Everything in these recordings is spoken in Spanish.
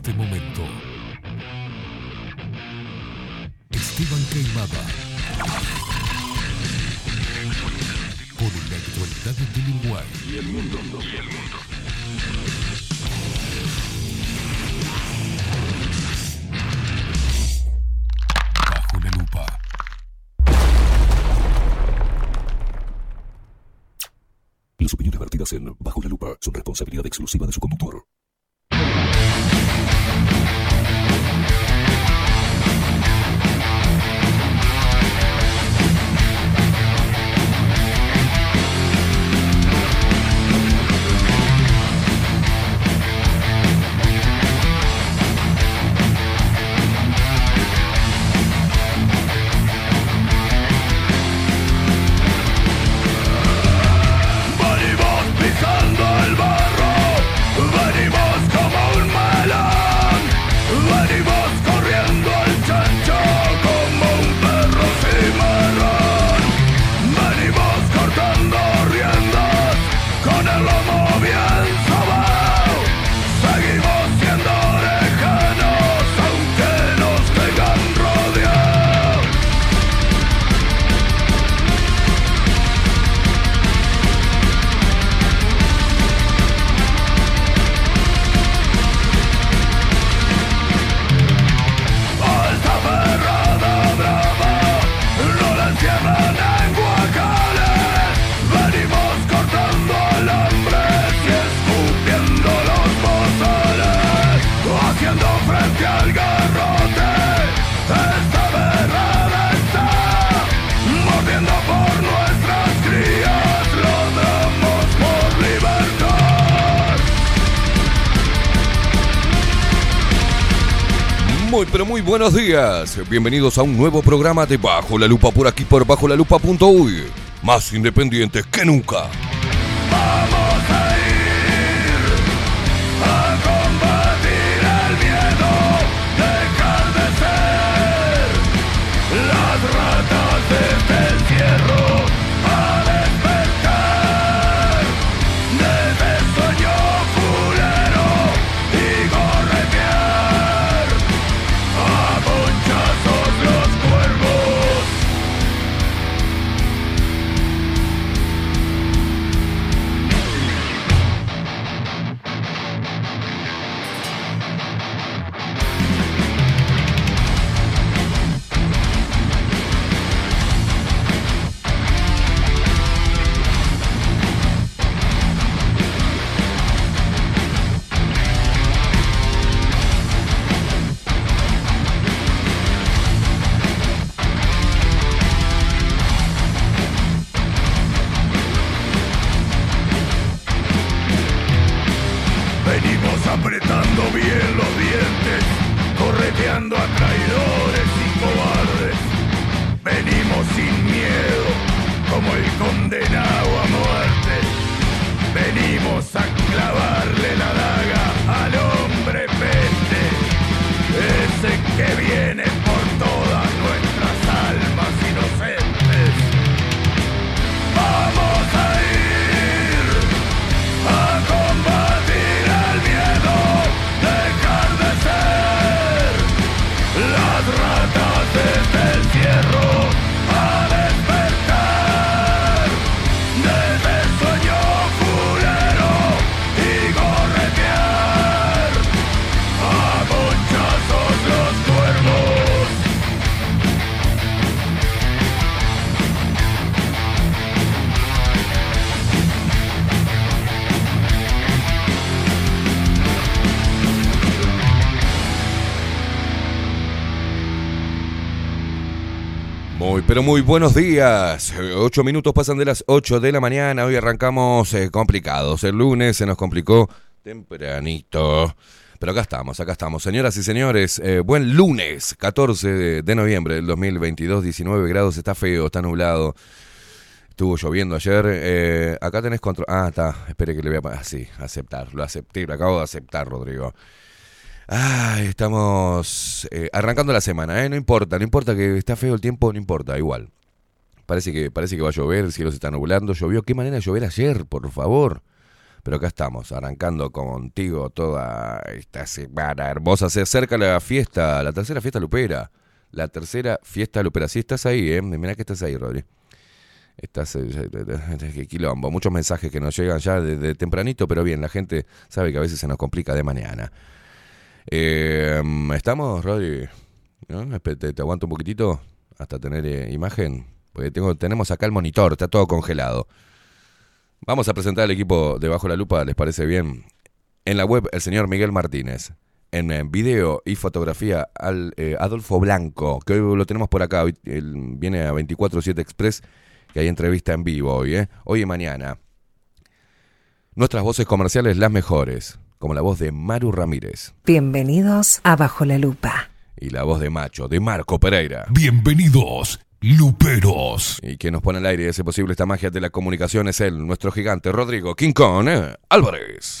este momento. Esteban Queimada. Con la actualidad del Uruguay. Y el mundo. Y el mundo. Bajo la lupa. Las opiniones vertidas en Bajo la lupa son responsabilidad exclusiva de su conductor. Buenos días. Bienvenidos a un nuevo programa de Bajo la Lupa por aquí por bajo la lupa.uy. Más independientes que nunca. Muy pero muy buenos días. Ocho minutos pasan de las 8 de la mañana. Hoy arrancamos eh, complicados. El lunes se nos complicó tempranito. Pero acá estamos, acá estamos. Señoras y señores, eh, buen lunes, 14 de, de noviembre del 2022, 19 grados, está feo, está nublado. Estuvo lloviendo ayer. eh, acá tenés control. Ah, está. Espere que le voy a. Ah, sí, aceptar. Lo acepté. Lo acabo de aceptar, Rodrigo. Ay, estamos eh, arrancando la semana, ¿eh? No importa, no importa que está feo el tiempo, no importa, igual. Parece que, parece que va a llover, el cielo se está nublando. Llovió. ¿Qué manera de llover ayer, por favor? Pero acá estamos, arrancando contigo toda esta semana hermosa. Se acerca la fiesta, la tercera fiesta lupera. La tercera fiesta lupera. Sí, estás ahí, ¿eh? Mirá que estás ahí, Rodri. Estás, eh, qué quilombo. Muchos mensajes que nos llegan ya desde tempranito, pero bien, la gente sabe que a veces se nos complica de mañana. Eh, ¿Estamos, Rodri? Te, aguanto un poquitito hasta tener eh, imagen. Porque tenemos acá el monitor, está todo congelado. Vamos a presentar al equipo de Bajo la Lupa, ¿les parece bien? En la web, el señor Miguel Martínez. En eh, video y fotografía, al eh, Adolfo Blanco, que hoy lo tenemos por acá. viene a 24-7 Express, que hay entrevista en vivo hoy, ¿eh? Hoy y mañana. Nuestras voces comerciales, las mejores, como la voz de Maru Ramírez. Bienvenidos a Bajo la Lupa. Y la voz de Macho, de Marco Pereira. Bienvenidos Luperos. Y quien nos pone al aire y hace posible esta magia de la comunicación es él, nuestro gigante Rodrigo King Kong eh, Álvarez.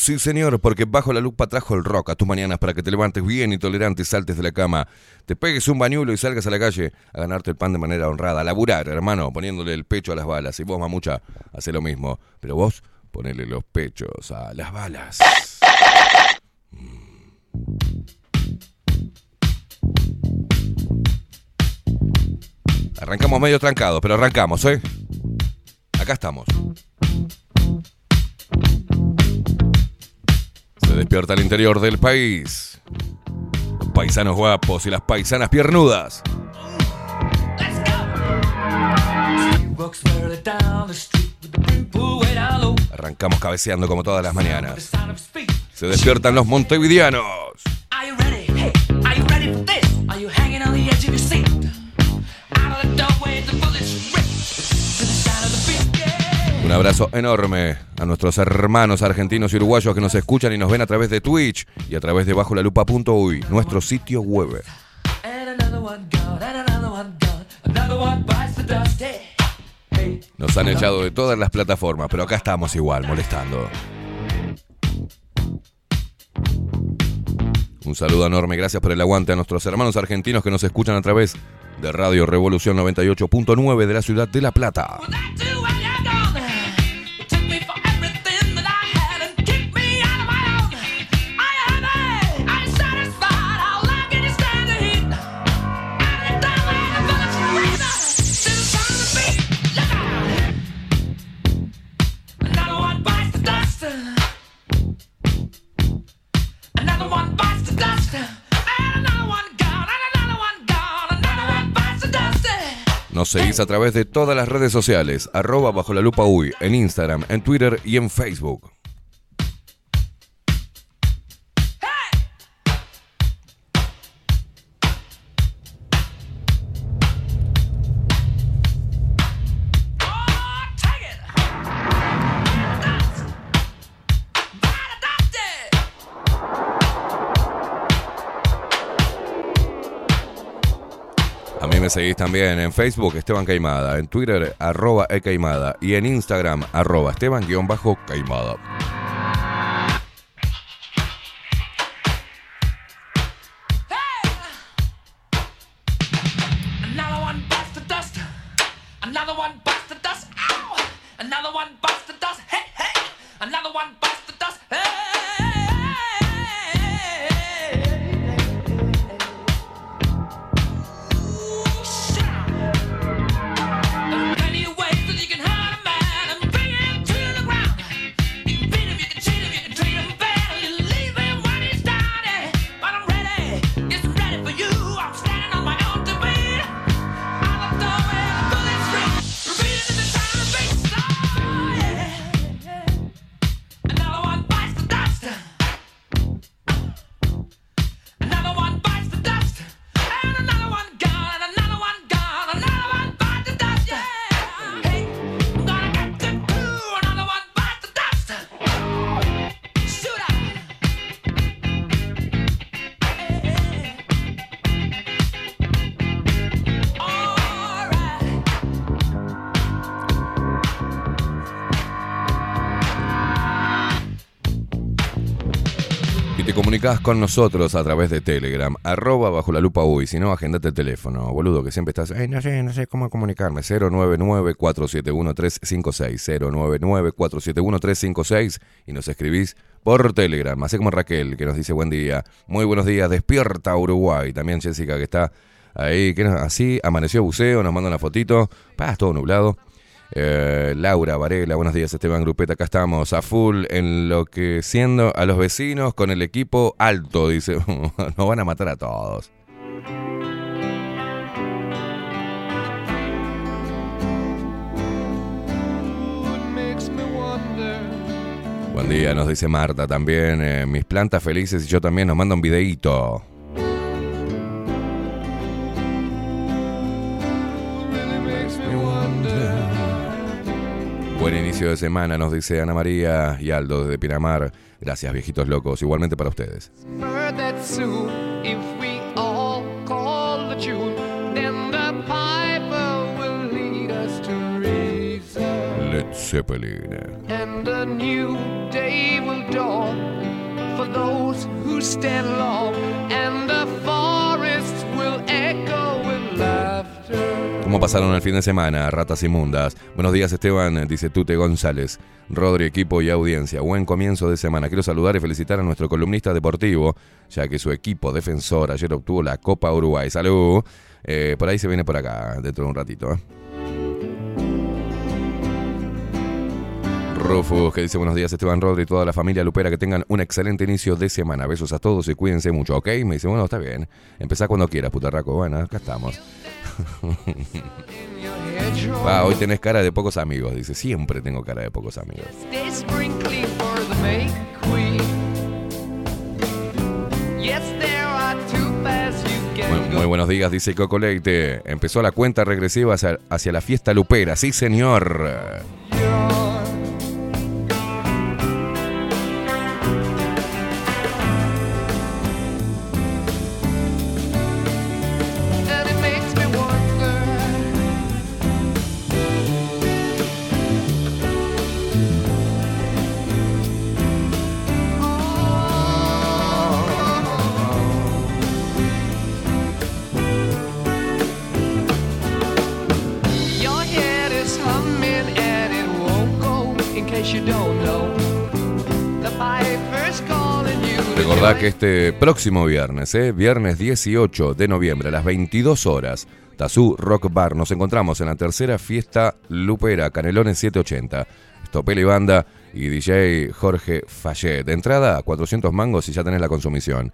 Sí señor, porque bajo la lupa trajo el rock a tus mañanas para que te levantes bien intolerante y saltes de la cama, te pegues un bañuelo y salgas a la calle a ganarte el pan de manera honrada, a laburar, hermano, poniéndole el pecho a las balas. Y vos, mamucha, hace lo mismo, pero vos ponele los pechos a las balas. Arrancamos medio trancados, pero arrancamos, ¿eh? Acá estamos. Despierta el interior del país. Paisanos guapos y las paisanas piernudas. Arrancamos cabeceando como todas las mañanas. Se despiertan los montevideanos. Un abrazo enorme a nuestros hermanos argentinos y uruguayos que nos escuchan y nos ven a través de Twitch y a través de bajo la lupa.uy, nuestro sitio web. Nos han echado de todas las plataformas, pero acá estamos igual, molestando. Un saludo enorme, gracias por el aguante a nuestros hermanos argentinos que nos escuchan a través de Radio Revolución 98.9 de la ciudad de La Plata. Nos seguís a través de todas las redes sociales, arroba bajo la lupa uy, en Instagram, en Twitter y en Facebook. Seguís también en Facebook, Esteban Caimada, en Twitter, arroba ecaimada y en Instagram, arroba Esteban-Caimada. Con nosotros a través de Telegram, arroba bajo la lupa uy, si no, agendate el teléfono, boludo, que siempre estás, no sé, no sé cómo comunicarme, 099-471-356, 099-471-356 y nos escribís por Telegram, así como Raquel, que nos dice buen día, muy buenos días, despierta Uruguay, también Jessica que está ahí, que así, amaneció buceo, nos manda una fotito, pa, todo nublado. Eh, Laura Varela, buenos días Esteban Grupeta, acá estamos a full enloqueciendo a los vecinos con el equipo alto, dice, nos van a matar a todos. Buen día, nos dice Marta también. Eh, mis plantas felices y yo también nos manda un videíto. Buen inicio de semana, nos dice Ana María y Aldo desde Pinamar. Gracias, viejitos locos. Igualmente para ustedes. Led Zeppelin. And a new day will dawn for those who stand long, and the ¿Cómo pasaron el fin de semana, ratas inmundas? Buenos días, Esteban, dice Tute González. Rodri, equipo y audiencia. Buen comienzo de semana. Quiero saludar y felicitar a nuestro columnista deportivo, ya que su equipo defensor ayer obtuvo la Copa Uruguay. Salud. Eh, por ahí se viene por acá, dentro de un ratito. ¿eh? Rufus, que dice buenos días Esteban Rodri y toda la familia Lupera, que tengan un excelente inicio de semana. Besos a todos y cuídense mucho, ¿ok? Me dice, bueno, está bien. Empezá cuando quieras, putarraco. Bueno, acá estamos. ah, hoy tenés cara de pocos amigos, dice. Siempre tengo cara de pocos amigos. Muy, buenos días, dice Coco Leite. Empezó la cuenta regresiva hacia la fiesta lupera. Sí, señor. Este próximo viernes, ¿eh? viernes 18 de noviembre a las 22 horas, Tazú Rock Bar, nos encontramos en la tercera fiesta Lupera, Canelones 780. Stopel y Banda y DJ Jorge Fallet. De entrada, 400 mangos y ya tenés la consumición.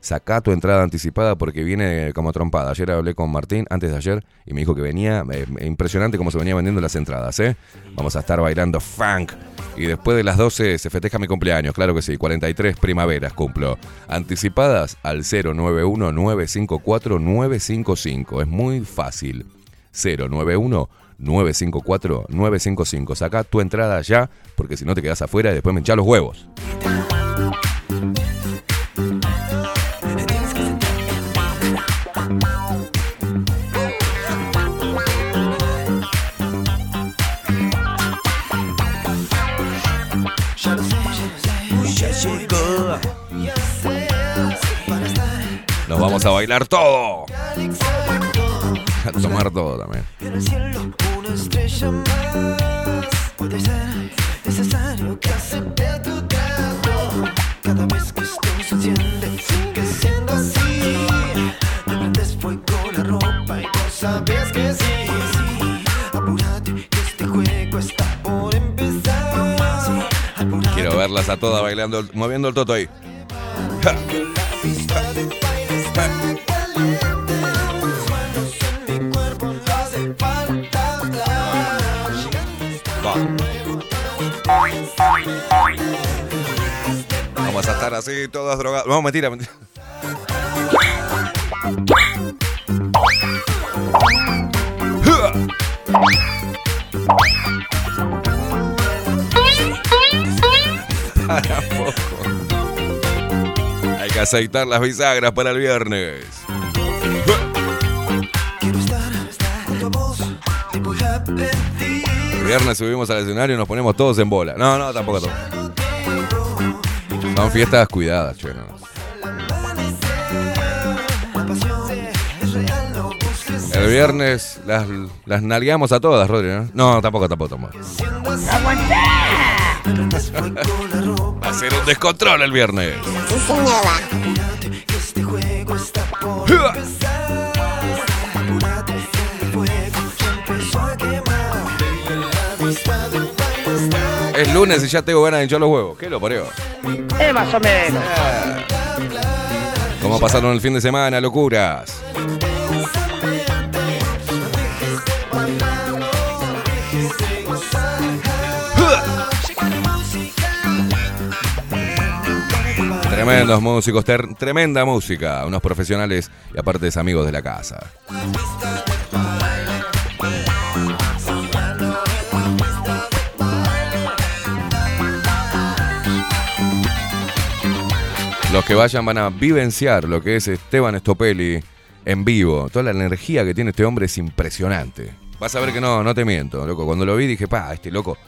Sacá tu entrada anticipada porque viene como trompada. Ayer hablé con Martín antes de ayer y me dijo que venía. eh, impresionante cómo se venía vendiendo las entradas, ¿eh? Vamos a estar bailando funk. Y después de las 12 se festeja mi cumpleaños, claro que sí. 43 primaveras cumplo. Anticipadas al 091-954-955. Es muy fácil. 091-954-955. Saca tu entrada ya, porque si no te quedas afuera y después me hinchás los huevos. Vamos a bailar todo. A tomar todo también. En el cielo una estrella más Puede ser necesario que acepte tu trato Cada vez que esto se enciende sigue siendo así Me prendes fuego la ropa y no sabes que sí, sí. Apúrate que este juego está por empezar Sí, apúrate Quiero verlas a todas bailando, moviendo el toto ahí. Ja. Vamos a estar así, todas drogadas. Vamos, mentira, mentira. Hay que aceitar las bisagras para el viernes. El viernes subimos al escenario y nos ponemos todos en bola. No, no, tampoco. tampoco. Son fiestas cuidadas, che, no. El viernes las, las nalgueamos a todas, Rodri, ¿no? No, tampoco, tampoco, tampoco. Va a ser un descontrol el viernes. Que este Es lunes y ya tengo ganas de hinchar los huevos. ¿Qué lo pareo? Eh, más o menos. ¿Cómo pasaron el fin de semana? Locuras. Tremendos músicos, tremenda música, unos profesionales y aparte es amigos de la casa. Los que vayan van a vivenciar lo que es Esteban Stopelli en vivo. Toda la energía que tiene este hombre es impresionante. Vas a ver que no, no te miento, loco. Cuando lo vi dije, pa, este loco,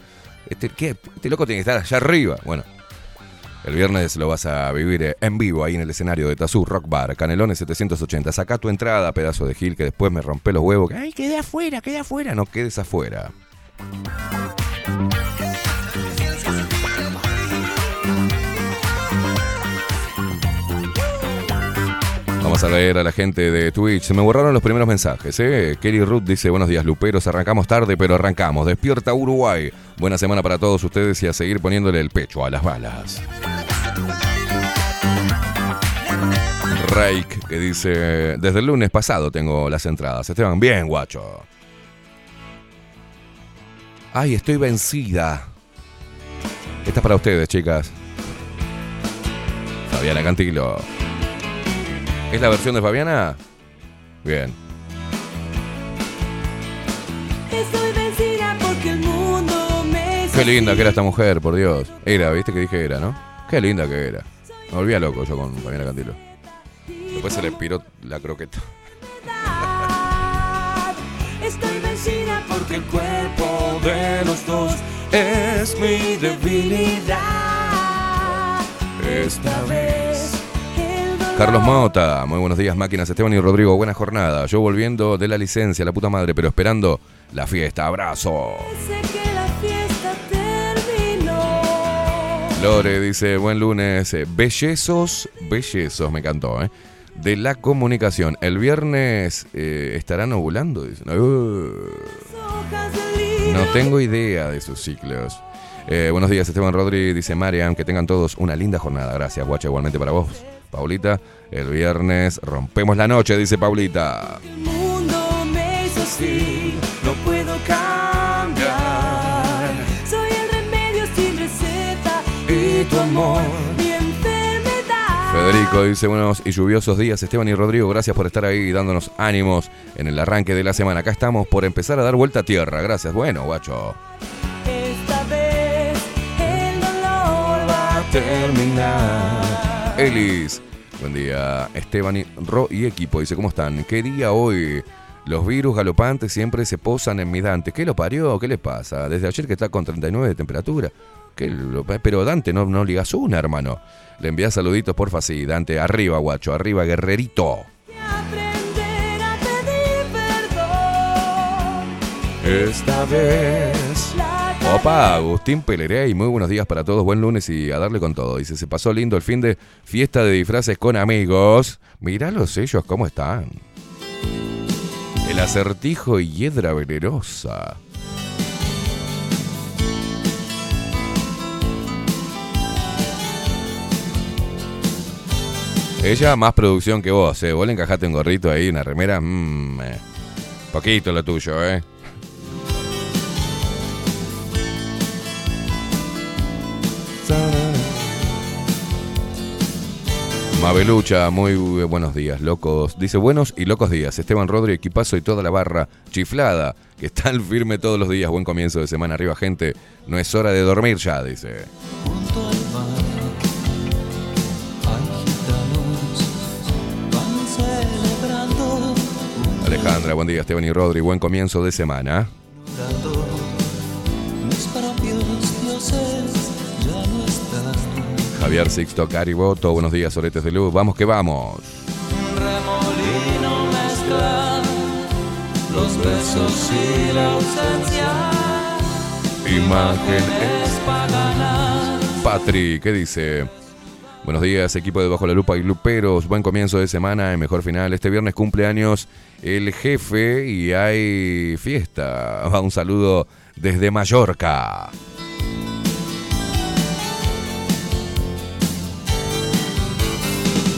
este, ¿qué? este loco tiene que estar allá arriba. Bueno, el viernes lo vas a vivir eh, en vivo ahí en el escenario de Tazú Rock Bar, Canelones 780. Saca tu entrada, pedazo de Gil, que después me rompe los huevos. Ay, quedé afuera, quedé afuera. No quedes afuera. Vamos a leer a la gente de Twitch. Se me borraron los primeros mensajes. ¿eh? Kelly Ruth dice: Buenos días, Luperos. Arrancamos tarde, pero arrancamos. Despierta Uruguay. Buena semana para todos ustedes y a seguir poniéndole el pecho a las balas. Rake, que dice: Desde el lunes pasado tengo las entradas. Esteban, bien, guacho. Ay, estoy vencida. Esta es para ustedes, chicas. Fabiana Cantilo. ¿Es la versión de Fabiana? Bien. Estoy vencida porque el mundo me Qué linda que era esta mujer, por Dios. Era, viste que dije era, ¿no? Qué linda que era. Me volvía loco yo con Fabiana Cantilo. Después se le piró la croqueta. Estoy vencida porque el cuerpo de los dos es mi debilidad. Esta vez. Carlos Mota, muy buenos días, máquinas Esteban y Rodrigo, buena jornada. Yo volviendo de la licencia, la puta madre, pero esperando la fiesta. Abrazo. sé que la fiesta terminó. Lore dice, buen lunes. eh, Bellezos, bellezos, me encantó, ¿eh? De la comunicación. El viernes eh, estarán ovulando. Dicen. Uh, no tengo idea de sus ciclos. Eh, buenos días, Esteban Rodri, dice Marian. Que tengan todos una linda jornada. Gracias, guacha. Igualmente para vos, Paulita. El viernes rompemos la noche, dice Paulita. El mundo me hizo así, no puedo cambiar. Soy el remedio sin receta y tu amor, mi enfermedad. Federico dice buenos y lluviosos días. Esteban y Rodrigo, gracias por estar ahí dándonos ánimos en el arranque de la semana. Acá estamos por empezar a dar vuelta a tierra. Gracias. Bueno, guacho. Esta vez el dolor va a terminar. Elis. Buen día, Esteban y Ro y equipo. Dice, ¿cómo están? ¿Qué día hoy? Los virus galopantes siempre se posan en mi Dante. ¿Qué lo parió? ¿Qué le pasa? Desde ayer que está con 39 de temperatura. ¿Qué lo- pero Dante, no, no ligas una, hermano. Le envías saluditos, porfa, sí. Dante, arriba, guacho, arriba, guerrerito. Aprender a pedir perdón. Esta vez. Opa, Agustín Pelerey, muy buenos días para todos, buen lunes y a darle con todo. Dice, se pasó lindo el fin de fiesta de disfraces con amigos. Mirá los sellos, ¿cómo están? El acertijo y hiedra venerosa. Ella más producción que vos, ¿eh? Vos le encajaste un gorrito ahí, una remera. Mmm. Poquito lo tuyo, ¿eh? Mabelucha, muy buenos días, locos. Dice buenos y locos días. Esteban Rodri, equipazo y toda la barra chiflada, que está al firme todos los días. Buen comienzo de semana arriba, gente. No es hora de dormir ya, dice. Alejandra, buen día, Esteban y Rodri. Buen comienzo de semana. Javier Sixto Cariboto, buenos días, Oretes de Luz. Vamos que vamos. Remolino mezcla los besos y la ausencia. Imágenes. paganas. Patri, ¿qué dice? Buenos días, equipo de Bajo la Lupa y Luperos. Buen comienzo de semana y mejor final. Este viernes cumpleaños el jefe y hay fiesta. Va un saludo desde Mallorca.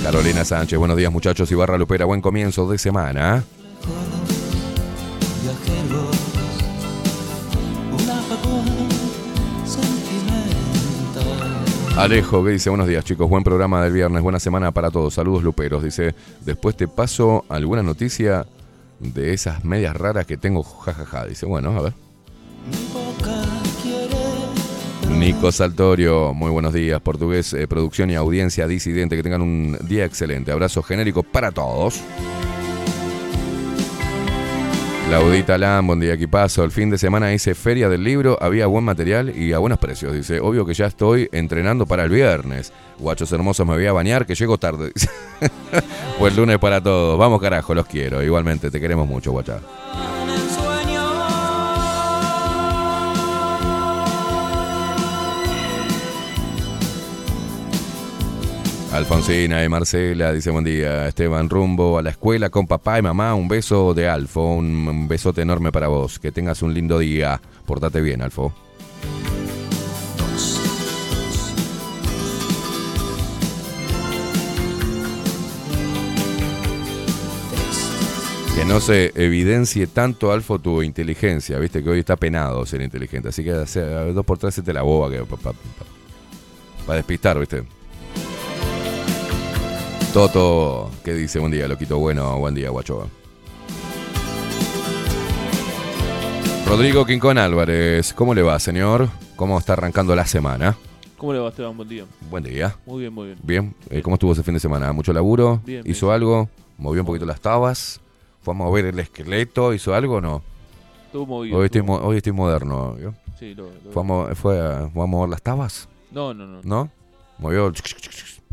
Carolina Sánchez, buenos días muchachos. Y barra Lupera, buen comienzo de semana. Alejo, que dice, buenos días chicos, buen programa del viernes, buena semana para todos, saludos Luperos, dice, después te paso alguna noticia de esas medias raras que tengo, jajaja, dice, bueno, a ver. Nico Saltorio, muy buenos días, portugués, eh, producción y audiencia disidente, que tengan un día excelente, abrazo genérico para todos. Laudita Lam, buen día, equipazo. El fin de semana hice feria del libro, había buen material y a buenos precios. Dice, obvio que ya estoy entrenando para el viernes. Guachos hermosos, me voy a bañar, que llego tarde. pues lunes para todos. Vamos carajo, los quiero. Igualmente, te queremos mucho, guacha. Alfonsina y Marcela, dice buen día. Esteban, rumbo a la escuela con papá y mamá. Un beso de Alfo, un, besote enorme para vos. Que tengas un lindo día. Portate bien, Alfo. Que no se evidencie tanto, Alfo, tu inteligencia. Viste que hoy está penado ser inteligente. Así que a dos por tres se te la boba para despistar, ¿viste? Toto, ¿qué dice? Buen día, loquito. Bueno, buen día, guacho. Rodrigo Quincón Álvarez, ¿cómo le va, señor? ¿Cómo está arrancando la semana? ¿Cómo le va, Esteban? Buen día. Buen día. Muy bien, muy bien. Bien, eh, ¿cómo estuvo ese fin de semana? ¿Mucho laburo? Bien, ¿Hizo algo? ¿Movió un poquito las tabas? ¿Fue a mover el esqueleto? ¿Hizo algo o no? Estuvo movido. Hoy estoy, mo- hoy estoy moderno. ¿vio? Sí, lo, lo- ¿Fue, a, fue a- a mover las tabas? No, no, no. ¿No? Movió el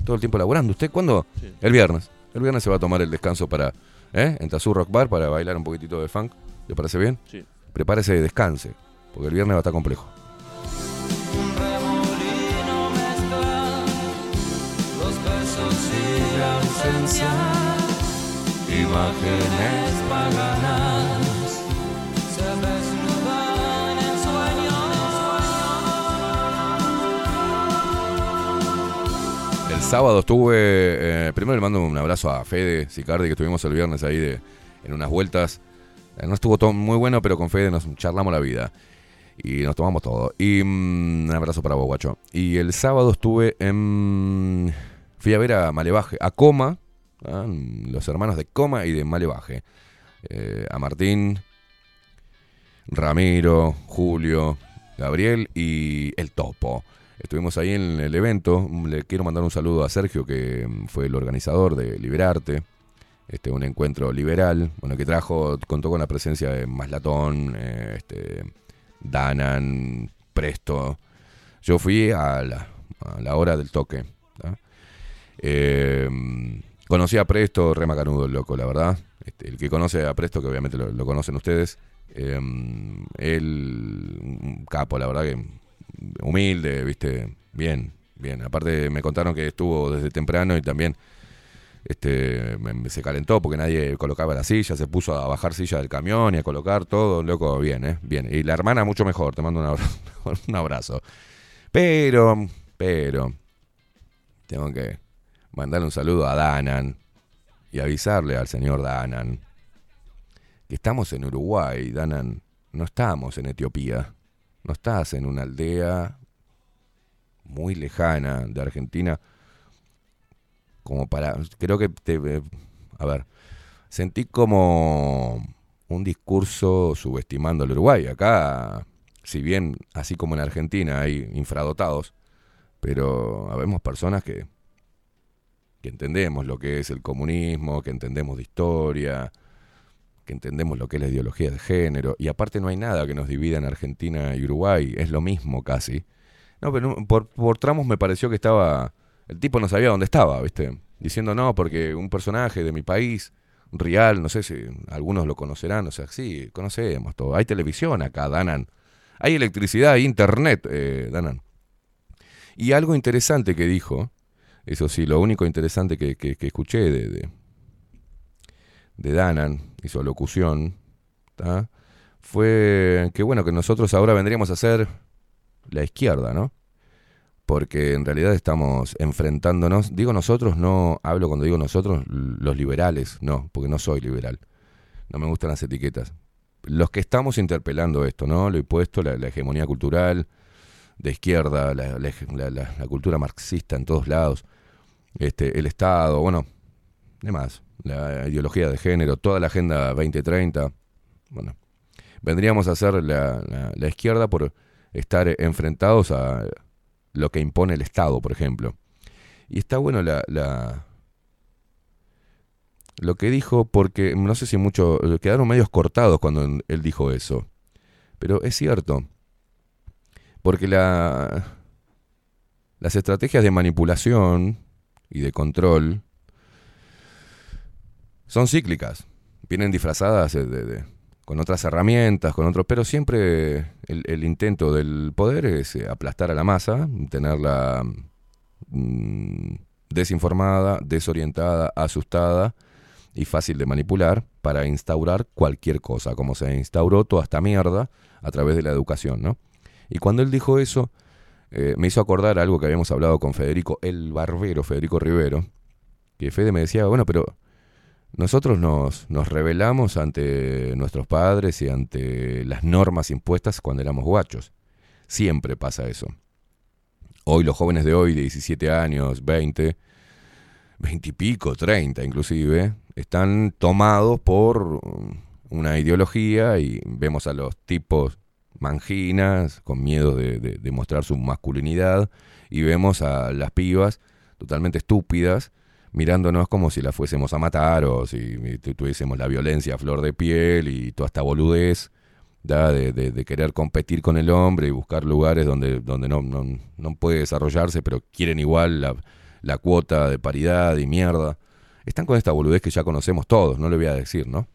todo el tiempo laburando. ¿Usted cuándo? Sí. El viernes. El viernes se va a tomar el descanso para, ¿eh? En Tazú Rock Bar para bailar un poquitito de funk. ¿Le parece bien? Sí. Prepárese y descanse, porque el viernes va a estar complejo. Imágenes paganas sábado estuve. eh, primero le mando un abrazo a Fede Sicardi, que estuvimos el viernes ahí de, en unas vueltas. Eh, no estuvo todo muy bueno, pero con Fede nos charlamos la vida. Y nos tomamos todo. Y mm, un abrazo para vos, guacho. Y el sábado estuve en. Fui a ver a Malevaje, a Coma, ¿ah? los hermanos de Coma y de Malevaje. Eh, a Martín, Ramiro, Julio, Gabriel y el Topo. Estuvimos ahí en el evento. Le quiero mandar un saludo a Sergio, que mm, fue el organizador de Liberarte. Este, un encuentro liberal, bueno, que trajo, contó con la presencia de Maslatón, eh, este, Danan, Presto. Yo fui a la, a la hora del toque. Eh, conocí a Presto, re macanudo el loco, la verdad. Este, el que conoce a Presto, que obviamente lo, lo conocen ustedes, eh, él, un capo, la verdad que humilde, viste, bien, bien. Aparte me contaron que estuvo desde temprano y también este me- se calentó porque nadie colocaba la silla, se puso a bajar silla del camión y a colocar todo, loco, bien, eh, bien. Y la hermana mucho mejor, te mando un abrazo, un abrazo. Pero, pero, tengo que mandarle un saludo a Danan y avisarle al señor Danan que estamos en Uruguay, Danan, no estamos en Etiopía, no estás en una aldea muy lejana de Argentina, como para, creo que te, eh, a ver, sentí como un discurso subestimando al Uruguay. Acá, si bien, así como en Argentina hay infradotados, pero habemos personas que, que entendemos lo que es el comunismo, que entendemos de historia, que entendemos lo que es la ideología de género, y aparte no hay nada que nos divida en Argentina y Uruguay, es lo mismo casi. No, pero por, tramos me pareció que estaba, el tipo no sabía dónde estaba, ¿viste? Diciendo no, porque un personaje de mi país, real, no sé si algunos lo conocerán, o sea, sí, conocemos todo. Hay televisión acá, Danan. Hay electricidad, hay internet, eh, Danan. Y algo interesante que dijo, eso sí, lo único interesante que, que- escuché de, de Danan y su locución, fue que bueno, que nosotros ahora vendríamos a ser la izquierda, ¿no? Porque en realidad estamos enfrentándonos, digo nosotros, no hablo cuando digo nosotros, los liberales, no, porque no soy liberal, no me gustan las etiquetas. Los que estamos interpelando esto, ¿no? Lo impuesto, la, la hegemonía cultural de izquierda, la- la- la cultura marxista en todos lados, este, el Estado, bueno, demás, la ideología de género, toda la agenda 2030, bueno, vendríamos a ser la, la- la izquierda por estar enfrentados a lo que impone el Estado, por ejemplo. Y está bueno la, la- lo que dijo, porque no sé si mucho, quedaron medios cortados cuando él dijo eso, pero es cierto, porque la, las estrategias de manipulación y de control son cíclicas, vienen disfrazadas de- con otras herramientas, con otros, pero siempre el, el intento del poder es eh, aplastar a la masa, tenerla mm, desinformada, desorientada, asustada y fácil de manipular para instaurar cualquier cosa, como se instauró toda esta mierda a través de la educación, ¿no? Y cuando él dijo eso, eh, me hizo acordar algo que habíamos hablado con Federico, el barbero, Federico Rivero, que Fede me decía, bueno, pero nosotros nos, nos rebelamos ante nuestros padres y ante las normas impuestas cuando éramos guachos. Siempre pasa eso. Hoy los jóvenes de hoy, de 17 años, 20, 20 y pico, 30 inclusive, están tomados por una ideología y vemos a los tipos manginas, con miedo de, de- de mostrar su masculinidad, y vemos a las pibas totalmente estúpidas, mirándonos como si las fuésemos a matar o si tu- tuviésemos la violencia a flor de piel y toda esta boludez de- de querer competir con el hombre y buscar lugares donde, donde no, no, no puede desarrollarse, pero quieren igual la, la cuota de paridad y mierda. Están con esta boludez que ya conocemos todos, no le voy a decir, ¿no?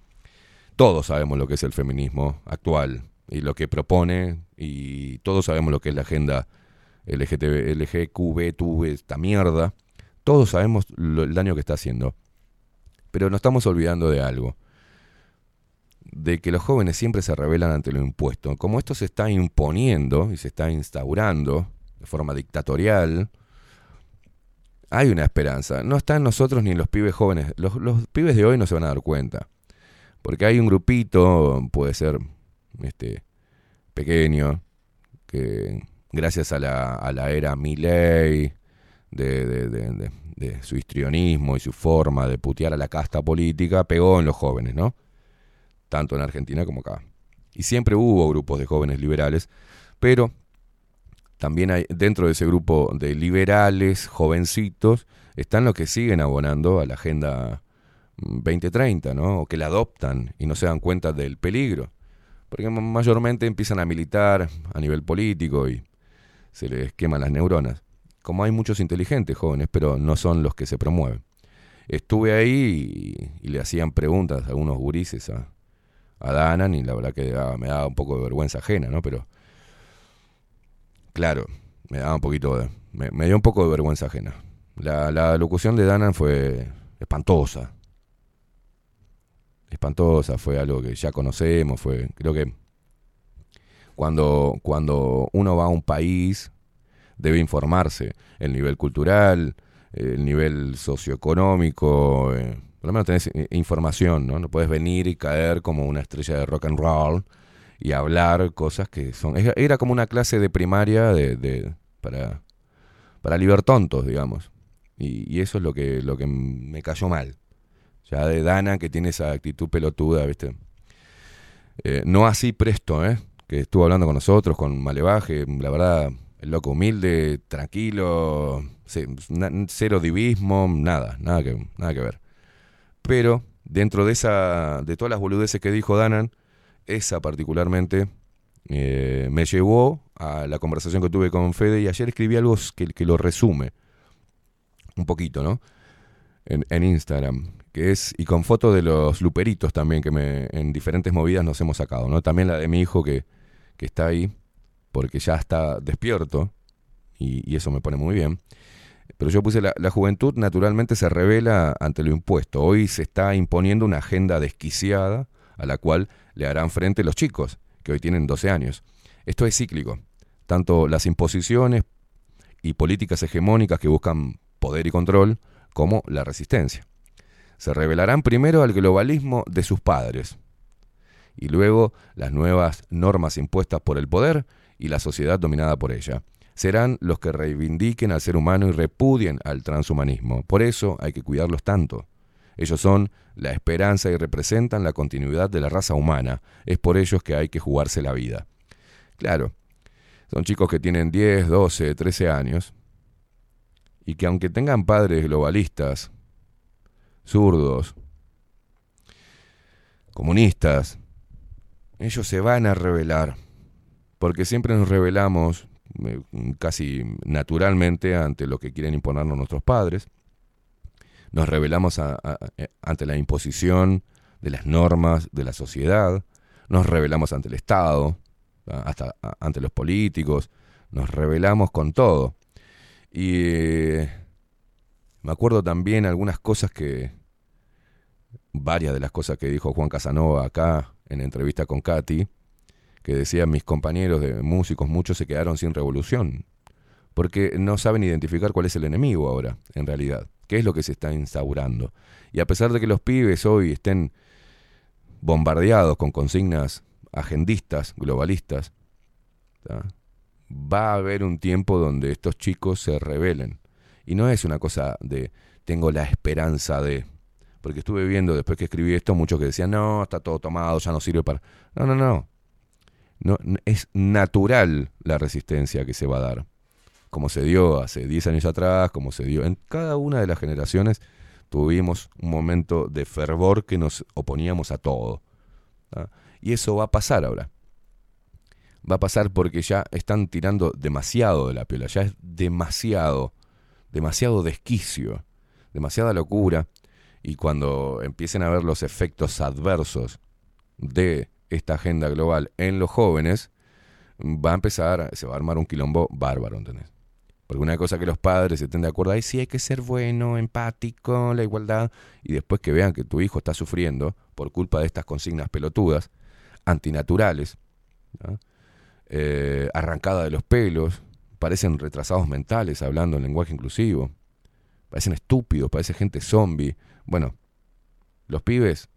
Todos sabemos lo que es el feminismo actual y lo que propone y todos sabemos lo que es la agenda LGTB, LGQB, esta mierda. Todos sabemos el daño que está haciendo. Pero nos estamos olvidando de algo. De que los jóvenes siempre se rebelan ante lo impuesto. Como esto se está imponiendo y se está instaurando de forma dictatorial, hay una esperanza. No está en nosotros ni en los pibes jóvenes. Los, los pibes de hoy no se van a dar cuenta. Porque hay un grupito, puede ser este, pequeño, que gracias a la, a la era Milley, de, su histrionismo y su forma de putear a la casta política, pegó en los jóvenes, ¿no? Tanto en Argentina como acá. Y siempre hubo grupos de jóvenes liberales, pero también hay dentro de ese grupo de liberales, jovencitos, están los que siguen abonando a la agenda mm, 2030, ¿no? O que la adoptan y no se dan cuenta del peligro. Porque ma- mayormente empiezan a militar a nivel político y se les queman las neuronas. Como hay muchos inteligentes jóvenes, pero no son los que se promueven. Estuve ahí y, le hacían preguntas a algunos gurises a, a Danan y la verdad que me daba un poco de vergüenza ajena, ¿no? Pero claro, me daba un poquito de, me, me dio un poco de vergüenza ajena. La, la locución de Danan fue espantosa. Espantosa, fue algo que ya conocemos, fue, creo que cuando, cuando uno va a un país debe informarse el nivel cultural, el nivel socioeconómico, eh, por lo menos tenés información, ¿no? No puedes venir y caer como una estrella de rock and roll y hablar cosas que son... Era era como una clase de primaria de, de- para, para libertontos, digamos. Y, y eso es lo que, lo que me cayó mal. Ya de Dana, que tiene esa actitud pelotuda, ¿viste? Eh, no así Presto, ¿eh? Que estuvo hablando con nosotros, con Malevaje, la verdad, el loco humilde, tranquilo, cero divismo, nada, nada que, nada que ver. Pero dentro de esa, de todas las boludeces que dijo Danan, esa particularmente eh, me llevó a la conversación que tuve con Fede y ayer escribí algo que, que lo resume un poquito, ¿no? En, en Instagram, que es, y con fotos de los luperitos también que me, en diferentes movidas nos hemos sacado, ¿no? También la de mi hijo que, que está ahí, porque ya está despierto, y, eso me pone muy bien. Pero yo puse la, la juventud naturalmente se revela ante lo impuesto. Hoy se está imponiendo una agenda desquiciada a la cual le harán frente los chicos, que hoy tienen 12 años. Esto es cíclico. Tanto las imposiciones y políticas hegemónicas que buscan poder y control, como la resistencia. Se revelarán primero al globalismo de sus padres, y luego las nuevas normas impuestas por el poder y la sociedad dominada por ella. Serán los que reivindiquen al ser humano y repudien al transhumanismo. Por eso hay que cuidarlos tanto. Ellos son la esperanza y representan la continuidad de la raza humana. Es por ellos que hay que jugarse la vida. Claro, son chicos que tienen 10, 12, 13 años y que aunque tengan padres globalistas, zurdos, comunistas, ellos se van a rebelar, porque siempre nos rebelamos eh, casi naturalmente ante lo que quieren imponernos nuestros padres, nos rebelamos a- ante la imposición de las normas de la sociedad, nos rebelamos ante el Estado, hasta ante los políticos, nos rebelamos con todo. Y eh, me acuerdo también algunas cosas que, varias de las cosas que dijo Juan Casanova acá en entrevista con Katy, que decía mis compañeros de músicos, muchos se quedaron sin revolución, porque no saben identificar cuál es el enemigo ahora, en realidad, qué es lo que se está instaurando. Y a pesar de que los pibes hoy estén bombardeados con consignas agendistas, globalistas, va a haber un tiempo donde estos chicos se rebelen. Y no es una cosa de tengo la esperanza de... Porque estuve viendo después que escribí esto muchos que decían, no, está todo tomado, ya no sirve para... No, no, no. Es natural la resistencia que se va a dar. Como se dio hace 10 años atrás, como se dio en cada una de las generaciones, tuvimos un momento de fervor que nos oponíamos a todo. ¿tá? Y eso va a pasar ahora va a pasar porque ya están tirando demasiado de la piola, ya es demasiado, demasiado desquicio, demasiada locura. Y cuando empiecen a ver los efectos adversos de esta agenda global en los jóvenes, va a empezar, se va a armar un quilombo bárbaro, ¿entendés? Porque una cosa que los padres estén de acuerdo, ahí sí hay que ser bueno, empático, la igualdad, y después que vean que tu hijo está sufriendo por culpa de estas consignas pelotudas, antinaturales, eh, arrancada de los pelos, parecen retrasados mentales hablando en lenguaje inclusivo. parecen estúpidos, parecen gente zombie. Bueno, los pibes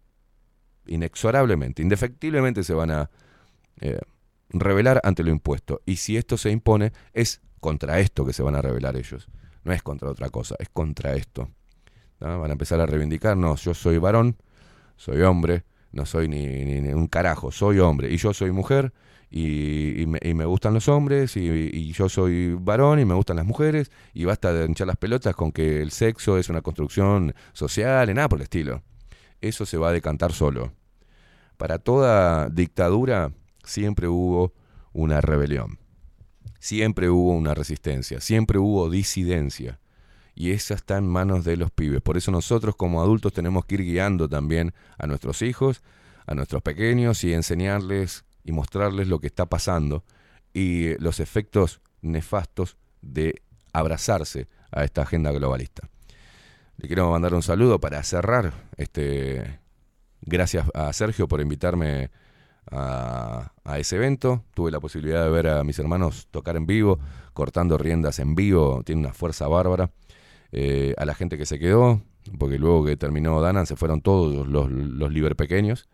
inexorablemente, indefectiblemente se van a eh, rebelar ante lo impuesto. Y si esto se impone, es contra esto que se van a rebelar ellos. No es contra otra cosa, es contra esto. Van a empezar a reivindicar, no, yo soy varón, soy hombre, no soy ni, ni- ni un carajo, soy hombre. Y yo soy mujer y, y me, y me gustan los hombres y, y yo soy varón y me gustan las mujeres y basta de hinchar las pelotas con que el sexo es una construcción social y nada por el estilo. Eso se va a decantar solo. Para toda dictadura siempre hubo una rebelión, siempre hubo una resistencia, siempre hubo disidencia. Y esa está en manos de los pibes. Por eso nosotros como adultos tenemos que ir guiando también a nuestros hijos, a nuestros pequeños y enseñarles y mostrarles lo que está pasando y los efectos nefastos de abrazarse a esta agenda globalista. Le quiero mandar un saludo para cerrar este gracias a Sergio por invitarme a, ese evento. Tuve la posibilidad de ver a mis hermanos tocar en vivo, cortando riendas en vivo, tiene una fuerza bárbara. Eh, a la gente que se quedó, porque luego que terminó Danan se fueron todos los, los liber pequeños.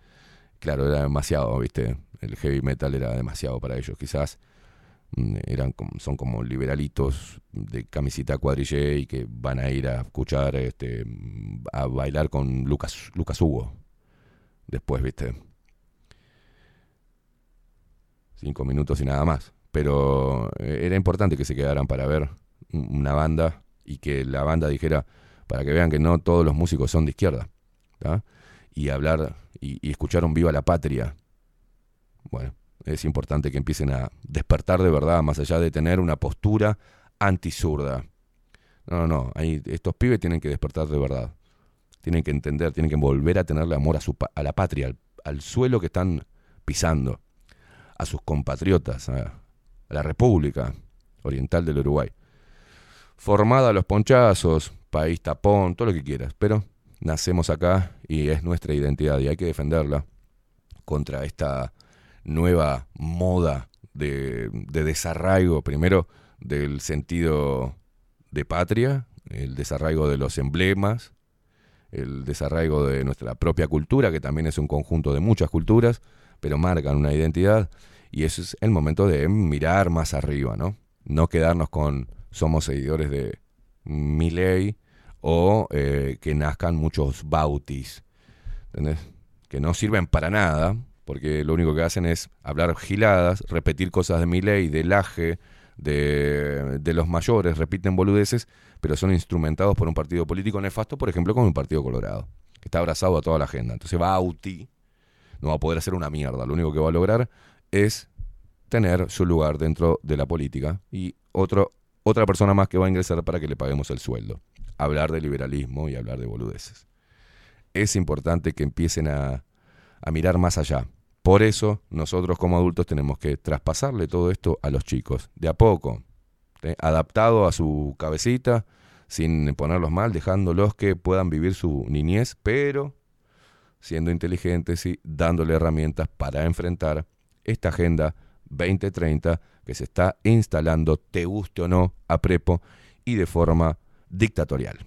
Claro, era demasiado, ¿viste? El heavy metal era demasiado para ellos. Quizás eran son como liberalitos de camisita cuadrille y que van a ir a escuchar, este, a bailar con Lucas, Lucas Hugo. Después, ¿viste? Cinco minutos y nada más. Pero eh, era importante que se quedaran para ver un- una banda y que la banda dijera, para que vean que no todos los músicos son de izquierda. Y hablar y, y escuchar un Viva la Patria. Bueno, es importante que empiecen a despertar de verdad, más allá de tener una postura antisurda. No, no, no. Estos pibes tienen que despertar de verdad. Tienen que entender, tienen que volver a tenerle amor a, su, a la patria, al, al suelo que están pisando, a sus compatriotas, a, a la República Oriental del Uruguay. Formada a los ponchazos, país tapón, todo lo que quieras, pero nacemos acá y es nuestra identidad y hay que defenderla contra esta nueva moda de, de desarraigo, primero del sentido de patria, el desarraigo de los emblemas, el desarraigo de nuestra propia cultura, que también es un conjunto de muchas culturas, pero marcan una identidad, y ese es el momento de mirar más arriba, ¿no? No quedarnos con somos seguidores de Milei o eh, que nazcan muchos bautis, ¿entendés? Que no sirven para nada, porque lo único que hacen es hablar giladas, repetir cosas de Milei, de Laje, de, de los mayores, repiten boludeces, pero son instrumentados por un partido político nefasto, por ejemplo, como el Partido Colorado, que está abrazado a toda la agenda. Entonces Bauti no va a poder hacer una mierda, lo único que va a lograr es tener su lugar dentro de la política y otro, otra persona más que va a ingresar para que le paguemos el sueldo. Hablar de liberalismo y hablar de boludeces. Es importante que empiecen a, a mirar más allá. Por eso nosotros como adultos tenemos que traspasarle todo esto a los chicos, de a poco, ¿sí? adaptado a su cabecita, sin ponerlos mal, dejándolos que puedan vivir su niñez, pero siendo inteligentes y dándole herramientas para enfrentar esta agenda 2030 que se está instalando, te guste o no, a prepo y de forma dictatorial.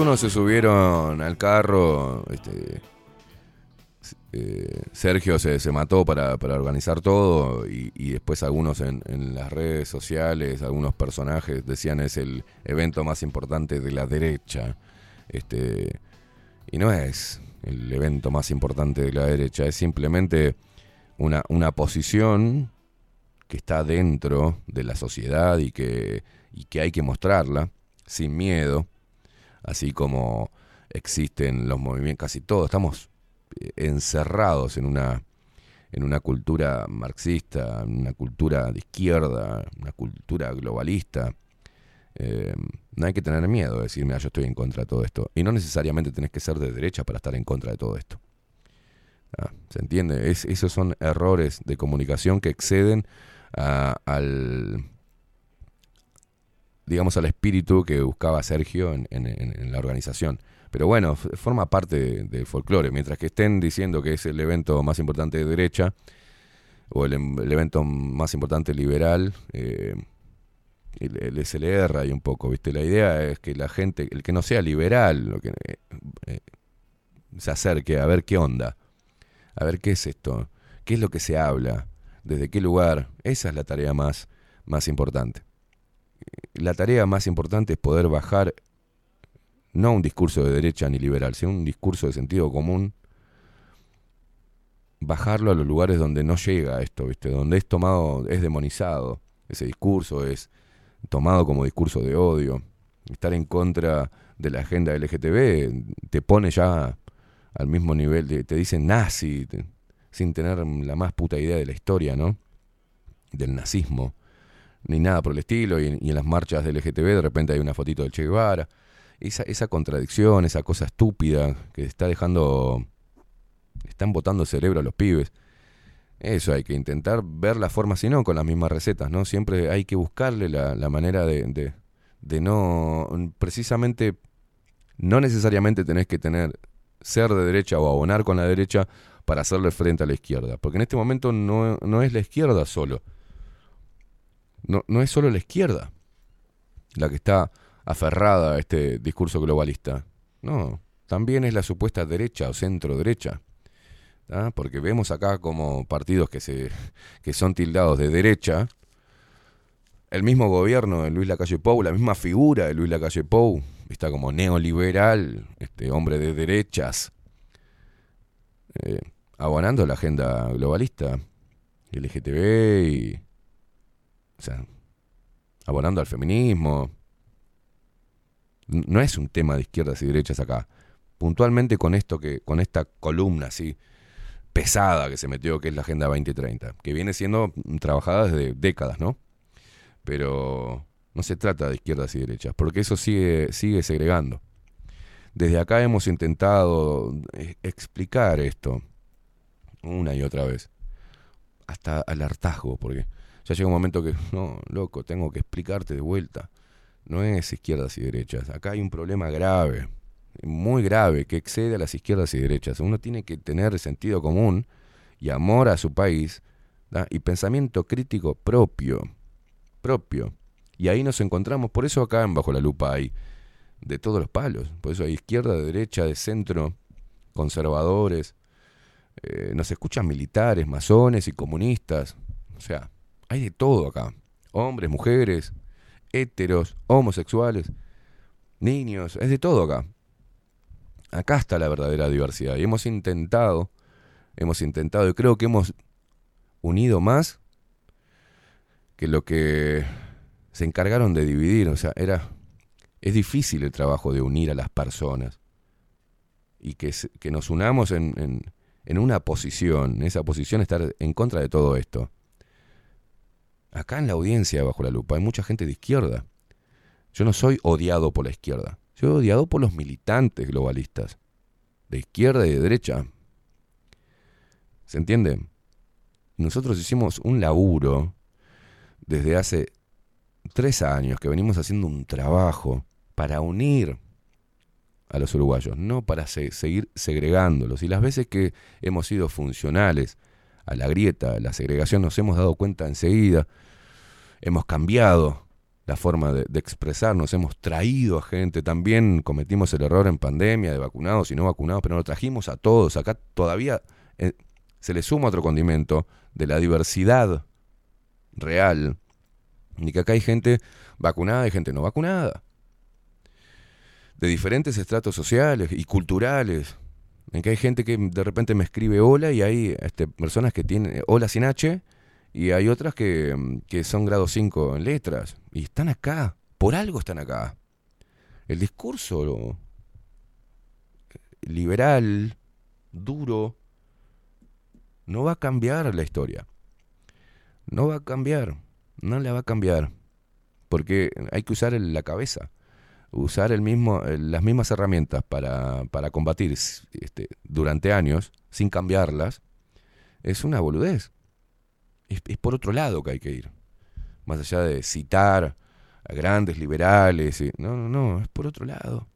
Unos se subieron al carro, este, eh, Sergio se, se mató para, para organizar todo y, y después algunos en, en las redes sociales, algunos personajes decían es el evento más importante de la derecha. Este, y no es el evento más importante de la derecha, es simplemente una, una posición que está dentro de la sociedad y que, y que hay que mostrarla sin miedo, así como existen los movimientos, casi todos, estamos eh, encerrados en una, en una cultura marxista, una cultura de izquierda, una cultura globalista. Eh, no hay que tener miedo de decir, mira, yo estoy en contra de todo esto. Y no necesariamente tenés que ser de derecha para estar en contra de todo esto. Ah, ¿Se entiende? Es, esos son errores de comunicación que exceden a- al digamos al espíritu que buscaba Sergio en, la organización. Pero bueno, forma parte de- del folclore. Mientras que estén diciendo que es el evento más importante de derecha, o el, em- el evento más importante liberal, eh, y le- le- se le erra ahí un poco, ¿viste? La idea es que la gente, el que no sea liberal, lo que, eh, eh, se acerque a ver qué onda, a ver qué es esto, qué es lo que se habla, desde qué lugar. Esa es la tarea más, más importante. La tarea más importante es poder bajar no un discurso de derecha ni liberal, sino un discurso de sentido común, bajarlo a los lugares donde no llega esto, ¿viste? Donde es tomado, es demonizado, ese discurso es tomado como discurso de odio. Estar en contra de la agenda LGTB te pone ya al mismo nivel, de- te dicen nazi, sin tener la más puta idea de la historia, ¿no? Del nazismo, ni nada por el estilo, y, en las marchas del LGTB de repente hay una fotito del Che Guevara. Esa, esa contradicción, esa cosa estúpida que está dejando, están botando cerebro a los pibes. Eso hay que intentar ver la forma, si no, con las mismas recetas, ¿no? Siempre hay que buscarle la, la manera de, de, de no, precisamente, no necesariamente tenés que tener, ser de derecha o abonar con la derecha para hacerle frente a la izquierda. Porque en este momento no, no es la izquierda solo. No, no es solo la izquierda la que está aferrada a este discurso globalista. No, también es la supuesta derecha o centro derecha. Porque vemos acá como partidos que, se, que son tildados de derecha, el mismo gobierno de Luis Lacalle Pou, la misma figura de Luis Lacalle Pou, está como neoliberal, este hombre de derechas, eh, abonando la agenda globalista, LGTB y. O sea, abonando al feminismo. No es un tema de izquierdas y derechas acá. Puntualmente con esto que, con esta columna así pesada que se metió, que es la Agenda 2030, que viene siendo mm, trabajada desde décadas, ¿no? Pero no se trata de izquierdas y derechas, porque eso sigue, sigue segregando. Desde acá hemos intentado eh, explicar esto una y otra vez, hasta al hartazgo, porque ya llega un momento que, no, loco, tengo que explicarte de vuelta. No es izquierdas y derechas, acá hay un problema grave, muy grave, que excede a las izquierdas y derechas. Uno tiene que tener sentido común y amor a su país y pensamiento crítico propio, propio. Y ahí nos encontramos, por eso acá en Bajo la Lupa hay de todos los palos, por eso hay izquierda, de derecha, de centro, conservadores, eh, nos escuchan militares, masones y comunistas, o sea, hay de todo acá, hombres, mujeres, héteros, homosexuales, niños, es de todo acá. Acá está la verdadera diversidad y hemos intentado, hemos intentado y creo que hemos unido más que lo que se encargaron de dividir, o sea, era es difícil el trabajo de unir a las personas y que, nos unamos en, en una posición, en esa posición estar en contra de todo esto. Acá en la audiencia bajo la lupa hay mucha gente de izquierda. Yo no soy odiado por la izquierda, soy odiado por los militantes globalistas, de izquierda y de derecha. ¿Se entiende? Nosotros hicimos un laburo desde hace tres años que venimos haciendo un trabajo para unir a los uruguayos, no para se- seguir segregándolos. Y las veces que hemos sido funcionales a la grieta, a la segregación, nos hemos dado cuenta enseguida, hemos cambiado la forma de, expresarnos, hemos traído a gente, también cometimos el error en pandemia de vacunados y no vacunados, pero lo trajimos a todos. Acá todavía eh, se le suma otro condimento de la diversidad real, y que acá hay gente vacunada y gente no vacunada, de diferentes estratos sociales y culturales, en que hay gente que de repente me escribe hola y hay este, personas que tienen hola sin H y hay otras que, mm, que son grado 5 en letras y están acá, por algo están acá. El discurso liberal, duro, no va a cambiar la historia. No va a cambiar, no la va a cambiar, porque hay que usar la cabeza usar el mismo, eh, las mismas herramientas para, para combatir este, durante años sin cambiarlas, es una boludez. Es, es por otro lado que hay que ir. Más allá de citar a grandes liberales. y- no, no, no, es por otro lado.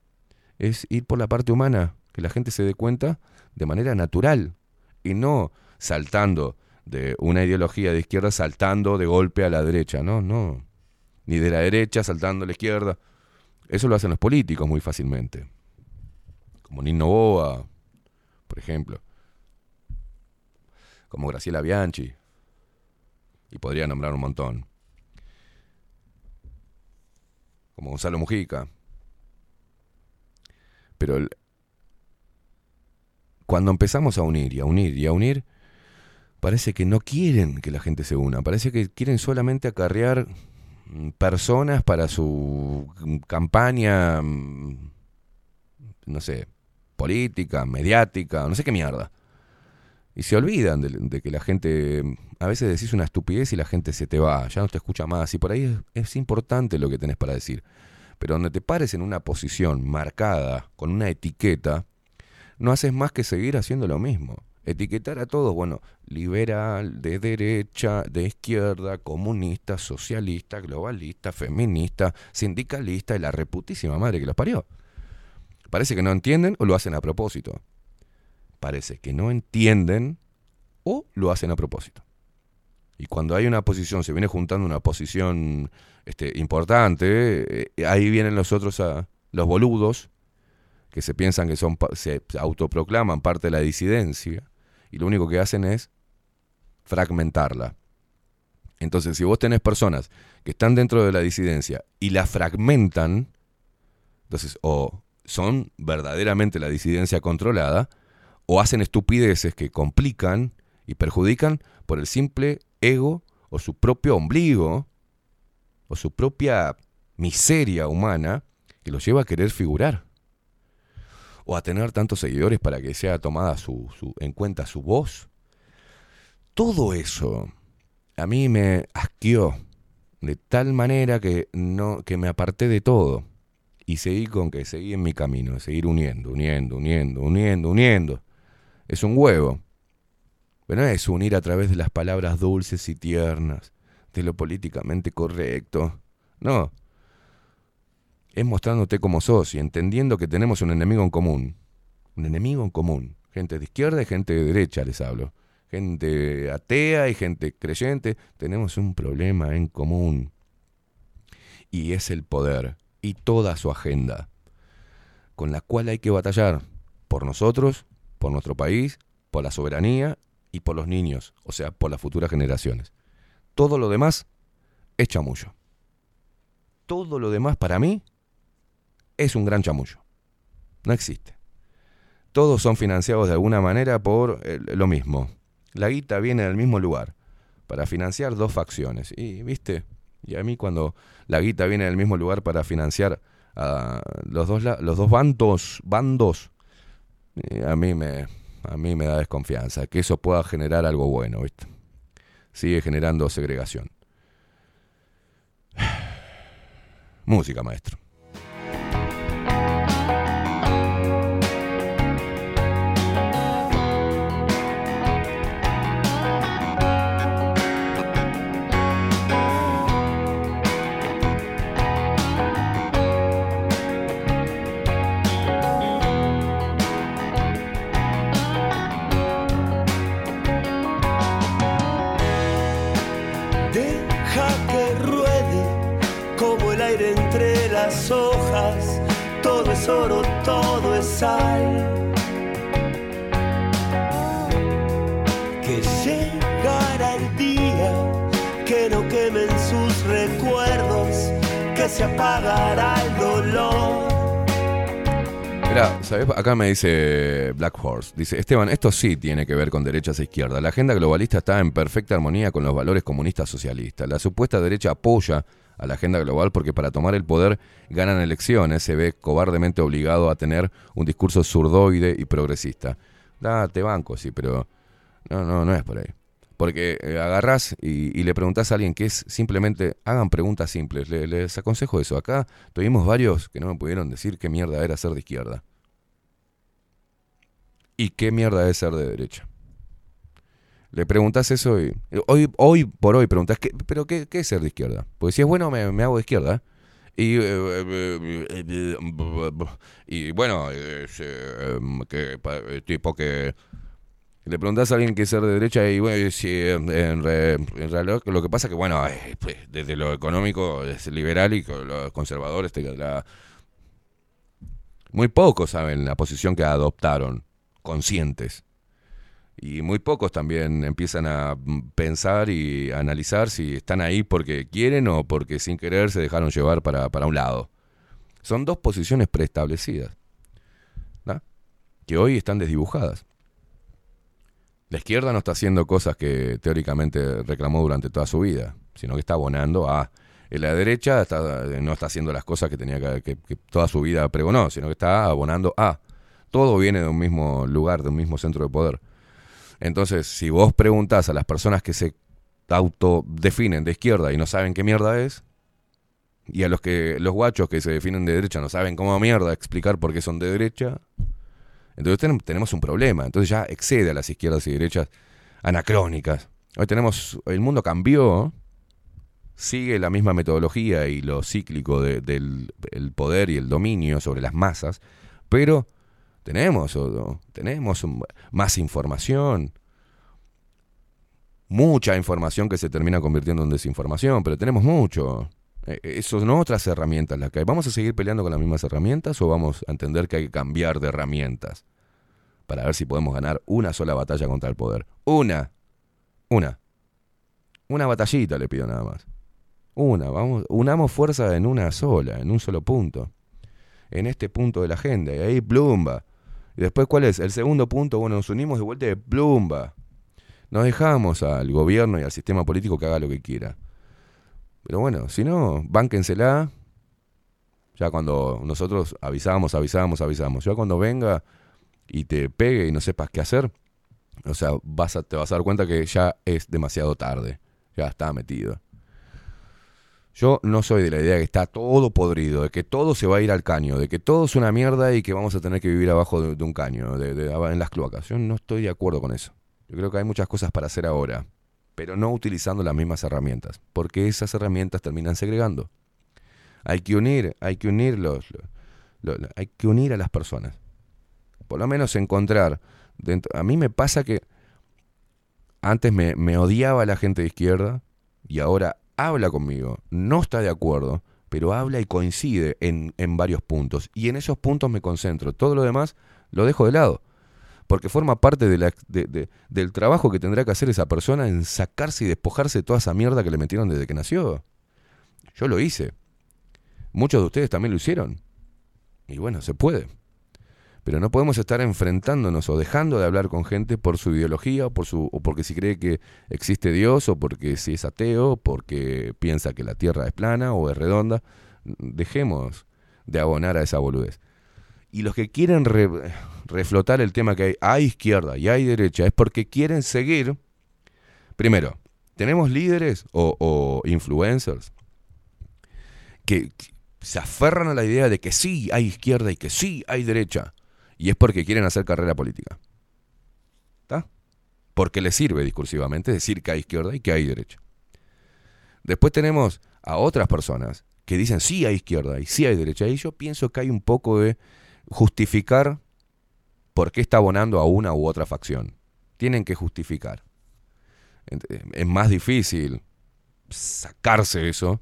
Es ir por la parte humana, que la gente se dé cuenta de manera natural y no saltando de una ideología de izquierda saltando de golpe a la derecha. No, no. Ni de la derecha saltando a la izquierda. Eso lo hacen los políticos muy fácilmente. Como Nino Boa, por ejemplo. Como Graciela Bianchi. Y podría nombrar un montón. Como Gonzalo Mujica. Pero cuando empezamos a unir y a unir y a unir, parece que no quieren que la gente se una. Parece que quieren solamente acarrear personas para su mm, campaña, mm, no sé, política, mediática, no sé qué mierda. Y se olvidan de, que la gente, mm, a veces decís una estupidez y la gente se te va, ya no te escucha más. Y por ahí es, es importante lo que tenés para decir. Pero donde te pares en una posición marcada, con una etiqueta, no haces más que seguir haciendo lo mismo. Etiquetar a todos, bueno, liberal, de derecha, de izquierda, comunista, socialista, globalista, feminista, sindicalista y la reputísima madre que los parió. Parece que no entienden o lo hacen a propósito. Parece que no entienden o lo hacen a propósito. Y cuando hay una posición, se viene juntando una posición este, importante, eh, ahí vienen los otros, a, los boludos, que se piensan que son, se autoproclaman parte de la disidencia, y lo único que hacen es fragmentarla. Entonces, si vos tenés personas que están dentro de la disidencia y la fragmentan, entonces o son verdaderamente la disidencia controlada, o hacen estupideces que complican y perjudican por el simple ego o su propio ombligo o su propia miseria humana que los lleva a querer figurar o a tener tantos seguidores para que sea tomada su, su- en cuenta su voz. Todo eso a mí me asqueó de tal manera que no que me aparté de todo y seguí con que seguí en mi camino, seguir uniendo, uniendo, uniendo, uniendo, uniendo. Es un huevo. Pero no es unir a través de las palabras dulces y tiernas, de lo políticamente correcto. No. Es mostrándote como sos y entendiendo que tenemos un enemigo en común. Un enemigo en común. Gente de izquierda y gente de derecha, les hablo. Gente atea y gente creyente. Tenemos un problema en común. Y es el poder y toda su agenda, con la cual hay que batallar por nosotros, por nuestro país, por la soberanía y por los niños, o sea, por las futuras generaciones. Todo lo demás es chamullo. Todo lo demás para mí es un gran chamullo. No existe. Todos son financiados de alguna manera por eh, lo mismo. La guita viene del mismo lugar para financiar dos facciones. Y, ¿viste? Y a mí cuando la guita viene del mismo lugar para financiar a los dos, los dos bandos, bandos eh, a mí me a mí me da desconfianza que eso pueda generar algo bueno, ¿viste? Sigue generando segregación. Música, maestro. Se apagará el dolor. Mira, ¿sabes? Acá me dice Black Horse. Dice, Esteban, esto sí tiene que ver con derechas e izquierdas. La agenda globalista está en perfecta armonía con los valores comunistas socialistas. La supuesta derecha apoya a la agenda global porque para tomar el poder ganan elecciones. Se ve cobardemente obligado a tener un discurso zurdoide y progresista. Date banco, sí, pero no, no, no es por ahí. Porque eh, agarrás y, le preguntás a alguien que es simplemente, hagan preguntas simples. Le- les aconsejo eso. Acá tuvimos varios que no me pudieron decir qué mierda era ser de izquierda. ¿Y qué mierda es ser de derecha? Le preguntás eso y hoy, hoy por hoy preguntás, ¿qué, ¿pero qué, es ser de izquierda? Porque si es bueno, me, hago de izquierda. Y, eh, eh, eh, eh, y bueno, es, eh, que, eh, tipo que le preguntás a alguien qué es ser de derecha y bueno, eh, en, re- en realidad lo que pasa que bueno, eh, pues, desde lo económico es liberal y los conservadores te- la- muy pocos saben la posición que adoptaron, conscientes. Y muy pocos también empiezan a pensar y analizar si están ahí porque quieren o porque sin querer se dejaron llevar para, para un lado. Son dos posiciones preestablecidas, ¿no? que hoy están desdibujadas. La izquierda no está haciendo cosas que teóricamente reclamó durante toda su vida, sino que está abonando a... y La derecha está- no está haciendo las cosas que tenía que- que toda su vida pregonó, sino que está abonando a... Todo viene de un mismo lugar, de un mismo centro de poder. Entonces, si vos preguntás a las personas que se autodefinen de izquierda y no saben qué mierda es, y a los que los guachos que se definen de derecha no saben cómo mierda explicar por qué son de derecha, entonces tenem- tenemos un problema. Entonces ya excede a las izquierdas y derechas anacrónicas. Hoy tenemos, el mundo cambió, sigue la misma metodología y lo cíclico de- del el poder y el dominio sobre las masas, pero tenemos, tenemos más información, mucha información que se termina convirtiendo en desinformación, pero tenemos mucho. Eh, eh, Eso son otras herramientas las que hay. ¿Vamos a seguir peleando con las mismas herramientas o vamos a entender que hay que cambiar de herramientas para ver si podemos ganar una sola batalla contra el poder? Una. Una. Una batallita le pido nada más. Una, vamos, unamos fuerza en una sola, en un solo punto. En este punto de la agenda. Y ahí plumba. Y después, ¿cuál es? El segundo punto, bueno, nos unimos de vuelta de plumba. Nos dejamos al gobierno y al sistema político que haga lo que quiera. Pero bueno, si no, bánquensela. Ya cuando nosotros avisamos, avisamos, avisamos. Ya cuando venga y te pegue y no sepas qué hacer, o sea, te vas a dar cuenta que ya es demasiado tarde. Ya está metido. Yo no soy de la idea de que está todo podrido, de que todo se va a ir al caño, de que todo es una mierda y que vamos a tener que vivir abajo de, de un caño, de, de- en las cloacas. Yo no estoy de acuerdo con eso. Yo creo que hay muchas cosas para hacer ahora, pero no utilizando las mismas herramientas, porque esas herramientas terminan segregando. Hay que unir, hay que unir los, lo- lo- hay que unir a las personas. Por lo menos encontrar. dentro- a mí me pasa que antes me, me odiaba la gente de izquierda y ahora habla conmigo, no está de acuerdo, pero habla y coincide en, en varios puntos. Y en esos puntos me concentro. Todo lo demás lo dejo de lado. Porque forma parte del trabajo que tendrá que hacer esa persona en sacarse y despojarse de toda esa mierda que le metieron desde que nació. Yo lo hice. Muchos de ustedes también lo hicieron. Y bueno, se puede. Pero no podemos estar enfrentándonos o dejando de hablar con gente por su ideología o, por su, o porque si cree que existe Dios o porque si es ateo, porque piensa que la tierra es plana o es redonda. Dejemos de abonar a esa boludez. Y los que quieren re- reflotar el tema que hay, hay izquierda y hay derecha es porque quieren seguir. Primero, tenemos líderes o, o influencers que se aferran a la idea de que sí hay izquierda y que sí hay derecha. Y es porque quieren hacer carrera política. ¿Está? Porque les sirve discursivamente decir que hay izquierda y que hay derecha. Después tenemos a otras personas que dicen sí hay izquierda y sí hay derecha. Y yo pienso que hay un poco de justificar por qué está abonando a una u otra facción. Tienen que justificar. Ent- Es más difícil sacarse eso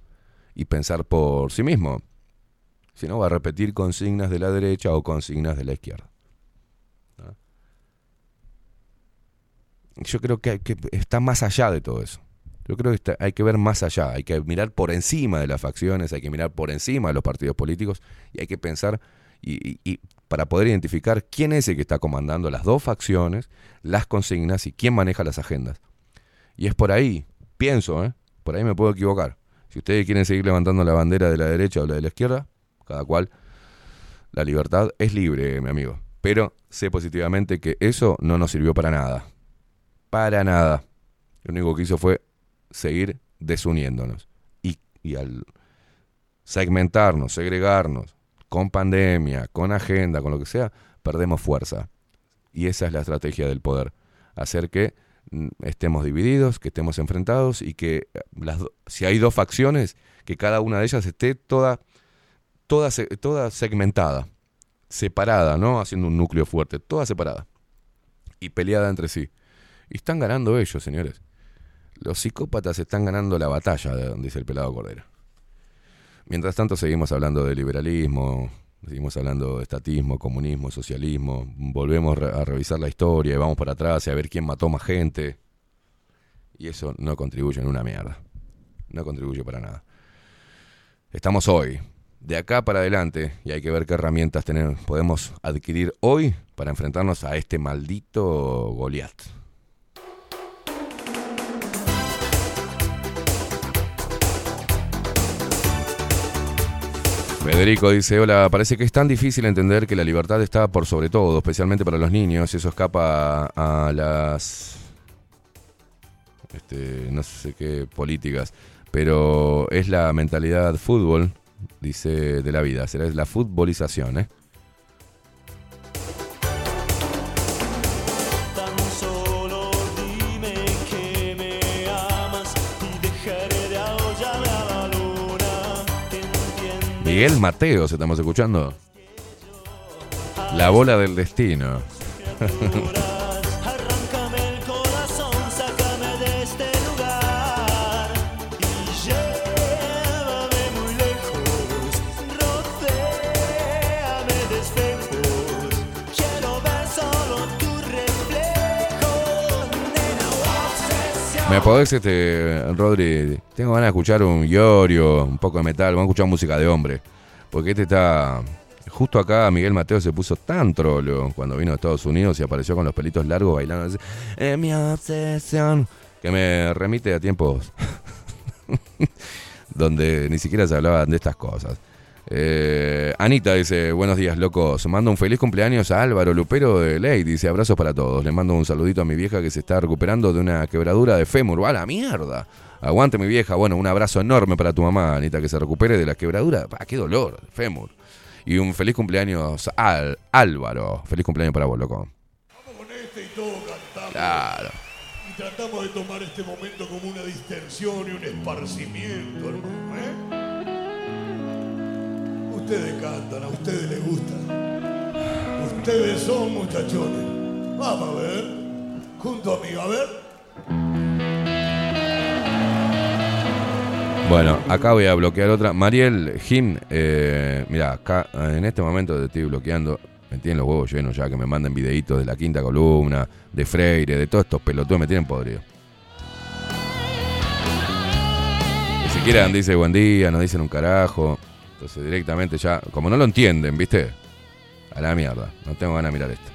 y pensar por sí mismo. Si no, va a repetir consignas de la derecha o consignas de la izquierda. Yo creo que, que está más allá de todo eso. Yo creo que hay que ver más allá, hay que mirar por encima de las facciones, hay que mirar por encima de los partidos políticos y hay que pensar y, y- para poder identificar quién es el que está comandando las dos facciones, las consignas y quién maneja las agendas. Y es por ahí, pienso, ¿eh? por ahí me puedo equivocar. Si ustedes quieren seguir levantando la bandera de la derecha o la de la izquierda, cada cual, la libertad es libre, mi amigo. Pero sé positivamente que eso no nos sirvió para nada. Para nada. Lo único que hizo fue seguir desuniéndonos. Y, y al segmentarnos, segregarnos, con pandemia, con agenda, con lo que sea, perdemos fuerza. Y esa es la estrategia del poder. Hacer que mm, estemos divididos, que estemos enfrentados y que eh, si hay dos facciones, que cada una de ellas esté toda, toda, toda segmentada, separada, ¿no? Haciendo un núcleo fuerte, toda separada y peleada entre sí. Y están ganando ellos, señores. Los psicópatas están ganando la batalla, dice el pelado Cordero. Mientras tanto seguimos hablando de liberalismo, seguimos hablando de estatismo, comunismo, socialismo, volvemos a revisar la historia y vamos para atrás y a ver quién mató más gente. Y eso no contribuye en una mierda. No contribuye para nada. Estamos hoy, de acá para adelante, y hay que ver qué herramientas tenemos, podemos adquirir hoy para enfrentarnos a este maldito Goliat. Federico dice, hola, parece que es tan difícil entender que la libertad está por sobre todo, especialmente para los niños, eso escapa a las, este, no sé qué, políticas, pero es la mentalidad fútbol, dice, de la vida, será la futbolización, ¿eh? Miguel Mateos, estamos escuchando. La bola del destino. Me podés, este, Rodri, tengo ganas de escuchar un Iorio, un poco de metal, vamos a escuchar música de hombre. Porque este está... Justo acá Miguel Mateo se puso tan trolo cuando vino a Estados Unidos y apareció con los pelitos largos bailando así. Mi obsesión. Que me remite a tiempos donde ni siquiera se hablaban de estas cosas. Eh, Anita dice, buenos días locos, mando un feliz cumpleaños a Álvaro Lupero de Ley, dice abrazos para todos, le mando un saludito a mi vieja que se está recuperando de una quebradura de fémur, ¡a la mierda! Aguante mi vieja, bueno, un abrazo enorme para tu mamá, Anita, que se recupere de la quebradura, ¡Ah, qué dolor! Fémur. Y un feliz cumpleaños al Álvaro, feliz cumpleaños para vos, loco. Con este y todo cantamos. Claro. Y tratamos de tomar este momento como una distensión y un esparcimiento, hermano. ¿eh? Ustedes cantan, a ustedes les gusta. Ustedes son muchachones. Vamos a ver. Junto a mí, a ver. Bueno, acá voy a bloquear otra. Mariel Jim, eh, mira, acá eh, en este momento te estoy bloqueando. Me tienen los huevos llenos ya que me manden videitos de la quinta columna, de Freire, de todos estos pelotudos, me tienen podrido. Ni siquiera dice buen día, no dicen un carajo. Entonces directamente ya, como no lo entienden, ¿viste? A la mierda, no tengo ganas de mirar esto.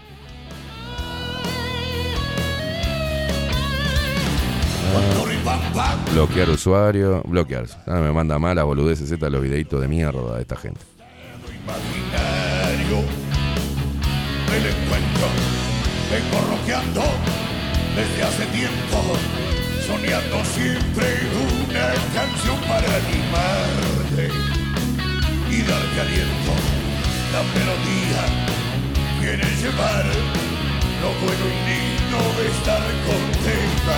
Bloquear usuario, bloquear. Ahora me manda malas boludeces estas los videitos de mierda de esta gente. El encuentro. Vengo roqueando desde hace tiempo. Soñando siempre una canción para animarte y darte aliento. La melodía quiere llevar lo bueno y lindo de estar contenta.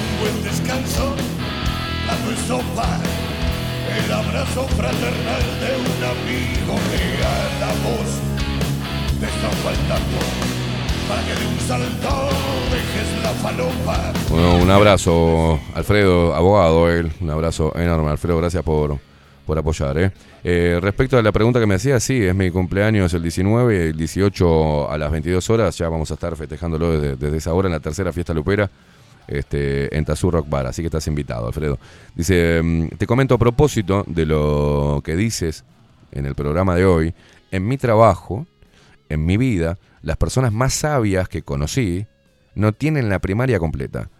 Un buen descanso, plato en sopa, el abrazo fraternal de un amigo que a la voz te está faltando. Bueno, un abrazo, Alfredo, abogado, él. Un abrazo enorme, Alfredo. Gracias por, por apoyar. ¿eh? Eh, respecto a la pregunta que me hacía, sí, es mi cumpleaños el 19, el 18 a las 22 horas, ya vamos a estar festejándolo desde, desde esa hora en la tercera fiesta lupera este, en Tazú Rock Bar, así que estás invitado, Alfredo. Dice, mm, te comento a propósito de lo que dices en el programa de hoy, en mi trabajo, en mi vida, las personas más sabias que conocí no tienen la primaria completa.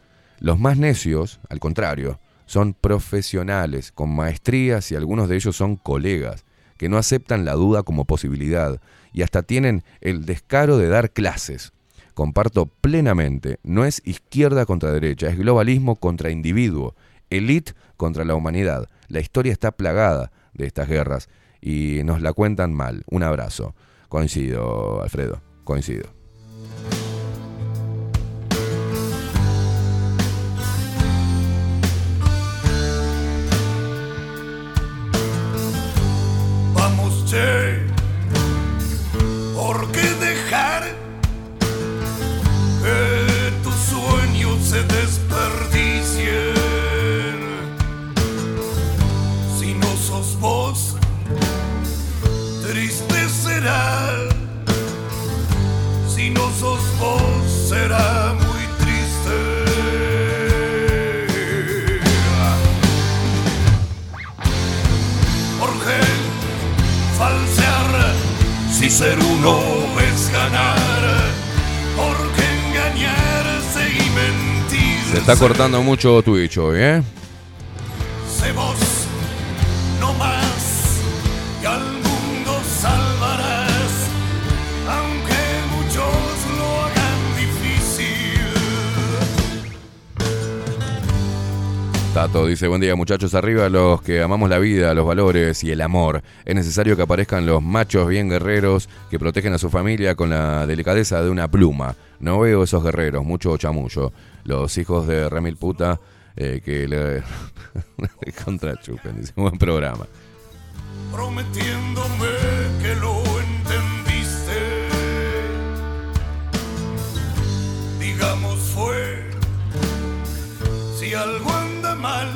Los más necios, al contrario, son profesionales, con maestrías y algunos de ellos son colegas, que no aceptan la duda como posibilidad y hasta tienen el descaro de dar clases. Comparto plenamente, no es izquierda contra derecha, es globalismo contra individuo, elite contra la humanidad. La historia está plagada de estas guerras y nos la cuentan mal. Un abrazo. Coincido, Alfredo, coincido. Vamos, che, ¿por qué será. Si no sos vos, será muy triste. Porque falsear si ser uno es ganar. Porque engañarse y mentir. Se está cortando mucho Twitch hoy, ¿eh? Sé vos, no más, Tato dice, buen día muchachos, arriba los que amamos la vida, los valores y el amor. Es necesario que aparezcan los machos bien guerreros que protegen a su familia con la delicadeza de una pluma. No veo esos guerreros, mucho chamullo. Los hijos de Remil Puta eh, que le contrachupen, dice, buen programa. prometiéndome que lo entendiste. Digamos fue, si algo mal,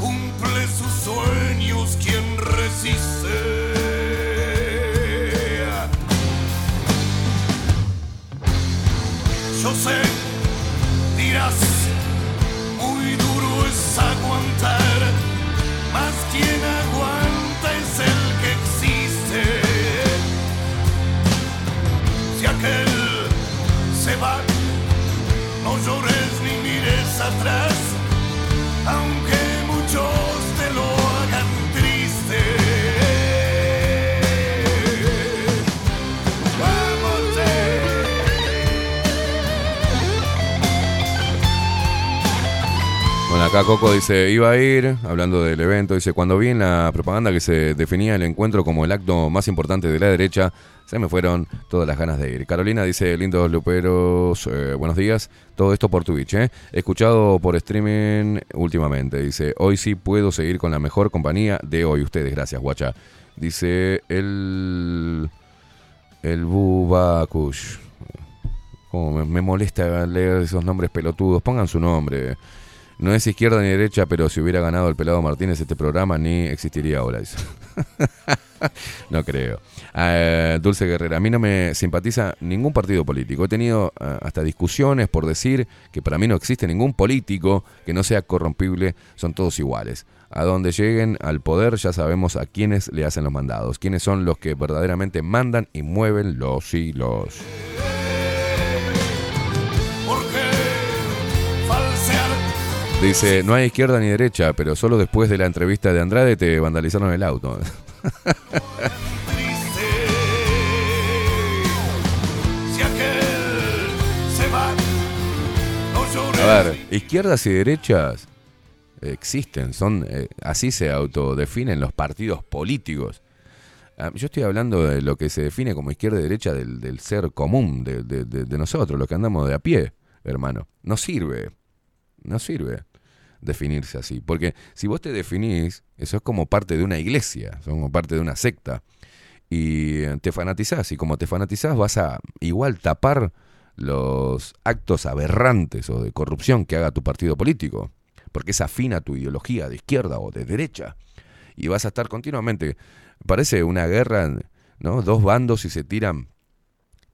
cumple sus sueños quien resiste. Yo sé, atrás, acá Coco dice, iba a ir, hablando del evento, dice, cuando vi en la propaganda que se definía el encuentro como el acto más importante de la derecha, se me fueron todas las ganas de ir. Carolina dice, lindos luperos, eh, buenos días, todo esto por Twitch, ¿eh? Escuchado por streaming últimamente, dice, hoy sí puedo seguir con la mejor compañía de hoy, ustedes, gracias, guacha. Dice, el... El Bubakush. Me, me molesta leer esos nombres pelotudos, pongan su nombre. No es izquierda ni derecha, pero si hubiera ganado el pelado Martínez este programa ni existiría ahora. no creo. Eh, Dulce Guerrera, a mí no me simpatiza ningún partido político. He tenido eh, hasta discusiones por decir que para mí no existe ningún político que no sea corrompible, son todos iguales. A donde lleguen al poder ya sabemos a quiénes le hacen los mandados, quiénes son los que verdaderamente mandan y mueven los hilos. Dice, no hay izquierda ni derecha, pero solo después de la entrevista de Andrade te vandalizaron el auto. A ver, izquierdas y derechas existen, son eh, así se autodefinen los partidos políticos. Ah, Yo estoy hablando de lo que se define como izquierda y derecha del, del ser común de, de- de- de nosotros, los que andamos de a pie, hermano. No sirve, no sirve definirse así. Porque si vos te definís, eso es como parte de una iglesia, como parte de una secta. Y eh, te fanatizás, y como te fanatizás vas a igual tapar los actos aberrantes o de corrupción que haga tu partido político. porque es afín a tu ideología de izquierda o de derecha. Y vas a estar continuamente, parece una guerra, ¿no? Dos bandos y se tiran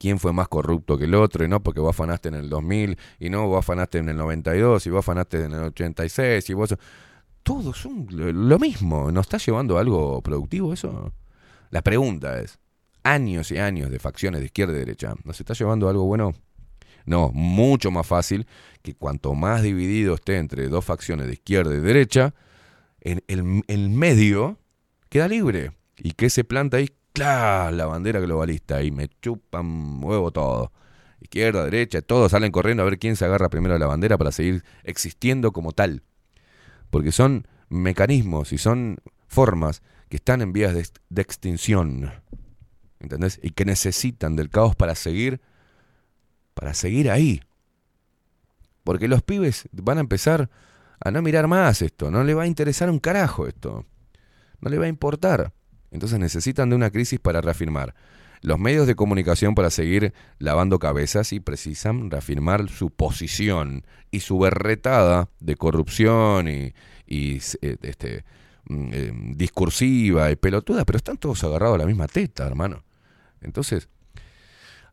quién fue más corrupto que el otro, y no porque vos afanaste en el 2000, y no vos afanaste en el 92, y vos afanaste en el 86, y vos... Todos son lo mismo, ¿nos está llevando algo productivo eso? La pregunta es, años y años de facciones de izquierda y derecha, ¿nos está llevando algo bueno? No, mucho más fácil que cuanto más dividido esté entre dos facciones de izquierda y derecha, en el, el medio queda libre. ¿Y qué se planta ahí? Claro, la bandera globalista. Y me chupan huevo todo. Izquierda, derecha, todos salen corriendo a ver quién se agarra primero la bandera para seguir existiendo como tal. Porque son mecanismos y son formas que están en vías de, de extinción. ¿Entendés? Y que necesitan del caos para seguir para seguir ahí. Porque los pibes van a empezar a no mirar más esto, no le va a interesar un carajo esto, no le va a importar. Entonces necesitan de una crisis para reafirmar los medios de comunicación para seguir lavando cabezas y precisan reafirmar su posición y su berretada de corrupción y, eh, este, mm, eh, discursiva y pelotuda, pero están todos agarrados a la misma teta, hermano. Entonces,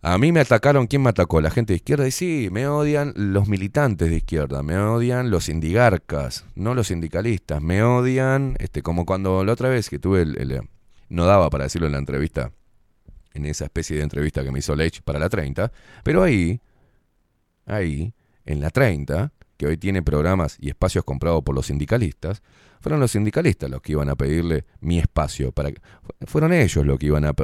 a mí me atacaron, ¿quién me atacó? La gente de izquierda. Y sí, me odian los militantes de izquierda, me odian los sindigarcas, no los sindicalistas, me odian, este, como cuando la otra vez que tuve el, no daba para decirlo en la entrevista, en esa especie de entrevista que me hizo Lech para la 30, pero ahí, ahí, en la 30, que hoy tiene programas y espacios comprados por los sindicalistas, fueron los sindicalistas los que iban a pedirle mi espacio, para que, fueron ellos los que iban a, a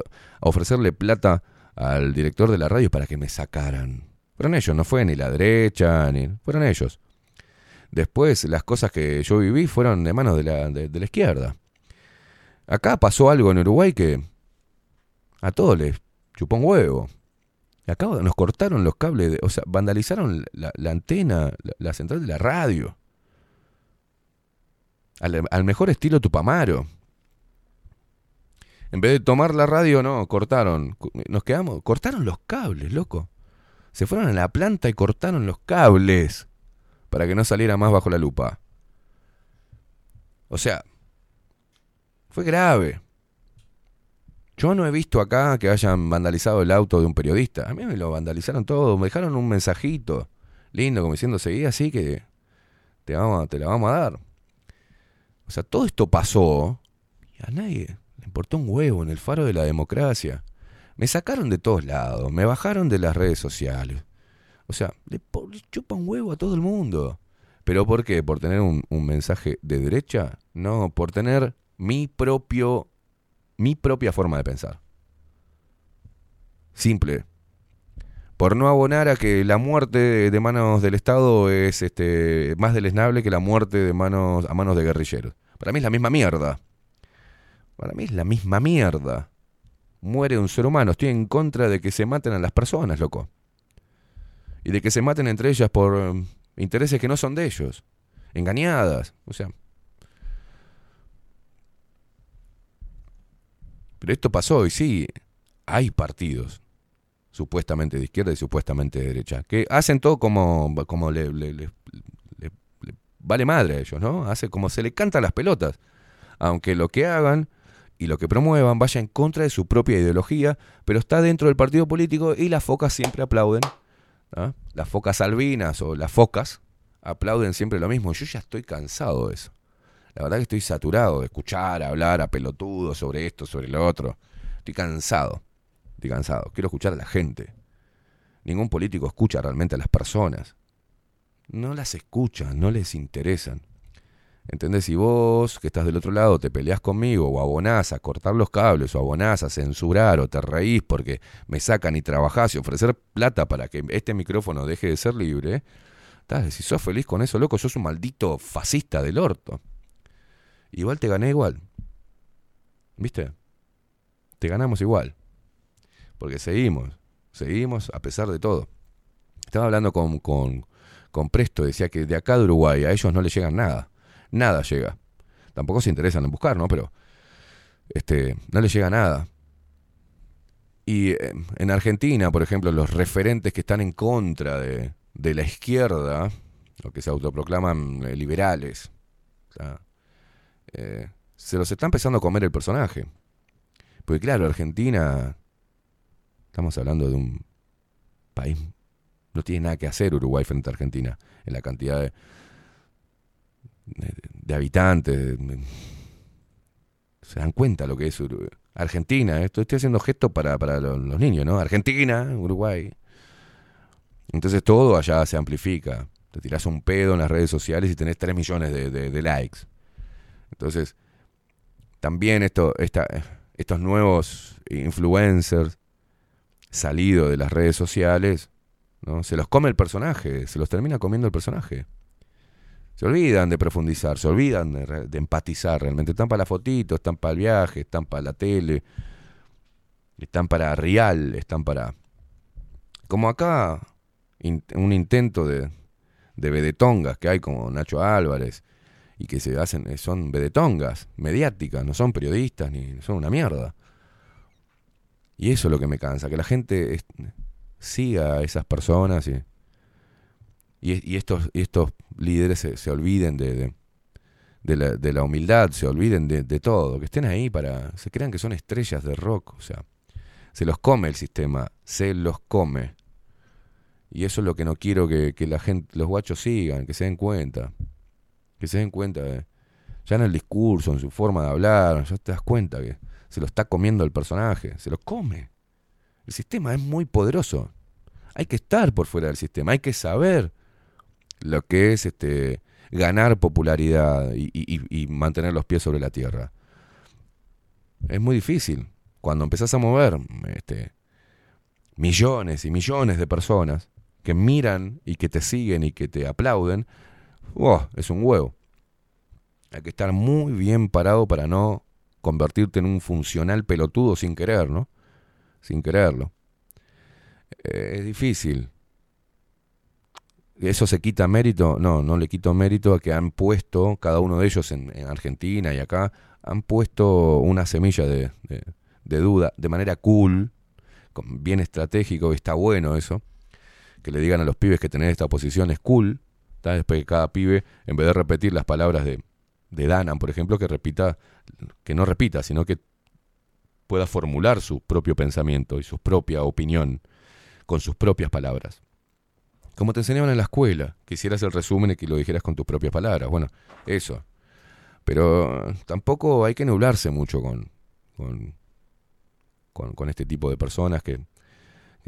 ofrecerle plata al director de la radio para que me sacaran. Fueron ellos, no fue ni la derecha, ni. Fueron ellos. Después, las cosas que yo viví fueron de manos de la, de, la izquierda. Acá pasó algo en Uruguay que a todos les chupó un huevo. Acá nos cortaron los cables, de, o sea, vandalizaron la, antena, la, central de la radio. Al, al mejor estilo Tupamaro. En vez de tomar la radio, no, cortaron. Nos quedamos, cortaron los cables, loco. Se fueron a la planta y cortaron los cables para que no saliera más bajo la lupa. O sea, fue grave. Yo no he visto acá que hayan vandalizado el auto de un periodista. A mí me lo vandalizaron todo. Me dejaron un mensajito lindo como diciendo, seguí así que te, vamos, te la vamos a dar. O sea, todo esto pasó y a nadie me importó un huevo en el faro de la democracia. Me sacaron de todos lados, me bajaron de las redes sociales. O sea, le, chupa un huevo a todo el mundo. ¿Pero por qué? ¿Por tener un, mensaje de derecha? No, por tener mi propio mi propia forma de pensar. Simple. Por no abonar a que la muerte de manos del Estado es este, más deleznable que la muerte de manos, a manos de guerrilleros. Para mí es la misma mierda. Para mí es la misma mierda. Muere un ser humano. Estoy en contra de que se maten a las personas, loco. Y de que se maten entre ellas por um, intereses que no son de ellos. Engañadas. O sea. Pero esto pasó y sí, hay partidos supuestamente de izquierda y supuestamente de derecha, que hacen todo como, como le, le, vale madre a ellos, ¿no? Hace como se le canta las pelotas. Aunque lo que hagan y lo que promuevan vaya en contra de su propia ideología, pero está dentro del partido político y las focas siempre aplauden. Las focas albinas o las focas aplauden siempre lo mismo. Yo ya estoy cansado de eso. La verdad que estoy saturado de escuchar, hablar a pelotudos sobre esto, sobre lo otro. Estoy cansado. Estoy cansado. Quiero escuchar a la gente. Ningún político escucha realmente a las personas. No las escuchan, no les interesan. ¿Entendés? Si vos, que estás del otro lado, te peleás conmigo o abonás a cortar los cables o abonás a censurar o te reís porque me sacan y trabajás y ofrecer plata para que este micrófono deje de ser libre, si sos feliz con eso, loco, sos un maldito fascista del orto. Igual te gané igual. ¿Viste? Te ganamos igual. Porque seguimos, seguimos a pesar de todo. Estaba hablando con, con, con Presto, decía que de acá de Uruguay a ellos no les llegan nada nada llega. Tampoco se interesan en buscar, ¿no? Pero este, no les llega nada. Y eh, en Argentina, por ejemplo, los referentes que están en contra de, de la izquierda, o que se autoproclaman eh, liberales. O sea, eh, se los está empezando a comer el personaje. Porque claro, Argentina, estamos hablando de un país, no tiene nada que hacer Uruguay frente a Argentina, en la cantidad de, habitantes. se dan cuenta lo que es Uru- Argentina. Esto estoy haciendo gestos para, para los, niños, ¿no? Argentina, Uruguay. Entonces todo allá se amplifica. Te tirás un pedo en las redes sociales y tenés 3 millones de likes. Entonces, también estos nuevos influencers salidos de las redes sociales, ¿no? se los come el personaje, se los termina comiendo el personaje. Se olvidan de profundizar, se olvidan de, empatizar realmente. Están para la fotito, están para el viaje, están para la tele, están para real, están para... Como acá, un intento de, de vedetongas que hay como Nacho Álvarez y que se hacen, eh, son vedetongas mediáticas, no son periodistas ni son una mierda. Y eso es lo que me cansa, que la gente es- siga a esas personas y, y, estos, estos líderes se, olviden de, de la humildad, se olviden de, de todo, que estén ahí para, se crean que son estrellas de rock, o sea, se los come el sistema, se los come. Y eso es lo que no quiero que, que la gente, los guachos sigan, que se den cuenta. Que se den cuenta de, ya en el discurso, en su forma de hablar, ya te das cuenta que se lo está comiendo el personaje, se lo come. El sistema es muy poderoso. Hay que estar por fuera del sistema, hay que saber lo que es este ganar popularidad y mantener los pies sobre la tierra. Es muy difícil. Cuando empezás a mover este, millones y millones de personas que miran y que te siguen y que te aplauden, es un huevo. Hay que estar muy bien parado para no convertirte en un funcional pelotudo sin querer, ¿no? Sin quererlo. Eh, es difícil. ¿Eso se quita mérito? No, no le quito mérito a que han puesto, cada uno de ellos en, en Argentina y acá, han puesto una semilla de, duda de manera cool, con- bien estratégico, está bueno eso. Que le digan a los pibes que tener esta posición es cool. ¿Tá? Después que cada pibe, en vez de repetir las palabras de, de Danan, por ejemplo, que repita, que no repita, sino que pueda formular su propio pensamiento y su propia opinión con sus propias palabras. Como te enseñaban en la escuela, que hicieras el resumen y que lo dijeras con tus propias palabras. Bueno, eso. Pero eh, tampoco hay que nublarse mucho con, con, con, con este tipo de personas que,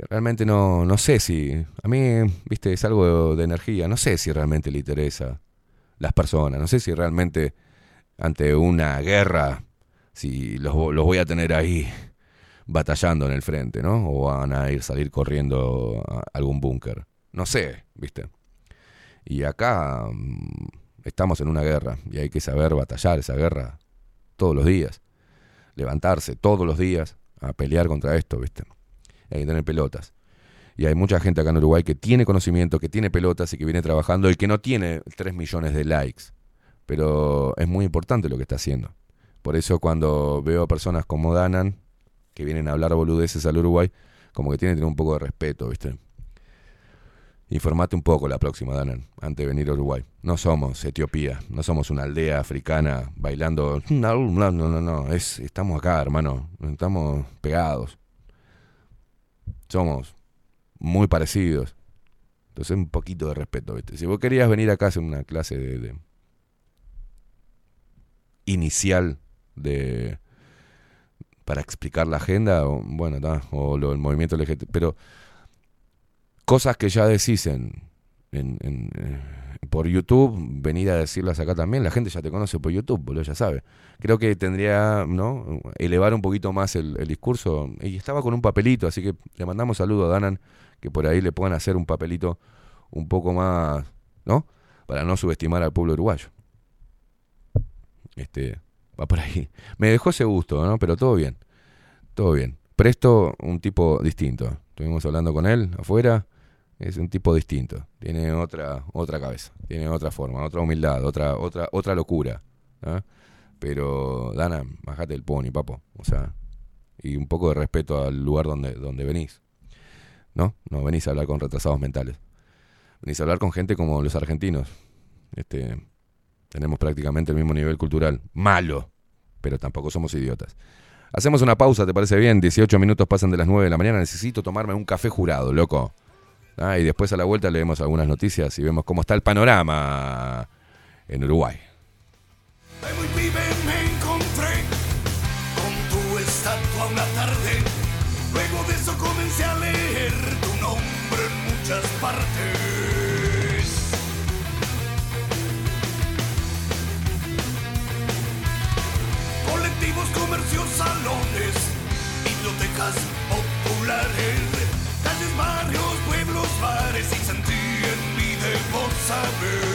realmente no, no sé si... A mí, viste, es algo de, energía. No sé si realmente le interesa las personas. No sé si realmente ante una guerra, si los, los voy a tener ahí batallando en el frente, ¿no? O van a ir salir corriendo a algún búnker. No sé, ¿viste? Y acá mm, estamos en una guerra y hay que saber batallar esa guerra todos los días. Levantarse todos los días a pelear contra esto, ¿viste? Hay que tener pelotas. Y hay mucha gente acá en Uruguay que tiene conocimiento, que tiene pelotas y que viene trabajando y que no tiene 3 millones de likes. Pero es muy importante lo que está haciendo. Por eso cuando veo a personas como Danan, que vienen a hablar boludeces al Uruguay, como que tienen que tener un poco de respeto, ¿viste? Informate un poco la próxima, Danan, antes de venir a Uruguay. No somos Etiopía, no somos una aldea africana bailando. No, no, no, no, no. Es, estamos acá, hermano. Estamos pegados. Somos muy parecidos. Entonces, un poquito de respeto, ¿viste? Si vos querías venir acá a hacer una clase de, inicial de para explicar la agenda, o, bueno, o lo, el movimiento LGT, pero cosas que ya decís en, en- en, eh, por YouTube, venir a decirlas acá también, la gente ya te conoce por YouTube, boludo, ya sabe. Creo que tendría, ¿no? Elevar un poquito más el, discurso. Y estaba con un papelito, así que le mandamos saludo a Danan, que por ahí le puedan hacer un papelito un poco más, ¿no? Para no subestimar al pueblo uruguayo. Este, va por ahí. Me dejó ese gusto, ¿no? Pero todo bien. Todo bien. Presto, un tipo distinto. Estuvimos hablando con él afuera. Es un tipo distinto. Tiene otra, otra cabeza. Tiene otra forma, otra humildad, otra, otra, otra locura. Pero, Dana, bajate el pony, papo. O sea, y un poco de respeto al lugar donde, donde venís. ¿No? No venís a hablar con retrasados mentales. venís a hablar con gente como los argentinos. Este, tenemos prácticamente el mismo nivel cultural. Malo, pero tampoco somos idiotas. Hacemos una pausa, ¿te parece bien? 18 minutos pasan de las 9 de la mañana. Necesito tomarme un café jurado, loco. Ah, y después a la vuelta leemos algunas noticias y vemos cómo está el panorama en Uruguay. De muy pibe me encontré summer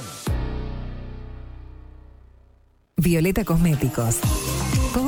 Violeta Cosméticos.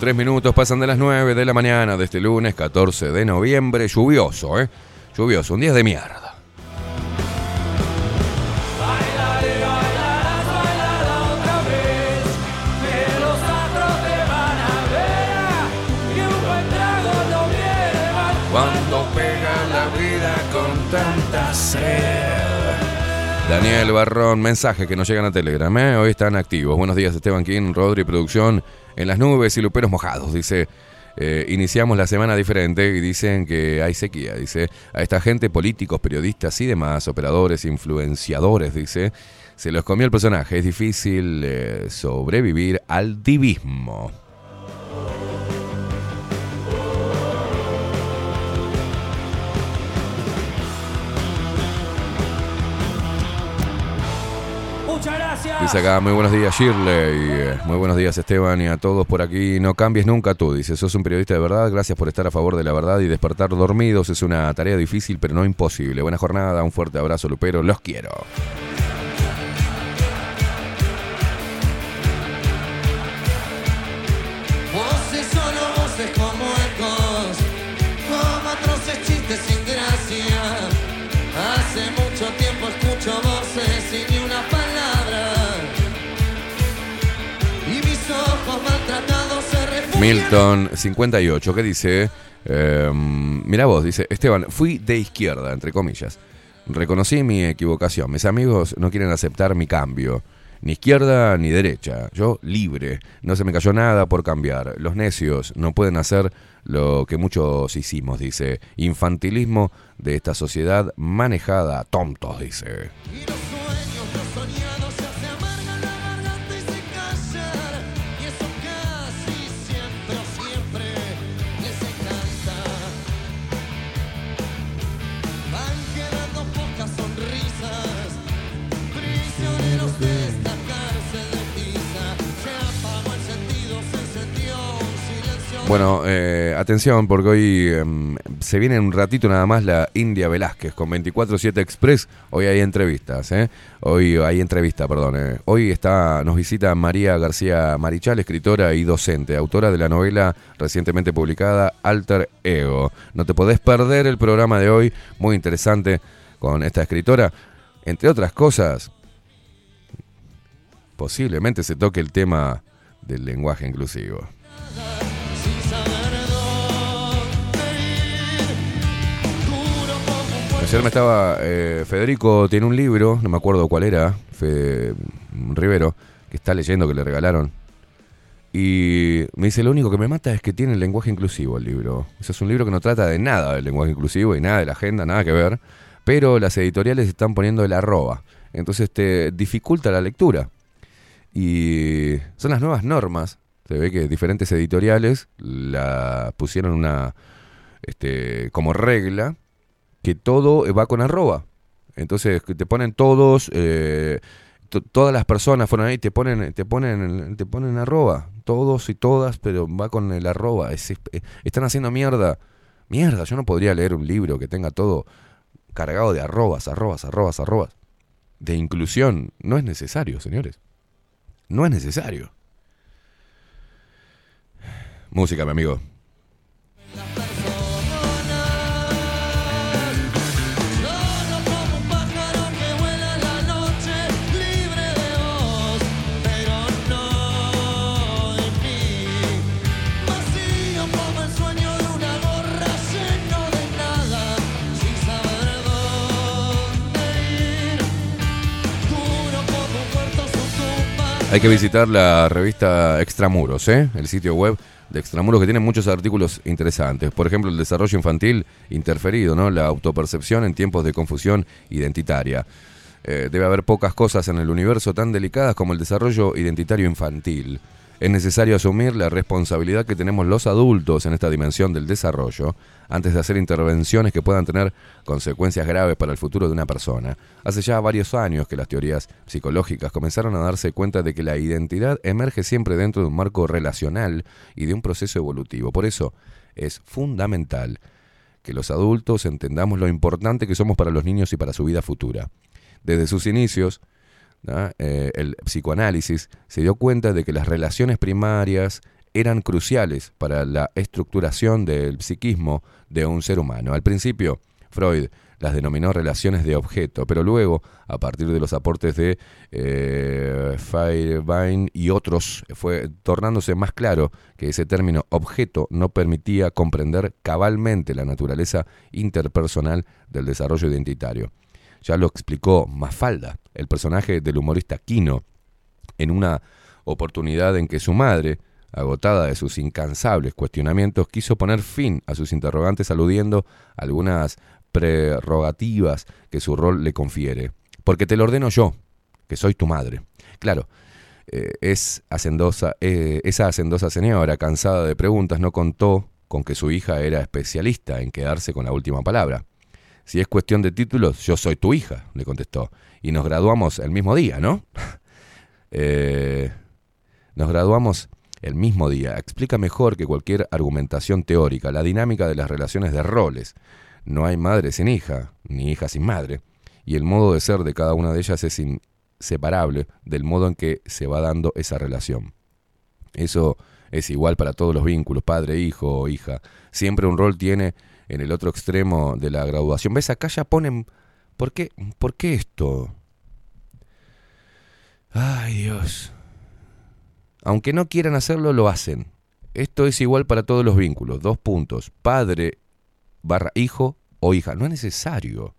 43 minutos pasan de las 9 de la mañana de este lunes 14 de noviembre. Lluvioso, ¿eh? Lluvioso, un día de mierda. Cuando pega la vida con tanta sed. Daniel Barrón, mensaje que nos llegan a Telegram, ¿eh? hoy están activos. Buenos días Esteban King, Rodri Producción, en las nubes y luperos mojados. Dice, eh, iniciamos la semana diferente y dicen que hay sequía. Dice, a esta gente, políticos, periodistas y demás, operadores, influenciadores, dice, se los comió el personaje. Es difícil eh, sobrevivir al divismo. Muy buenos días Shirley, Eh, muy buenos días Esteban y a todos por aquí. No cambies nunca tú, dice, sos un periodista de verdad, gracias por estar a favor de la verdad y despertar dormidos. Es una tarea difícil pero no imposible. Buena jornada, un fuerte abrazo Lupero, los quiero. Milton 58, ¿qué dice? Eh, mira vos, dice, Esteban, fui de izquierda, entre comillas. Reconocí mi equivocación. Mis amigos no quieren aceptar mi cambio. Ni izquierda ni derecha. Yo libre. No se me cayó nada por cambiar. Los necios no pueden hacer lo que muchos hicimos, dice. Infantilismo de esta sociedad manejada. Tontos, dice. Bueno, eh, atención porque hoy em, se viene en un ratito nada más la India Velázquez con 24-7 Express. Hoy hay entrevistas, ¿eh? Hoy hay entrevista, perdón. eh. Hoy está, nos visita María García Marichal, escritora y docente, autora de la novela recientemente publicada Alter Ego. No te podés perder el programa de hoy, muy interesante con esta escritora. Entre otras cosas, posiblemente se toque el tema del lenguaje inclusivo. Ayer me estaba. eh, Federico tiene un libro, no me acuerdo cuál era, Fe- Rivero, que está leyendo, que le regalaron. Y me dice: Lo único que me mata es que tiene el lenguaje inclusivo el libro. Ese es un libro que no trata de nada del lenguaje inclusivo y nada de la agenda, nada que ver. Pero las editoriales están poniendo el arroba. Entonces te dificulta la lectura. Y son las nuevas normas. Se ve que diferentes editoriales la pusieron una este, como regla que todo va con arroba. Entonces te ponen todos, eh, to- todas las personas fueron ahí, te ponen, te ponen, te ponen arroba, todos y todas, pero va con el arroba. Eh, están haciendo mierda, mierda. Yo no podría leer un libro que tenga todo cargado de arrobas, arrobas, arrobas, arrobas. De inclusión no es necesario, señores. No es necesario. Música, mi amigo. Hay que visitar la revista Extramuros, ¿eh? el sitio web de Extramuros que tiene muchos artículos interesantes. Por ejemplo, el desarrollo infantil interferido, ¿no? la autopercepción en tiempos de confusión identitaria. Eh, debe haber pocas cosas en el universo tan delicadas como el desarrollo identitario infantil. Es necesario asumir la responsabilidad que tenemos los adultos en esta dimensión del desarrollo antes de hacer intervenciones que puedan tener consecuencias graves para el futuro de una persona. Hace ya varios años que las teorías psicológicas comenzaron a darse cuenta de que la identidad emerge siempre dentro de un marco relacional y de un proceso evolutivo. Por eso es fundamental que los adultos entendamos lo importante que somos para los niños y para su vida futura. Desde sus inicios, Eh, el psicoanálisis se dio cuenta de que las relaciones primarias eran cruciales para la estructuración del psiquismo de un ser humano. Al principio Freud las denominó relaciones de objeto, pero luego, a partir de los aportes de eh, y otros, fue tornándose más claro que ese término objeto no permitía comprender cabalmente la naturaleza interpersonal del desarrollo identitario. Ya lo explicó Mafalda, el personaje del humorista Quino, en una oportunidad en que su madre, agotada de sus incansables cuestionamientos, quiso poner fin a sus interrogantes aludiendo a algunas prerrogativas que su rol le confiere. Porque te lo ordeno yo, que soy tu madre. Claro, eh, es hacendosa, eh, esa hacendosa señora, cansada de preguntas, no contó con que su hija era especialista en quedarse con la última palabra. Si es cuestión de títulos, yo soy tu hija, le contestó. Y nos graduamos el mismo día, ¿no? Eh, nos graduamos el mismo día. Explica mejor que cualquier argumentación teórica la dinámica de las relaciones de roles. No hay madre sin hija, ni hija sin madre. Y el modo de ser de cada una de ellas es inseparable del modo en que se va dando esa relación. Eso es igual para todos los vínculos, padre, hijo o hija. Siempre un rol tiene en el otro extremo de la graduación. ¿Ves? Acá ya ponen... ¿Por qué, ¿Por qué esto? Ay Dios. Aunque no quieran hacerlo, lo hacen. Esto es igual para todos los vínculos. Dos puntos. Padre barra hijo o hija. No es necesario.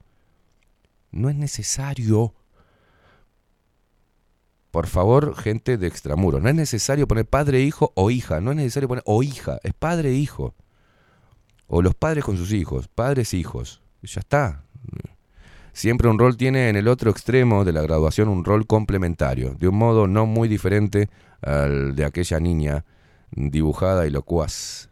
No es necesario. Por favor, gente de extramuro. No es necesario poner padre, hijo o hija. No es necesario poner o hija. Es padre, hijo. O los padres con sus hijos. Padres, hijos. Ya está. Siempre un rol tiene en el otro extremo de la graduación un rol complementario, de un modo no muy diferente al de aquella niña dibujada y locuaz.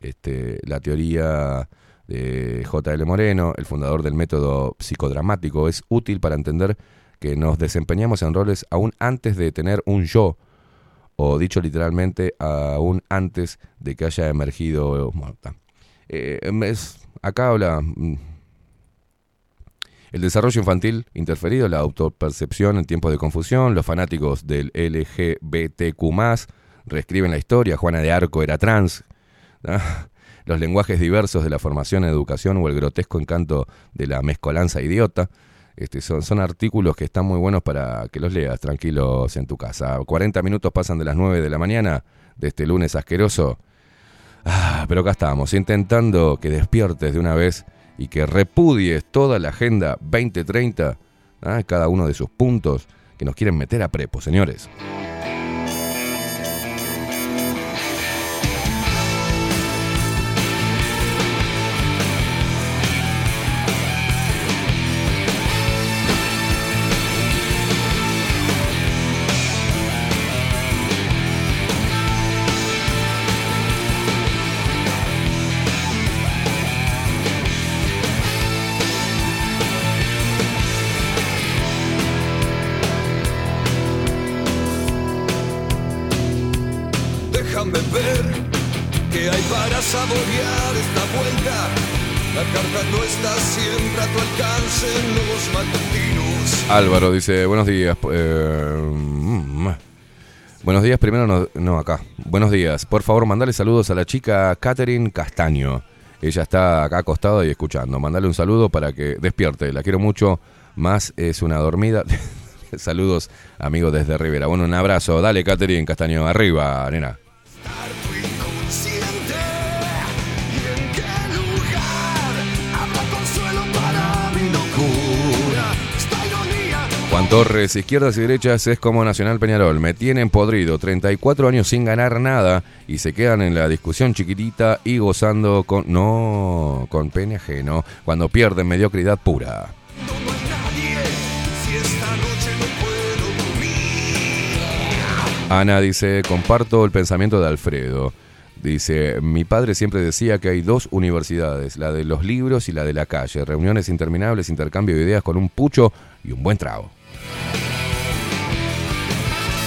Este, la teoría de J.L. Moreno, el fundador del método psicodramático, es útil para entender que nos desempeñamos en roles aún antes de tener un yo, o dicho literalmente, aún antes de que haya emergido. bueno. Eh, es- acá habla mm, el desarrollo infantil interferido, la autopercepción en tiempos de confusión, los fanáticos del LGBTQ+, reescriben la historia, Juana de Arco era trans, los lenguajes diversos de la formación en educación o el grotesco encanto de la mezcolanza idiota. Este, son, son artículos que están muy buenos para que los leas tranquilos en tu casa. 40 minutos pasan de las 9 de la mañana de este lunes asqueroso. Ah, pero acá estamos, intentando que despiertes de una vez y que repudies toda la agenda 2030, ah, cada uno de sus puntos que nos quieren meter a prepo, señores. Vuelta. La carta no está siempre a tu alcance. Álvaro dice, buenos días. eh, mm, buenos días, primero no, no, acá. Buenos días. Por favor, mandale saludos a la chica Catherine Castaño. Ella está acá acostada y escuchando. Mandale un saludo para que despierte. La quiero mucho. Más es una dormida. Saludos, amigos desde Rivera. Bueno, un abrazo. Dale, Catherine Castaño. Arriba, nena. Juan Torres, izquierdas y derechas es como Nacional Peñarol. Me tienen podrido, 34 años sin ganar nada y se quedan en la discusión chiquitita y gozando con. No, con pene ajeno, cuando pierden mediocridad pura. Ana dice: Comparto el pensamiento de Alfredo. Dice: Mi padre siempre decía que hay dos universidades, la de los libros y la de la calle. Reuniones interminables, intercambio de ideas con un pucho y un buen trago.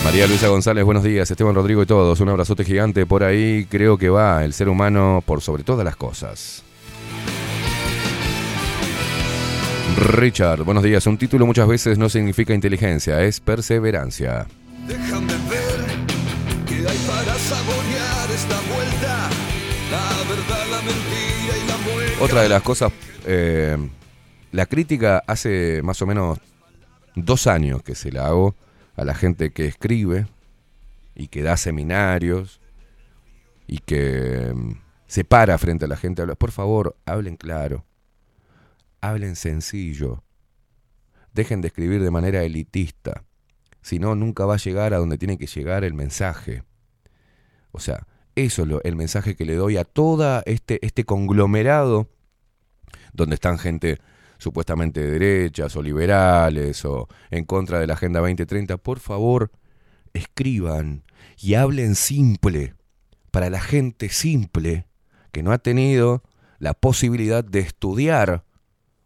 María Luisa González, buenos días. Esteban Rodrigo y todos. Un abrazote gigante por ahí. Creo que va el ser humano por sobre todas las cosas. Richard, buenos días. Un título muchas veces no significa inteligencia, es perseverancia. Déjame ver qué hay para saborear esta vuelta. La verdad, la mentira y la muerte Otra de las cosas, eh, la crítica hace más o menos dos años que se la hago a la gente que escribe y que da seminarios y que mm, se para frente a la gente. Por favor, hablen claro, hablen sencillo, dejen de escribir de manera elitista, si no, nunca va a llegar a donde tiene que llegar el mensaje. O sea, eso es el mensaje que le doy a toda este, este conglomerado donde están gente supuestamente de derechas o liberales o en contra de la Agenda 2030. Por favor, escriban y hablen simple para la gente simple que no ha tenido la posibilidad de estudiar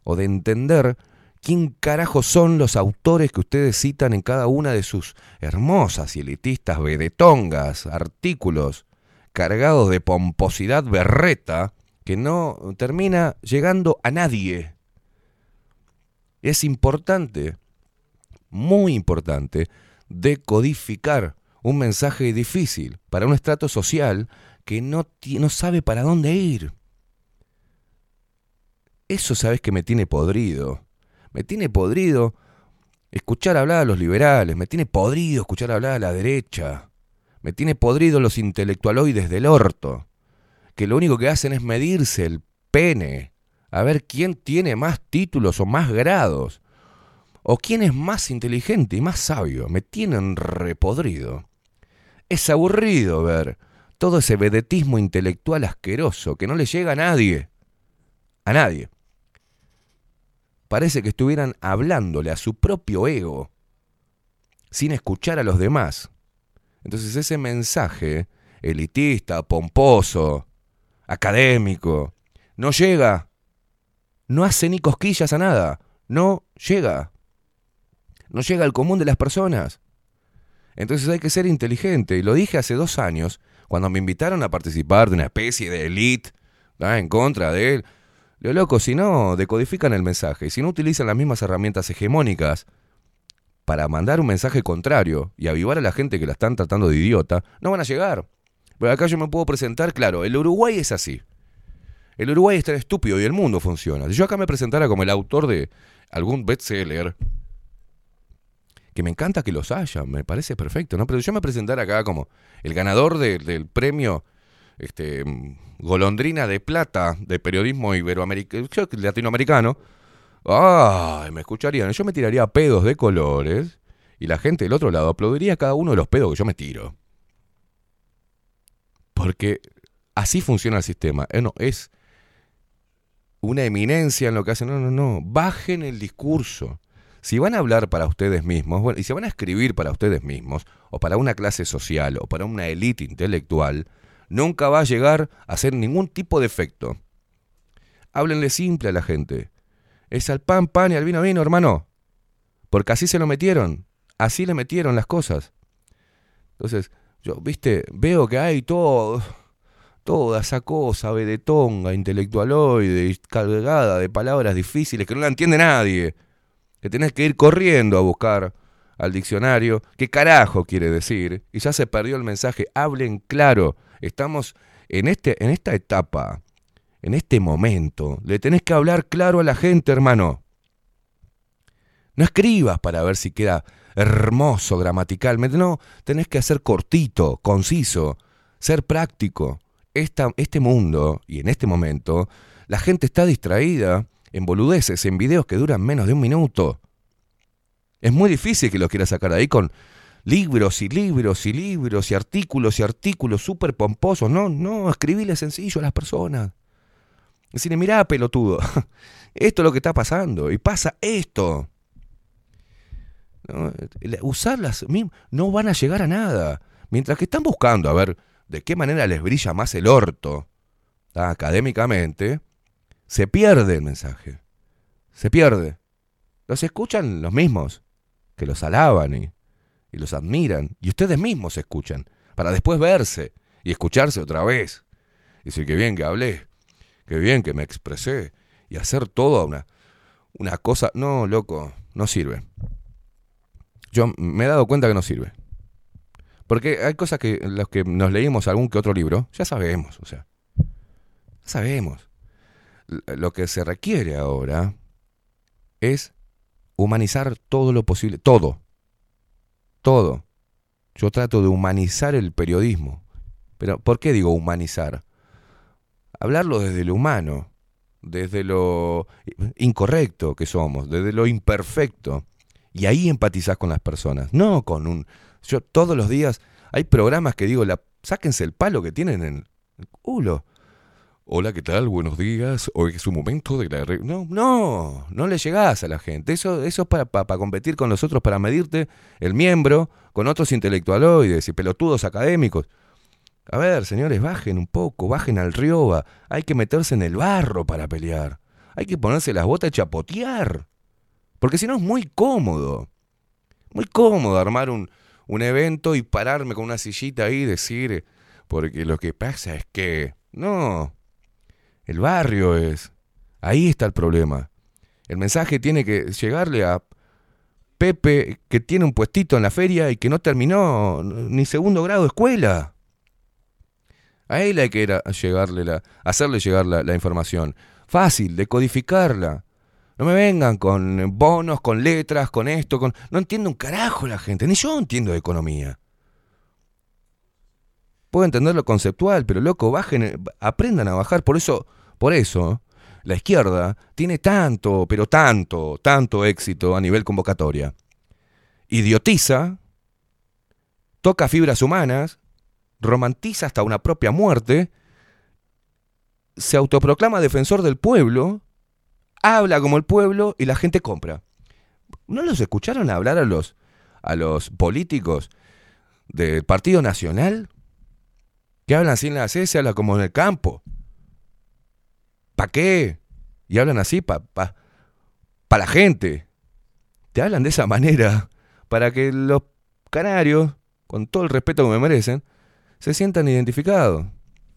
o de entender quién carajo son los autores que ustedes citan en cada una de sus hermosas y elitistas vedetongas, artículos cargados de pomposidad berreta que no termina llegando a nadie. Es importante, muy importante, decodificar un mensaje difícil para un estrato social que no, no sabe para dónde ir. Eso sabes que me tiene podrido. Me tiene podrido escuchar hablar a los liberales, me tiene podrido escuchar hablar a la derecha, me tiene podrido los intelectualoides del orto, que lo único que hacen es medirse el pene, a ver quién tiene más títulos o más grados, o quién es más inteligente y más sabio, me tienen repodrido. Es aburrido ver todo ese vedetismo intelectual asqueroso que no le llega a nadie, a nadie parece que estuvieran hablándole a su propio ego, sin escuchar a los demás. Entonces ese mensaje elitista, pomposo, académico, no llega, no hace ni cosquillas a nada, no llega, no llega al común de las personas. Entonces hay que ser inteligente, y lo dije hace dos años, cuando me invitaron a participar de una especie de elite en contra de él. Lo loco, si no decodifican el mensaje, si no utilizan las mismas herramientas hegemónicas para mandar un mensaje contrario y avivar a la gente que la están tratando de idiota, no van a llegar. Pero acá yo me puedo presentar, claro, el Uruguay es así. El Uruguay es tan estúpido y el mundo funciona. Si yo acá me presentara como el autor de algún bestseller, que me encanta que los haya, me parece perfecto, ¿no? Pero si yo me presentara acá como el ganador de- del premio este, Golondrina de Plata de periodismo iberoamericano, latinoamericano, ay, me escucharían. Yo me tiraría pedos de colores y la gente del otro lado aplaudiría cada uno de los pedos que yo me tiro. Porque así funciona el sistema. Eh, no, es una eminencia en lo que hacen. No, no, no. Bajen el discurso. Si van a hablar para ustedes mismos, bueno, y si van a escribir para ustedes mismos, o para una clase social, o para una élite intelectual, nunca va a llegar a hacer ningún tipo de efecto. Háblenle simple a la gente. Es al pan, pan y al vino, vino, hermano. Porque así se lo metieron. Así le metieron las cosas. Entonces, yo, viste, veo que hay todo, toda esa cosa vedetonga, intelectualoide, cargada de palabras difíciles que no la entiende nadie. Que tenés que ir corriendo a buscar al diccionario qué carajo quiere decir. Y ya se perdió el mensaje. Hablen claro. Estamos en, este, en esta etapa, en este momento. Le tenés que hablar claro a la gente, hermano. No escribas para ver si queda hermoso gramaticalmente. No, tenés que hacer cortito, conciso, ser práctico. Esta, este mundo y en este momento, la gente está distraída en boludeces, en videos que duran menos de un minuto. Es muy difícil que lo quieras sacar de ahí con libros y libros y libros y artículos y artículos súper pomposos. No, no, escribile sencillo a las personas. Decirle, mirá, pelotudo, esto es lo que está pasando y pasa esto. Usarlas no van a llegar a nada. Mientras que están buscando a ver de qué manera les brilla más el orto ¿tá? académicamente, se pierde el mensaje. Se pierde. Los escuchan los mismos, que los alaban y, y los admiran. Y ustedes mismos se escuchan, para después verse y escucharse otra vez. Y decir, qué bien que hablé, qué bien que me expresé. Y hacer toda una, una cosa... No, loco, no sirve. Yo me he dado cuenta que no sirve. Porque hay cosas que los que nos leímos algún que otro libro, ya sabemos, o sea. Sabemos. Lo que se requiere ahora es humanizar todo lo posible, todo, todo. Yo trato de humanizar el periodismo. Pero ¿por qué digo humanizar? Hablarlo desde lo humano, desde lo incorrecto que somos, desde lo imperfecto. Y ahí empatizás con las personas, no con un... Yo todos los días hay programas que digo, la, sáquense el palo que tienen en el culo. Hola, ¿qué tal? Buenos días. Hoy es un momento de la... re-". No, no, no le llegás a la gente. Eso, eso es para, para, para competir con los otros, para medirte el miembro con otros intelectualoides y pelotudos académicos. A ver, señores, bajen un poco, bajen al rioba. Hay que meterse en el barro para pelear. Hay que ponerse las botas y chapotear. Porque si no es muy cómodo. Muy cómodo armar un, un evento y pararme con una sillita ahí y decir, porque lo que pasa es que... No, el barrio es... Ahí está el problema. El mensaje tiene que llegarle a Pepe que tiene un puestito en la feria y que no terminó ni segundo grado de escuela. A él hay que llegarle la, hacerle llegar la, la información. Fácil, decodificarla. No me vengan con bonos, con letras, con esto, con. No entiendo un carajo la gente, ni yo entiendo de economía. Puedo entender lo conceptual, pero loco, bajen, aprendan a bajar. Por eso, por eso, la izquierda tiene tanto, pero tanto, tanto éxito a nivel convocatoria. Idiotiza, toca fibras humanas, romantiza hasta una propia muerte, se autoproclama defensor del pueblo, habla como el pueblo y la gente compra. ¿No los escucharon hablar a los, a los políticos del Partido Nacional? Que hablan así en la C, se habla como en el campo. ¿Para qué? Y hablan así para pa, pa la gente. Te hablan de esa manera para que los canarios, con todo el respeto que me merecen, se sientan identificados.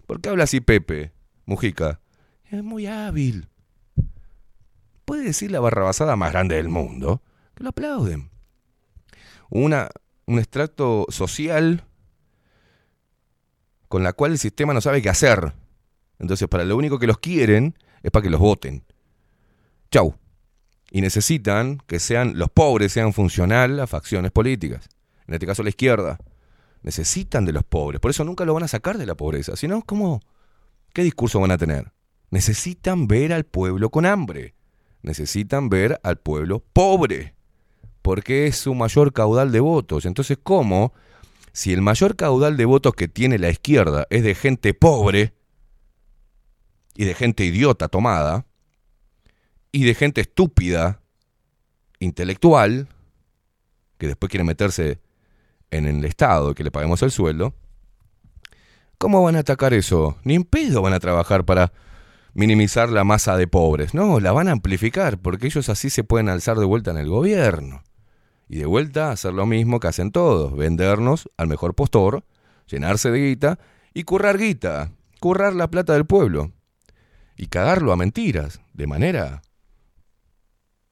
¿Por qué habla así Pepe, Mujica? Es muy hábil. Puede decir la barrabasada más grande del mundo, que lo aplauden. Una, un extracto social con la cual el sistema no sabe qué hacer. Entonces, para lo único que los quieren es para que los voten. Chau. Y necesitan que sean los pobres sean funcional a facciones políticas. En este caso la izquierda. Necesitan de los pobres. Por eso nunca lo van a sacar de la pobreza. Si no, ¿cómo? ¿Qué discurso van a tener? Necesitan ver al pueblo con hambre. Necesitan ver al pueblo pobre. Porque es su mayor caudal de votos. Entonces, ¿cómo? Si el mayor caudal de votos que tiene la izquierda es de gente pobre y de gente idiota tomada y de gente estúpida, intelectual, que después quiere meterse en el Estado, que le paguemos el sueldo, ¿cómo van a atacar eso? Ni en pedo van a trabajar para minimizar la masa de pobres. No, la van a amplificar, porque ellos así se pueden alzar de vuelta en el gobierno. Y de vuelta hacer lo mismo que hacen todos, vendernos al mejor postor, llenarse de guita y currar guita, currar la plata del pueblo. Y cagarlo a mentiras, de manera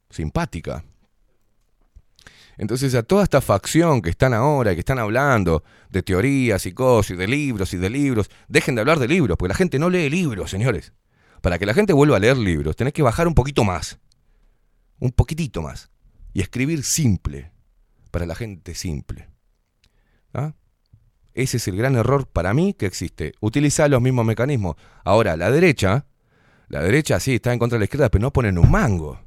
simpática. Entonces a toda esta facción que están ahora, que están hablando de teorías y cosas, y de libros y de libros, dejen de hablar de libros, porque la gente no lee libros, señores. Para que la gente vuelva a leer libros, tenés que bajar un poquito más. Un poquitito más. Y escribir simple. Para la gente simple. ¿Ah? Ese es el gran error para mí que existe. Utilizar los mismos mecanismos. Ahora, la derecha, la derecha sí está en contra de la izquierda, pero no ponen un mango.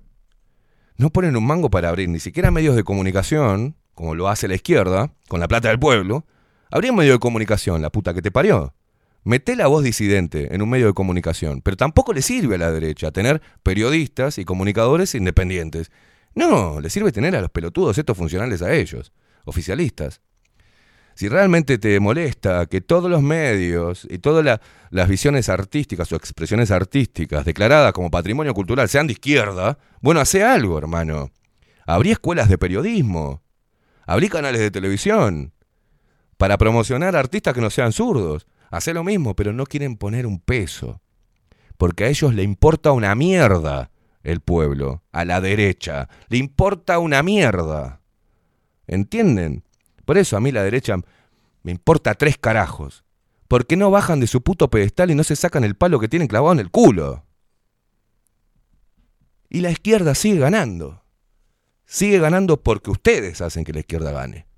No ponen un mango para abrir ni siquiera medios de comunicación, como lo hace la izquierda, con la plata del pueblo. Habría un medio de comunicación, la puta que te parió. Mete la voz disidente en un medio de comunicación, pero tampoco le sirve a la derecha tener periodistas y comunicadores independientes. No, le sirve tener a los pelotudos estos funcionales a ellos, oficialistas. Si realmente te molesta que todos los medios y todas la- las visiones artísticas o expresiones artísticas declaradas como patrimonio cultural sean de izquierda, bueno, hace algo, hermano. Abrí escuelas de periodismo. Abrí canales de televisión. Para promocionar artistas que no sean zurdos. Hacé lo mismo, pero no quieren poner un peso. Porque a ellos le importa una mierda el pueblo. A la derecha. Le importa una mierda. ¿Entienden? Por eso a mí la derecha me importa tres carajos. Porque no bajan de su puto pedestal y no se sacan el palo que tienen clavado en el culo. Y la izquierda sigue ganando. Sigue ganando porque ustedes hacen que la izquierda gane.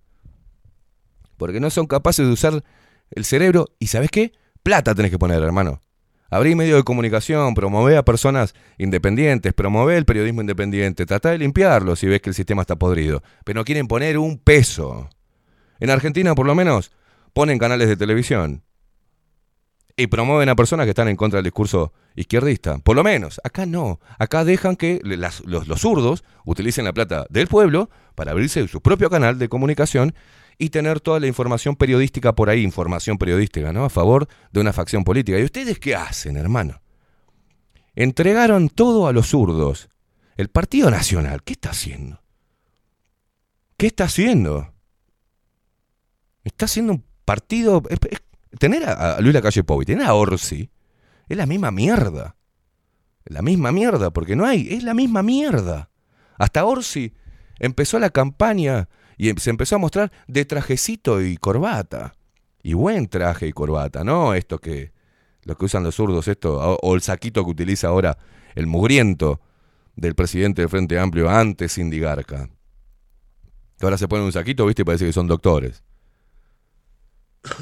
Porque no son capaces de usar el cerebro. ¿Y sabes qué? Plata tenés que poner, hermano. Abrí medios de comunicación, promover a personas independientes, promover el periodismo independiente, trata de limpiarlo si ves que el sistema está podrido. Pero no quieren poner un peso. En Argentina, por lo menos, ponen canales de televisión y promueven a personas que están en contra del discurso izquierdista. Por lo menos, acá no. Acá dejan que los, los zurdos utilicen la plata del pueblo para abrirse su propio canal de comunicación y tener toda la información periodística por ahí, información periodística, ¿no? A favor de una facción política. ¿Y ustedes qué hacen, hermano? Entregaron todo a los zurdos. El Partido Nacional, ¿qué está haciendo? ¿Qué está haciendo? Está haciendo un partido. tener a, Luis Lacalle Pou tener a Orsi es la misma mierda. La misma mierda, porque no hay. Es la misma mierda. Hasta Orsi empezó la campaña y em- se empezó a mostrar de trajecito y corbata. Y buen traje y corbata, ¿no? Esto que. Lo que usan los zurdos, esto. O, el saquito que utiliza ahora el mugriento del presidente del Frente Amplio antes Cindy Garca. Que ahora se ponen un saquito, ¿viste? Y parece que son doctores.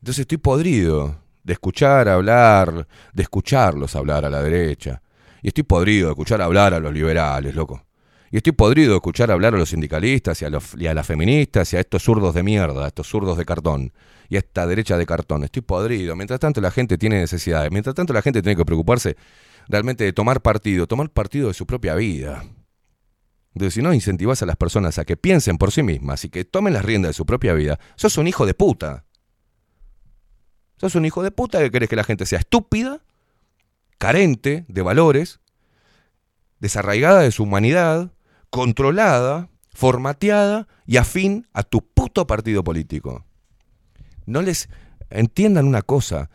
Entonces estoy podrido de escuchar hablar, de escucharlos hablar a la derecha. Y estoy podrido de escuchar hablar a los liberales, loco. Y estoy podrido de escuchar hablar a los sindicalistas y a, las feministas y a estos zurdos de mierda, a estos zurdos de cartón y a esta derecha de cartón. Estoy podrido. Mientras tanto la gente tiene necesidades. Mientras tanto la gente tiene que preocuparse realmente de tomar partido, tomar partido de su propia vida. Entonces, si no incentivas a las personas a que piensen por sí mismas y que tomen las riendas de su propia vida, sos un hijo de puta. Sos un hijo de puta que querés que la gente sea estúpida, carente de valores, desarraigada de su humanidad, controlada, formateada y afín a tu puto partido político. No les entiendan una cosa,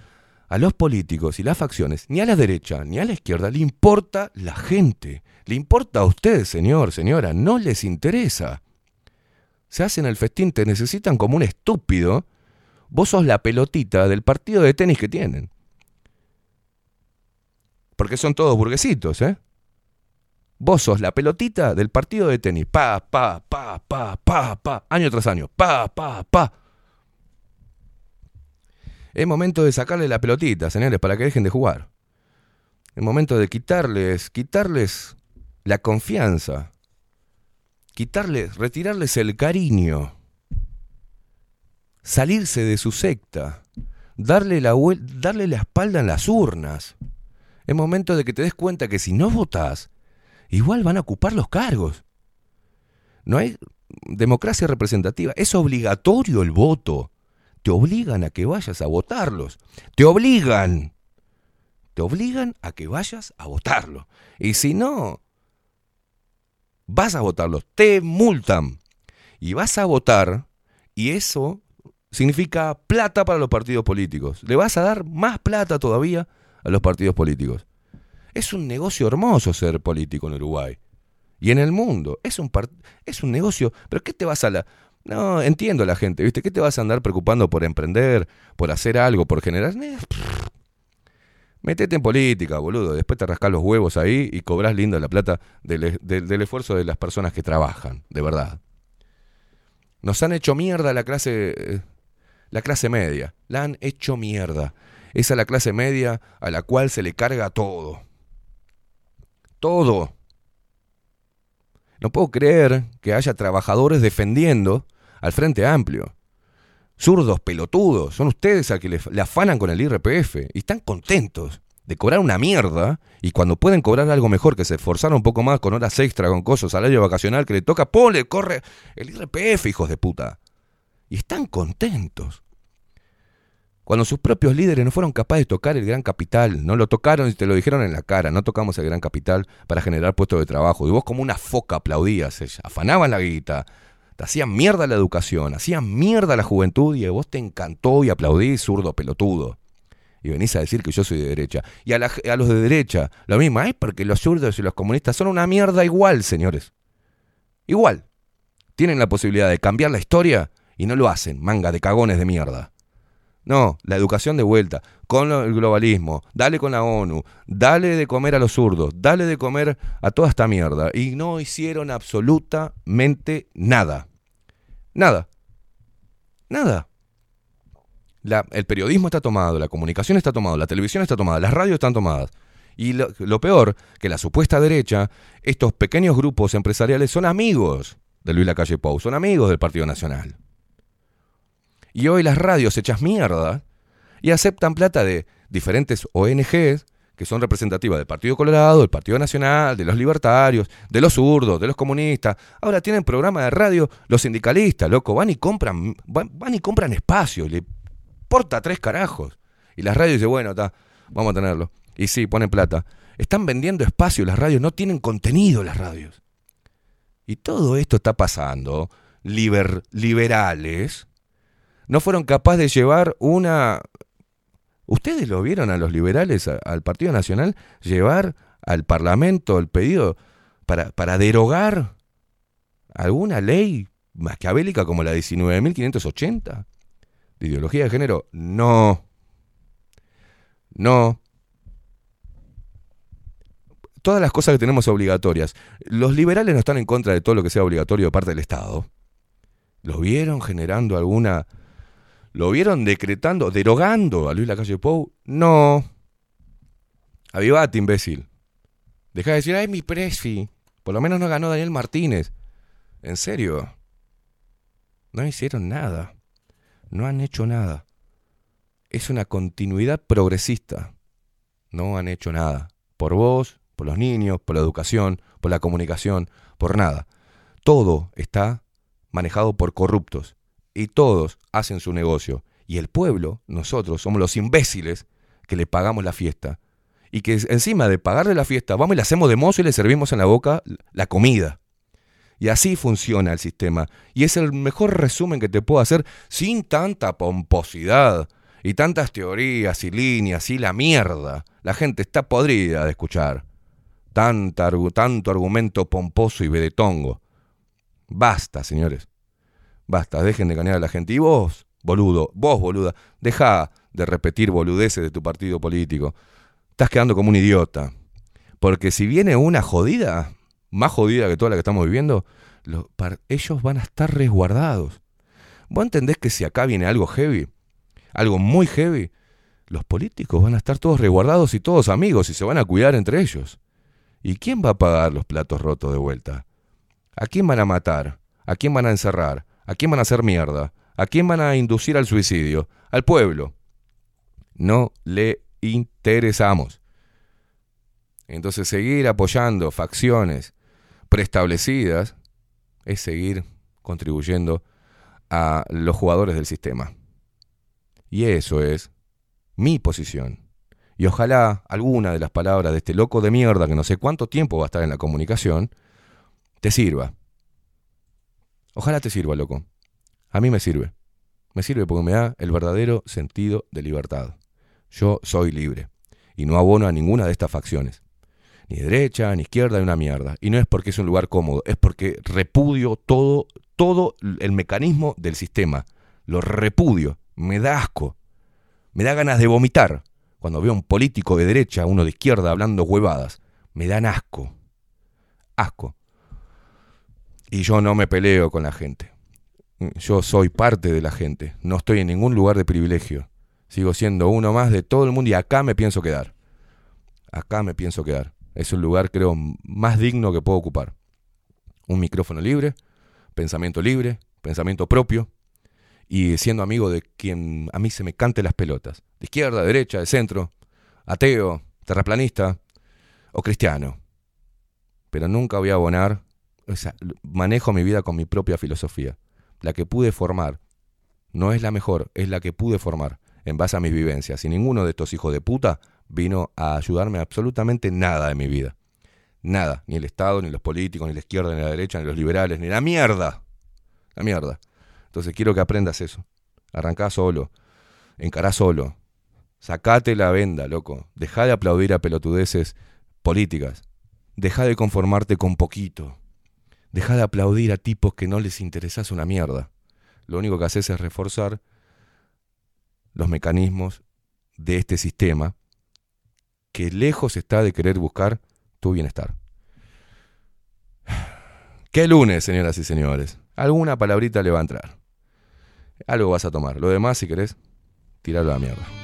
a los políticos y las facciones, ni a la derecha ni a la izquierda, le importa la gente. Le importa a ustedes, señor, señora, no les interesa. Se hacen el festín, te necesitan como un estúpido. Vos sos la pelotita del partido de tenis que tienen. Porque son todos burguesitos, ¿eh? Vos sos la pelotita del partido de tenis. Pa, pa, pa, pa, pa, pa. Año tras año. Pa, pa, pa. Es momento de sacarle la pelotita, señores, para que dejen de jugar. Es momento de quitarles, quitarles la confianza. Quitarles, retirarles el cariño. Salirse de su secta. Darle la, darle la espalda en las urnas. Es momento de que te des cuenta que si no votás, igual van a ocupar los cargos. No hay democracia representativa. Es obligatorio el voto. Te obligan a que vayas a votarlos. Te obligan. Te obligan a que vayas a votarlo. Y si no, vas a votarlos. Te multan. Y vas a votar. Y eso significa plata para los partidos políticos. Le vas a dar más plata todavía a los partidos políticos. Es un negocio hermoso ser político en Uruguay. Y en el mundo. Es un, par- es un negocio. ¿Pero qué te vas a la.? No, entiendo a la gente, ¿viste? ¿Qué te vas a andar preocupando por emprender, por hacer algo, por generar? Métete en política, boludo. Después te rascás los huevos ahí y cobrás lindo la plata del, e- del- del esfuerzo de las personas que trabajan, de verdad. Nos han hecho mierda la clase, eh, la clase media. La han hecho mierda. Esa es la clase media a la cual se le carga todo. Todo. No puedo creer que haya trabajadores defendiendo al Frente Amplio. Zurdos, pelotudos, son ustedes a que le, le afanan con el IRPF y están contentos de cobrar una mierda y cuando pueden cobrar algo mejor, que se esforzaron un poco más con horas extra, con cosas, salario vacacional que le toca, ¡pum! le corre el IRPF, hijos de puta. Y están contentos. Cuando sus propios líderes no fueron capaces de tocar el gran capital, no lo tocaron y te lo dijeron en la cara, no tocamos el gran capital para generar puestos de trabajo. Y vos como una foca aplaudías, afanaban la guita, te hacían mierda la educación, hacían mierda la juventud y vos te encantó y aplaudís, zurdo pelotudo. Y venís a decir que yo soy de derecha. Y a, los de derecha, lo mismo, porque los zurdos y los comunistas son una mierda igual, señores. Igual. Tienen la posibilidad de cambiar la historia y no lo hacen, manga de cagones de mierda. No, la educación de vuelta, con el globalismo, dale con la ONU, dale de comer a los zurdos, dale de comer a toda esta mierda. Y no hicieron absolutamente nada. Nada. Nada. El periodismo está tomado, la comunicación está tomado, la televisión está tomada, las radios están tomadas. Y lo, lo peor, que la supuesta derecha, estos pequeños grupos empresariales son amigos de Luis Lacalle Pou, son amigos del Partido Nacional. Y hoy las radios hechas mierda y aceptan plata de diferentes ONGs que son representativas del Partido Colorado, del Partido Nacional, de los libertarios, de los zurdos, de los comunistas. Ahora tienen programa de radio los sindicalistas, loco, van y compran, van, y compran espacio, y le importa tres carajos. Y las radios dicen, bueno, está, vamos a tenerlo. Y sí, ponen plata. Están vendiendo espacio las radios, no tienen contenido las radios. Y todo esto está pasando. Liber- liberales no fueron capaces de llevar una... ¿Ustedes lo vieron a los liberales, al Partido Nacional, llevar al Parlamento el pedido para, para derogar alguna ley maquiavélica como la 19.580 de ideología de género? No. No. Todas las cosas que tenemos obligatorias. Los liberales no están en contra de todo lo que sea obligatorio de parte del Estado. ¿Lo vieron generando alguna... ¿Lo vieron decretando, derogando a Luis Lacalle Pou? No. Avivate, imbécil. Deja de decir, ay, mi presfi. Por lo menos no ganó Daniel Martínez. ¿En serio? No hicieron nada. No han hecho nada. Es una continuidad progresista. No han hecho nada. Por vos, por los niños, por la educación, por la comunicación, por nada. Todo está manejado por corruptos. Y todos hacen su negocio. Y el pueblo, nosotros, somos los imbéciles que le pagamos la fiesta. Y que encima de pagarle la fiesta, vamos y le hacemos de mozo y le servimos en la boca la comida. Y así funciona el sistema. Y es el mejor resumen que te puedo hacer sin tanta pomposidad y tantas teorías y líneas y la mierda. La gente está podrida de escuchar. Tanta, tanto argumento pomposo y vedetongo. Basta, señores. Basta, dejen de engañar a la gente. Y vos, boludo, vos, boluda, deja de repetir boludeces de tu partido político. Estás quedando como un idiota. Porque si viene una jodida, más jodida que toda la que estamos viviendo, ellos van a estar resguardados. ¿Vos entendés que si acá viene algo heavy, algo muy heavy, los políticos van a estar todos resguardados y todos amigos y se van a cuidar entre ellos? ¿Y quién va a pagar los platos rotos de vuelta? ¿A quién van a matar? ¿A quién van a encerrar? ¿A quién van a hacer mierda? ¿A quién van a inducir al suicidio? Al pueblo. No le interesamos. Entonces seguir apoyando facciones preestablecidas es seguir contribuyendo a los jugadores del sistema. Y eso es mi posición. Y ojalá alguna de las palabras de este loco de mierda que no sé cuánto tiempo va a estar en la comunicación te sirva. Ojalá te sirva, loco. A mí me sirve. Me sirve porque me da el verdadero sentido de libertad. Yo soy libre y no abono a ninguna de estas facciones. Ni derecha, ni izquierda, ni una mierda. Y no es porque es un lugar cómodo, es porque repudio todo, todo el mecanismo del sistema. Lo repudio, me da asco. Me da ganas de vomitar cuando veo a un político de derecha, uno de izquierda hablando huevadas. Me dan asco. Asco. Y yo no me peleo con la gente. Yo soy parte de la gente. No estoy en ningún lugar de privilegio. Sigo siendo uno más de todo el mundo y acá me pienso quedar. Acá me pienso quedar. Es el lugar, creo, más digno que puedo ocupar. Un micrófono libre, pensamiento libre, pensamiento propio y siendo amigo de quien a mí se me cante las pelotas. De izquierda, de derecha, de centro, ateo, terraplanista o cristiano. Pero nunca voy a abonar, o sea, manejo mi vida con mi propia filosofía. La que pude formar no es la mejor, es la que pude formar en base a mis vivencias. Y ninguno de estos hijos de puta vino a ayudarme absolutamente nada de mi vida. Nada. Ni el Estado, ni los políticos, ni la izquierda, ni la derecha, ni los liberales, ni la mierda. La mierda. Entonces quiero que aprendas eso. Arrancá solo. Encará solo. Sacate la venda, loco. Deja de aplaudir a pelotudeces políticas. Deja de conformarte con poquito. Deja de aplaudir a tipos que no les interesas una mierda. Lo único que haces es reforzar los mecanismos de este sistema que lejos está de querer buscar tu bienestar. ¿Qué lunes, señoras y señores? Alguna palabrita le va a entrar. Algo vas a tomar. Lo demás, si querés, tiralo a la mierda.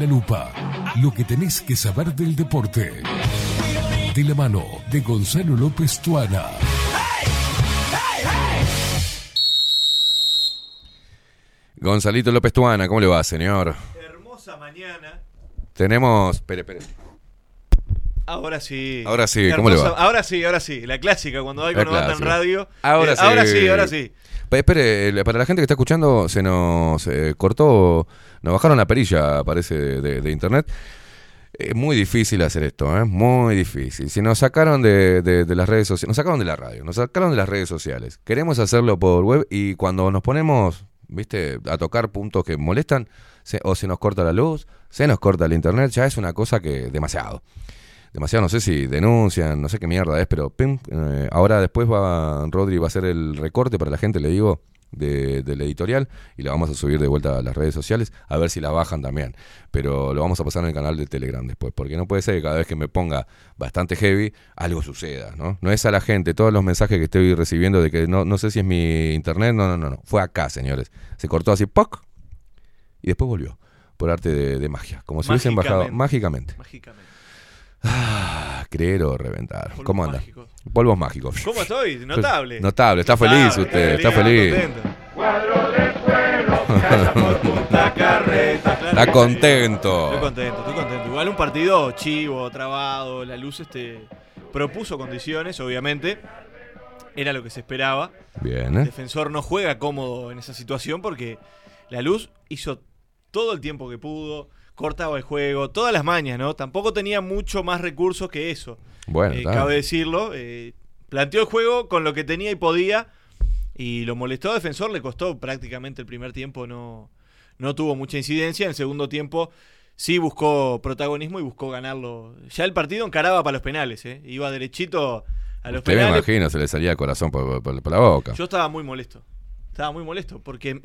la Lupa. Lo que tenés que saber del deporte. De la mano de Gonzalo López Tuana. Gonzalito López Tuana, ¿cómo le va, señor? Hermosa mañana. Tenemos. Espere, espere. Ahora sí. Ahora sí, ¿cómo le va? Ahora sí, ahora sí. La clásica cuando hay con en radio. Ahora eh, sí. Ahora sí, ahora sí. Espere, eh, para la gente que está escuchando, se nos eh, cortó, nos bajaron la perilla, parece, de, de internet. Es muy difícil hacer esto, ¿eh? Muy difícil. Si nos sacaron de, de, de las redes sociales, nos sacaron de la radio, nos sacaron de las redes sociales. Queremos hacerlo por web y cuando nos ponemos, viste, a tocar puntos que molestan, se, o se nos corta la luz, se nos corta el internet, ya es una cosa que demasiado. Demasiado, no sé si denuncian, no sé qué mierda es, pero pim, eh, ahora después va Rodri va a hacer el recorte para la gente, le digo, de- del editorial y lo vamos a subir de vuelta a las redes sociales a ver si la bajan también. Pero lo vamos a pasar en el canal de Telegram después, porque no puede ser que cada vez que me ponga bastante heavy algo suceda, ¿no? No es a la gente, todos los mensajes que estoy recibiendo de que no, no sé si es mi internet, no, no, no, no, fue acá, señores. Se cortó así, ¡poc! Y después volvió, por arte de, de magia, como si hubiesen bajado mágicamente. Mágicamente. Ah, creer o reventar. Polvos ¿Cómo anda? mágicos. Polvos mágicos. ¿Cómo estoy? Notable. Notable, está Notable, feliz usted, está feliz. contento. Punta Carreta, claro Está que sí. contento. Estoy contento, estoy contento. Igual un partido chivo, trabado, la luz este propuso condiciones, obviamente. Era lo que se esperaba. Bien, El ¿eh? defensor no juega cómodo en esa situación porque la luz hizo todo el tiempo que pudo, cortaba el juego, todas las mañas, ¿no? Tampoco tenía mucho más recursos que eso. Bueno, Eh, cabe decirlo. eh, planteó el juego con lo que tenía y podía. Y lo molestó a defensor, le costó prácticamente el primer tiempo, no, no tuvo mucha incidencia. En el segundo tiempo sí buscó protagonismo y buscó ganarlo. Ya el partido encaraba para los penales, ¿eh? iba derechito a los Usted me penales. imagino, se le salía el corazón por, por- por la boca. Yo estaba muy molesto. Estaba muy molesto. Porque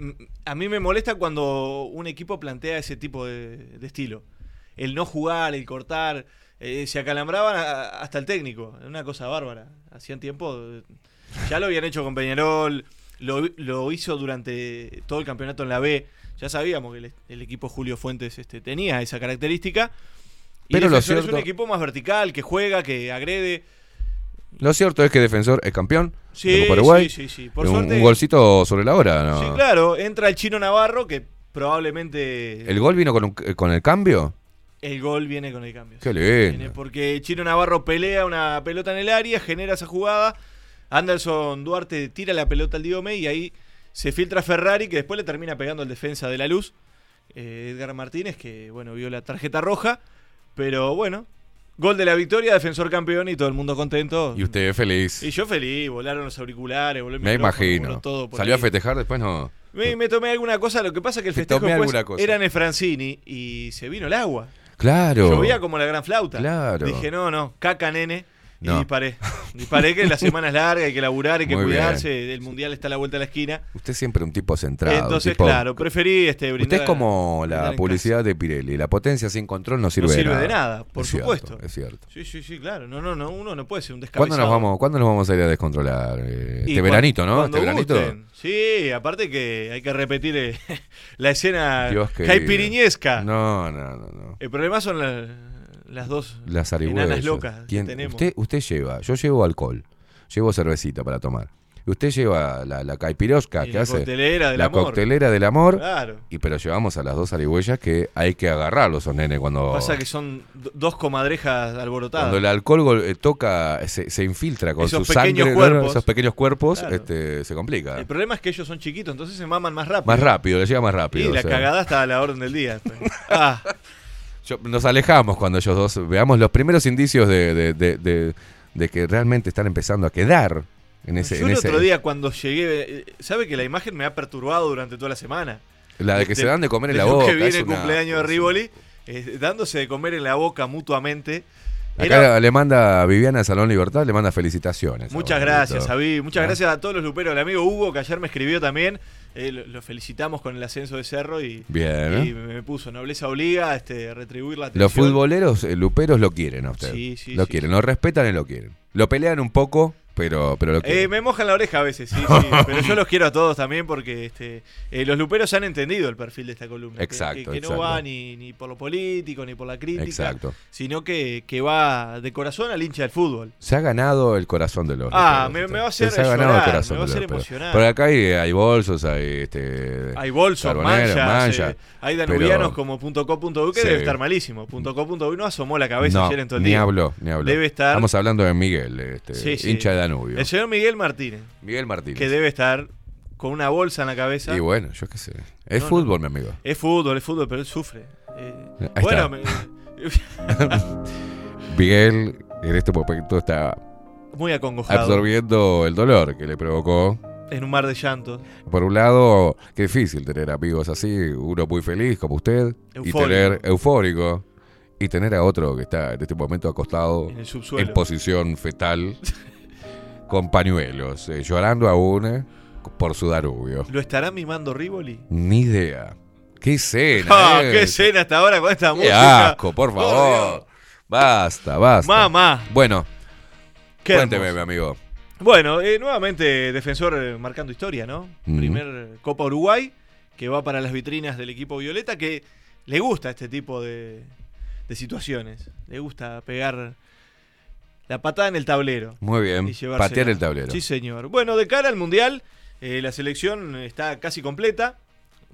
a mí me molesta cuando un equipo plantea ese tipo de, de estilo. El no jugar, el cortar. eh, se acalambraban a- hasta el técnico. Una cosa bárbara. Hacían tiempo. eh, Ya lo habían hecho con Peñarol. Lo, lo hizo durante todo el campeonato en la B. Ya sabíamos que el, el equipo Julio Fuentes este, tenía esa característica. Y Pero lo es un equipo más vertical, que juega, que agrede. Lo cierto es que Defensor es campeón Sí, de Copa Uruguay. sí, sí, sí. Por un, suerte- un golcito sobre la hora, ¿no? Sí, claro, entra el chino Navarro, que probablemente ¿El gol vino con, un- con el cambio? el gol viene con el cambio. Qué lindo. Porque Chino Navarro pelea una pelota en el área, genera esa jugada. Anderson Duarte tira la pelota al Diome y ahí se filtra Ferrari, que después le termina pegando al defensa de la luz. eh, Edgar Martínez, que bueno, vio la tarjeta roja. Pero bueno, gol de la victoria, defensor campeón y todo el mundo contento. Y usted feliz. Y yo feliz, volaron los auriculares, voló el Me imagino. todo por ¿Salió a festejar después? No. Me, me tomé alguna cosa, lo que pasa es que el Te festejo después era en el Francini y se vino el agua. Claro. Llovía como la gran flauta. Claro. Dije, no, no, caca, nene. Y No. disparé. Disparé que la semana es larga, hay que laburar, hay que Muy bien. cuidarse. El mundial está a la vuelta de la esquina. Usted siempre un tipo centrado. Entonces, tipo- claro, preferí este, Usted brindar. es como la publicidad de Pirelli. La potencia sin control no sirve, no sirve de, de nada. por Es cierto, supuesto. es cierto. Sí, sí, sí, claro. No, no, no, uno no puede ser un descabezado. ¿Cuándo nos, vamos, ¿Cuándo nos vamos a ir a descontrolar? Eh, este cuan- veranito, ¿no? Este veranito. Sí, aparte que hay que repetir eh, la escena caipiriñesca. No, no, no. no. El problema son la- las dos Las enanas locas ¿Quién- que tenemos. Usted, usted lleva, yo llevo alcohol, llevo cervecita para tomar. Y usted lleva la, la caipirosca Y que la hace. coctelera del la amor. coctelera del amor. Claro. Y pero llevamos a las dos arihuellas que hay que agarrarlos, esos nenes, cuando. Pasa que son do- dos comadrejas alborotadas. Cuando el alcohol eh, toca, se, se infiltra con Esos su sangre, ¿no? cuerpos. esos pequeños cuerpos, Claro. este, se complica. El problema es que ellos son chiquitos, entonces se maman más rápido. Más rápido, le llega más Y rápido. la o sea. cagada está a la orden del día. ah, Yo- nos alejamos cuando ellos dos veamos los primeros indicios de, de- de- de- de que realmente están empezando a quedar en ese. yo en el ese otro día cuando llegué, eh, sabe que la imagen me ha perturbado durante toda la semana. la de que se dan de comer en la boca. que viene el una- cumpleaños de Rivoli, eh, dándose de comer en la boca mutuamente. Acá Era- le manda a Viviana Salón Libertad, le manda felicitaciones. Muchas gracias, Avi. Muchas ¿Ah? gracias a todos los luperos. El amigo Hugo, que ayer me escribió también. Eh, lo, lo felicitamos con el ascenso de Cerro y, Bien. y me puso nobleza obliga este, retribuir la Los atención. futboleros, eh, luperos, lo quieren a usted. Sí, sí, lo sí, quieren, lo respetan y lo quieren. Lo pelean un poco, pero, pero lo quieren. Eh, me mojan la oreja a veces, sí, sí. pero yo los quiero a todos también porque este, eh, los luperos han entendido el perfil de esta columna. que- Exacto, Que, que no exacto. va ni, ni por lo político, ni por la crítica. Exacto. Sino que, que va de corazón al hincha del fútbol. Se ha ganado el corazón de los Ah, me- me va a hacer Se ha ganado el corazón me va a hacer emocionar. Pero acá hay, hay bolsos, hay este. Hay bolsos, manchas, eh, hay danubianos pero- como .co.u que Sí. debe estar malísimo. .co.u no asomó la cabeza No, ayer en todo el ni día. habló, ni habló. Debe estar Estamos hablando de Miguel, este, sí. hincha de Danubio. el señor Miguel Martínez. Miguel Martínez. Que debe estar con una bolsa en la cabeza. Y bueno, yo qué sé. Es No, fútbol, mi amigo. Es fútbol, es fútbol, pero él sufre. Eh, Ahí bueno, me- Miguel en este momento está Muy acongojado. absorbiendo el dolor que le provocó. En un mar de llanto. Por un lado, qué difícil tener amigos así, uno muy feliz como usted, y Eufórico. tener eufórico, y tener a otro que está en este momento acostado En el subsuelo. en posición fetal, con pañuelos, eh, llorando aún eh, por su darubio. ¿Lo estará mimando Rivoli? Ni idea. ¿Qué escena? ¡Ah, eh? qué escena hasta ahora con esta ¡Qué música! asco, por favor! Basta, basta. Mamá. Bueno, Qué cuénteme, mi amigo. Bueno, eh, nuevamente defensor marcando historia, ¿no? Mm. Primer Copa Uruguay que va para las vitrinas del equipo Violeta que le gusta este tipo de, de situaciones. Le gusta pegar la patada en el tablero. Muy bien. Patear el tablero. Sí, señor. Bueno, de cara al Mundial, eh, la selección está casi completa.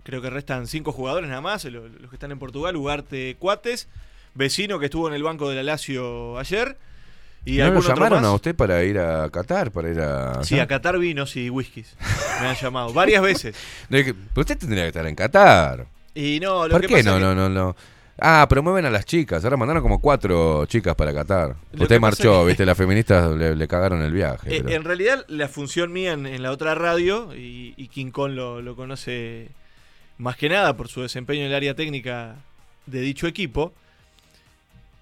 Creo que restan cinco jugadores nada más, lo- los que están en Portugal, Ugarte Cuates, vecino que estuvo en el banco de la Lazio ayer. Y ¿No lo llamaron a usted para ir a Qatar? Para ir a... Sí, a Qatar vinos y whiskies. Me han llamado varias veces. Pero usted tendría que estar en Qatar. Y no, lo ¿Por que qué pasa no, que- no, no, no? Ah, promueven a las chicas. Ahora mandaron como cuatro chicas para Qatar. Lo Usted marchó, viste, las feministas le, le cagaron el viaje. Eh, pero- en realidad, la función mía en, en la otra radio, y, y King Kong lo, lo conoce más que nada por su desempeño en el área técnica de dicho equipo,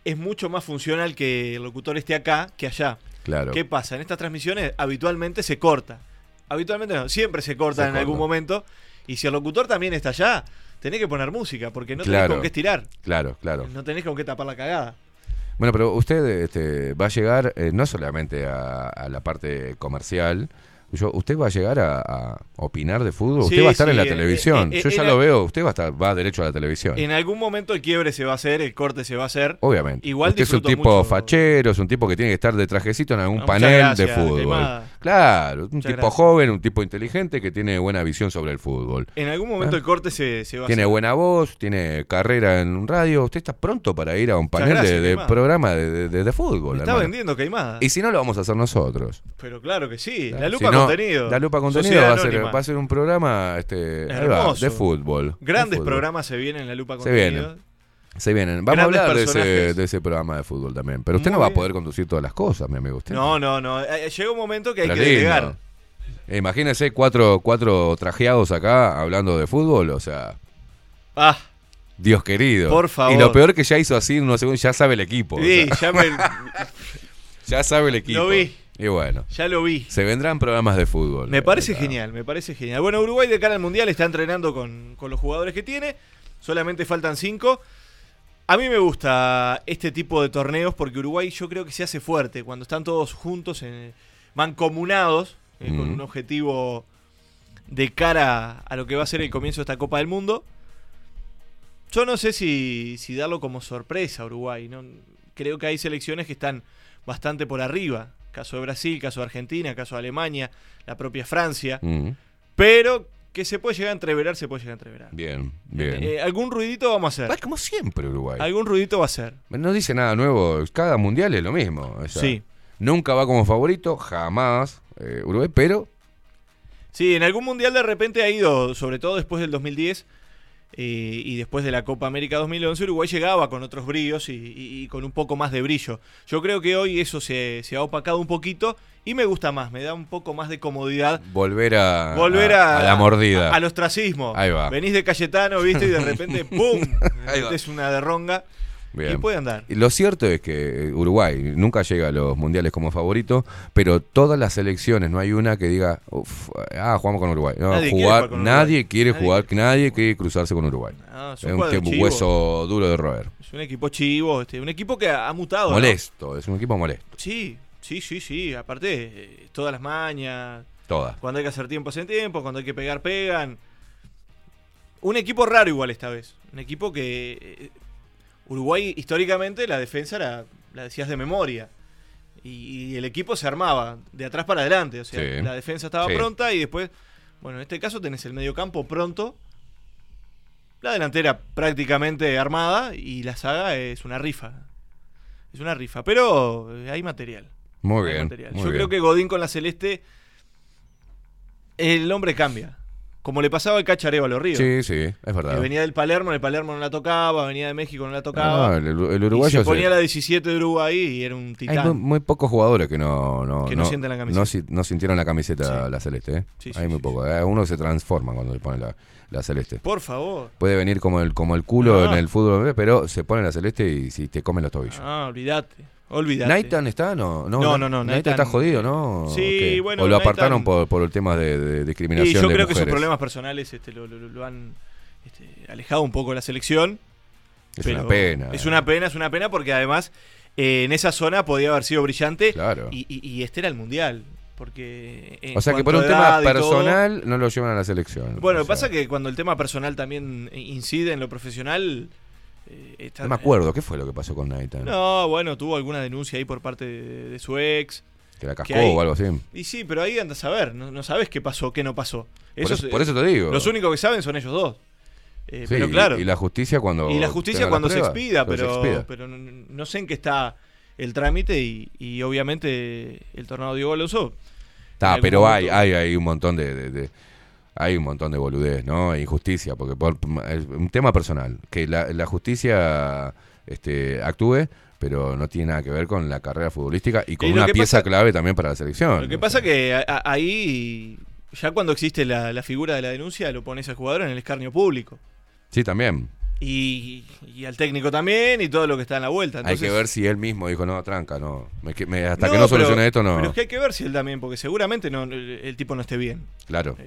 es mucho más funcional que el locutor esté acá que allá. Claro. ¿Qué pasa? En estas transmisiones habitualmente se corta. Habitualmente no, siempre se corta Se en corta. algún momento. Y si el locutor también está allá, tenés que poner música, porque no tenés Claro. con qué estirar. Claro, claro. No tenés con qué tapar la cagada. Bueno, pero usted este, va a llegar eh, no solamente a, a la parte comercial, yo, usted va a llegar a, a opinar de fútbol, usted va a estar sí, en la eh, televisión. eh, yo ya lo veo, usted va a estar, va derecho a la televisión. En algún momento el quiebre se va a hacer, el corte se va a hacer. Obviamente. Igual usted es un tipo mucho- fachero, es un tipo que tiene que estar de trajecito en algún Ah, panel gracias, de fútbol. Claro, un Muchas tipo gracias. joven, un tipo inteligente que tiene buena visión sobre el fútbol. En algún momento Ah. el corte se, se va Tiene a hacer. buena voz, tiene carrera en un radio. Usted está pronto para ir a un panel gracias, de, programa de, de- de fútbol. Me está hermano. vendiendo queimada. Y si no, lo vamos a hacer nosotros. Pero claro que sí. Claro, La si lupa no, contenido. La lupa contenido va a, ser, va a ser un programa este, va, de fútbol. de Grandes fútbol. programas se vienen en la lupa Se contenido. vienen. Se vienen. Vamos Grandes a hablar de ese, de ese programa de fútbol también. Pero usted Muy no va a poder conducir todas las cosas, mi amigo. Usted No, no, no. Eh, Llega un momento que hay Pero que delegar. Eh, Imagínese cuatro, cuatro trajeados acá hablando de fútbol, o sea, Ah, Dios querido. Por favor. Y lo peor que ya hizo así unos segundos, ya sabe el equipo. o sí, sea, ya, me- ya sabe el equipo. Lo vi. Y bueno, ya lo vi. se vendrán programas de fútbol. Me parece genial, me parece genial. Bueno, Uruguay de cara al Mundial está entrenando con, con los jugadores que tiene. Solamente faltan cinco. A mí me gusta este tipo de torneos porque Uruguay yo creo que se hace fuerte cuando están todos juntos, en, mancomunados, eh, con un objetivo de cara a lo que va a ser el comienzo de esta Copa del Mundo. Yo no sé si, si darlo como sorpresa a Uruguay. ¿no? Creo que hay selecciones que están bastante por arriba. Caso de Brasil, caso de Argentina, caso de Alemania, la propia Francia. Mm, Pero que se puede llegar a entreverar, se puede llegar a entreverar. Bien, bien. Eh, algún ruidito vamos a hacer. Es como siempre Uruguay. Algún ruidito va a ser. No dice nada nuevo. Cada mundial es lo mismo. o sea, Sí. Nunca va como favorito, jamás eh, Uruguay, pero Sí, en algún mundial de repente ha ido, sobre todo después del 2010 eh, y después de la Copa América 2011, Uruguay llegaba con otros brillos y, y- y con un poco más de brillo. Yo creo que hoy eso se, se ha opacado un poquito y me gusta más, me da un poco más de comodidad. volver a, Volver a, a la mordida. a- al ostracismo. Ahí va. Venís de Cayetano, viste, y de repente, ¡pum! Es una derronga. Bien. Y puede andar. Lo cierto es que Uruguay nunca llega a los mundiales como favorito, pero todas las selecciones, no hay una que diga, "Uf, ah, jugamos con Uruguay. No, Nadie quiere jugar, Uruguay. nadie quiere Nadie jugar, nadie quiere cruzarse con Uruguay. No, es un hueso duro de roer. Es un equipo chivo, este, un equipo que ha, mutado. ¿no? Molesto, es un equipo molesto. Sí, sí, sí, sí. Aparte, eh, todas las mañas. Todas. Cuando hay que hacer tiempo, hacen tiempo. Cuando hay que pegar, pegan. Un equipo raro igual esta vez. Un equipo que... eh, Uruguay, históricamente, la defensa era, la decías de memoria. Y, y el equipo se armaba de atrás para adelante. O sea, Sí. la defensa estaba Sí. pronta y después... Bueno, en este caso tenés el mediocampo pronto. La delantera prácticamente armada y la saga es una rifa. Es una rifa, pero eh, hay material. Muy Hay bien. material. muy Yo bien. creo que Godín con la celeste, el hombre cambia. Como le pasaba al Cachareo a los Ríos. Sí, sí, es verdad. Que venía del Palermo, el Palermo no la tocaba, venía de México no la tocaba. No, el, el y uruguayo se ponía la 17 de Uruguay y era un Hay titán. muy, muy pocos jugadores que no, no, Que no sienten la camiseta. No, si- no sintieron la camiseta la celeste. ¿eh? Sí, Hay muy pocos. Hay uno se transforma cuando le pone la, la celeste. Por favor. Puede venir como el, como el culo Ah. en el fútbol, pero se pone la celeste y si te comen los tobillos. Ah, olvídate. Olvídate. ¿Naitan está? No, no, No, no, no, Naitan Naitan- está jodido, ¿no? Sí, ¿O qué? bueno, O lo apartaron por, por el tema de, de discriminación Y yo de creo que sus problemas personales este, lo, lo- lo han este, alejado un poco de la selección. Es una pena. Es una pena, es una pena porque además eh, en esa zona podía haber sido brillante. Claro. Y, y- y este era el mundial. Porque. O sea que por un tema todo- personal no lo llevan a la selección. Bueno, O sea, pasa que cuando el tema personal también incide en lo profesional. Eh, está- No me acuerdo, ¿qué fue lo que pasó con Naitan? No, bueno, tuvo alguna denuncia ahí por parte de, de su ex. Que la cascó ahí- o algo así. Y sí, pero ahí andas a ver, no, no sabes qué pasó, qué no pasó. Por eso- es- por eso te digo. Los únicos que saben son ellos dos. Eh, Sí, pero claro. Y, la justicia cuando. Y la justicia la cuando se expida, se pero, expida. pero no, no sé en qué está el trámite y, y obviamente el tornado Diego Alonso. Está, en algún pero hay, hay, hay un montón de, de- de- hay un montón de boludez, ¿no? Injusticia, porque por es un tema personal, que la, la justicia este, actúe, pero no tiene nada que ver con la carrera futbolística y con Y una pieza pasa- clave también para la selección. Lo que pasa que a- a- ahí, ya cuando existe la, la figura de la denuncia, lo pones al jugador en el escarnio público. Sí, también. Y, y al técnico también y todo lo que está en la vuelta. hay que ver si él mismo dijo, no, tranca, no. me me- hasta que No, pero- solucione esto, no. Pero es que hay que ver si él también, porque seguramente no, el, el tipo no esté bien. Claro.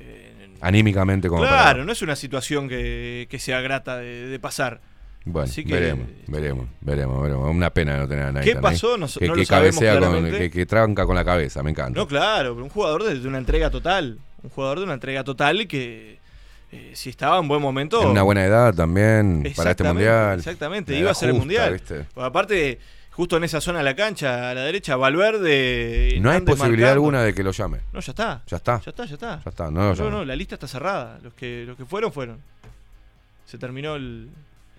Anímicamente como claro, para- no es una situación que, que sea grata de, de pasar. Bueno, Así que- veremos, veremos, veremos, veremos. Una pena no tener a nadie. ¿Qué pasó? No- que, no que lo cabecea con, que, que tranca con la cabeza, me encanta. No, claro, pero un jugador de, de una entrega total. Un jugador de una entrega total que eh, si estaba en buen momento. En una buena edad también, para este mundial. Exactamente, iba a ser el mundial. aparte, justo en esa zona de la cancha, a la derecha, Valverde. No hay posibilidad marcando. alguna de que lo llame. No, ya está. Ya está. Ya está, ya está. Ya está, no lo no, la lista está cerrada. Los que, los que fueron, fueron. Se terminó el-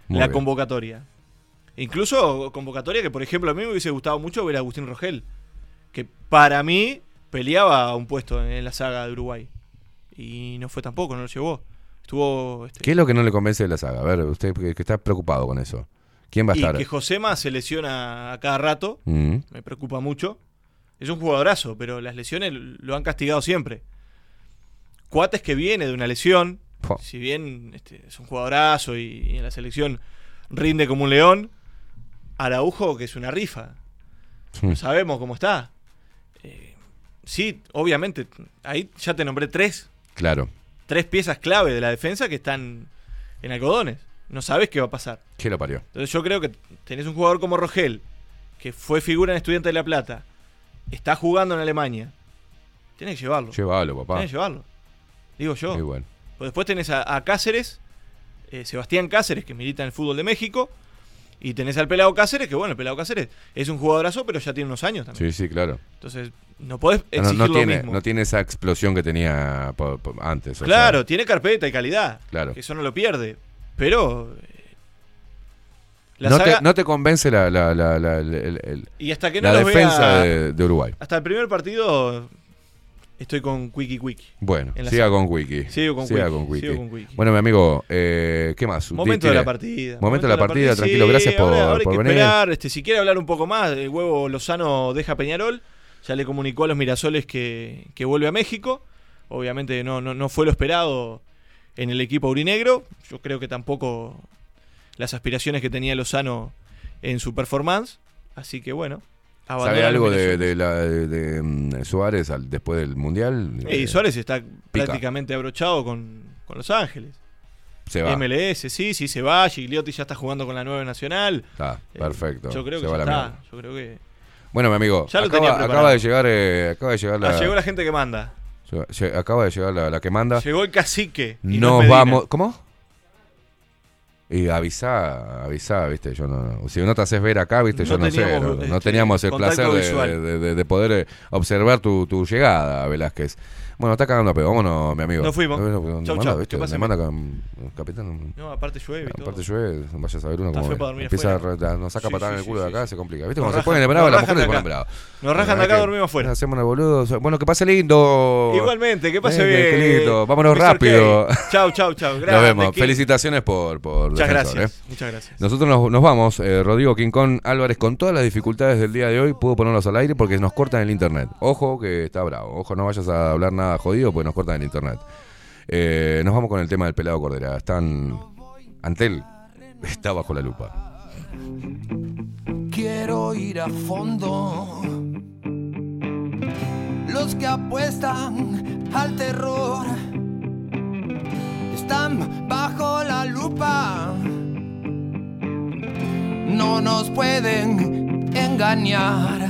la bien. convocatoria. Incluso convocatoria que, por ejemplo, a mí me hubiese gustado mucho ver a Agustín Rogel. Que para mí peleaba un puesto en la saga de Uruguay. Y no fue tampoco, no lo llevó. Estuvo. este, ¿Qué es lo que no le convence de la saga? A ver, usted que está preocupado con eso. ¿Quién va a y estar? que Josema se lesiona a cada rato. Mm. Me preocupa mucho. Es un jugadorazo, pero las lesiones lo han castigado siempre. Cuates que viene de una lesión, si bien este, es un jugadorazo y, y en la selección rinde como un león, Araujo que es una rifa. No sabemos cómo está. Eh, sí, obviamente, ahí ya te nombré tres, Claro. tres piezas clave de la defensa que están en algodones. No sabes qué va a pasar. ¿Qué lo parió? Entonces yo creo que tenés un jugador como Rogel, que fue figura en Estudiante de La Plata, está jugando en Alemania. Tenés que llevarlo. Llévalo, papá. Tenés que llevarlo. Digo yo. Muy bueno. Pues después tenés a, a Cáceres, eh, Sebastián Cáceres, que milita en el fútbol de México. Y tenés al Pelado Cáceres, que bueno, el Pelado Cáceres es un jugadorazo, pero ya tiene unos años también. Sí, sí, claro. Entonces, no podés No, exigir no lo tiene, mismo. no tiene esa explosión que tenía antes. o claro, sea, tiene carpeta y calidad. Claro. Que eso no lo pierde. Pero. eh, la no, saga- te, no te convence la, la, la, la- el- el- el- Y hasta que no la los defensa vea- de, de Uruguay. Hasta el primer partido estoy con Quiki Quiki. Bueno, siga con Wiki. Sigo con siga Wiki, con Wiki. sigo con Wiki. Bueno, mi amigo, eh, ¿qué más? Momento Tiene- de la partida. Momento de la partida, tranquilo. Sí, Gracias por, ahora- ahora hay por que venir. esperar. Este, si quiere hablar un poco más, el huevo Lozano deja Peñarol. Ya le comunicó a los Mirasoles que, que vuelve a México. Obviamente no, no, no fue lo esperado en el equipo aurinegro. Yo creo que tampoco las aspiraciones que tenía Lozano en su performance. Así que bueno. ¿Sabe algo de, la, de, de, mm, Suárez al- después del Mundial? Y Eh, Suárez está pica. prácticamente abrochado con, con Los Ángeles. Se va. MLS, sí, sí, se va. Gigliotti ya está jugando con la nueva nacional. Está, Eh, perfecto. Yo creo Se que va ya la está. Yo creo que. Bueno, mi amigo, Ya lo acaba, tenía preparado. acaba de llegar, eh, acaba de llegar la, Ah, llegó la gente que manda. Acaba de llegar la, la que manda. Llegó el cacique. y no Nos vamos. ¿Cómo? Y avisá, avisá, viste, yo no, si no te haces ver acá, viste, yo No no sé, teníamos, no, no este, teníamos el placer de, de- de- de poder observar tu, tu llegada, Velázquez. Bueno, está cagando a pedo. Vámonos, mi amigo. Nos fuimos. Nos manda, Chau, chau. ¿viste? ¿Qué pasa, Me manda capitán. No, aparte llueve y todo. Aparte llueve, vaya a saber uno dormir empieza a, nos saca Sí, patada sí, en el sí, culo de sí, acá, sí. se complica. ¿Viste? Nos Cuando se rajan- ponen bravos, nos las mujeres se ponen de acá. bravas. Nos rajan de acá, dormimos afuera. Hacemos una boludo. Bueno, que pase lindo. Igualmente, que pase bien. Qué lindo. Vámonos rápido. Chau, chau, chau. Nos Grande, vemos. Felicitaciones por, Muchas gracias, ¿eh? muchas gracias. Nosotros nos, nos vamos. eh, Rodrigo Quincón Álvarez, con todas las dificultades del día de hoy, pudo ponerlos al aire porque nos cortan el internet. Ojo que está bravo. Ojo, no vayas a hablar nada jodido porque nos cortan el internet. Eh, nos vamos con el tema del pelado Cordera. Están. Antel está bajo la lupa. Quiero ir a fondo. Los que apuestan al terror están bajo la lupa. No nos pueden engañar,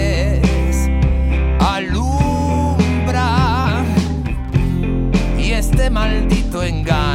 maldito engaño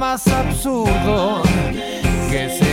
más absurdo que se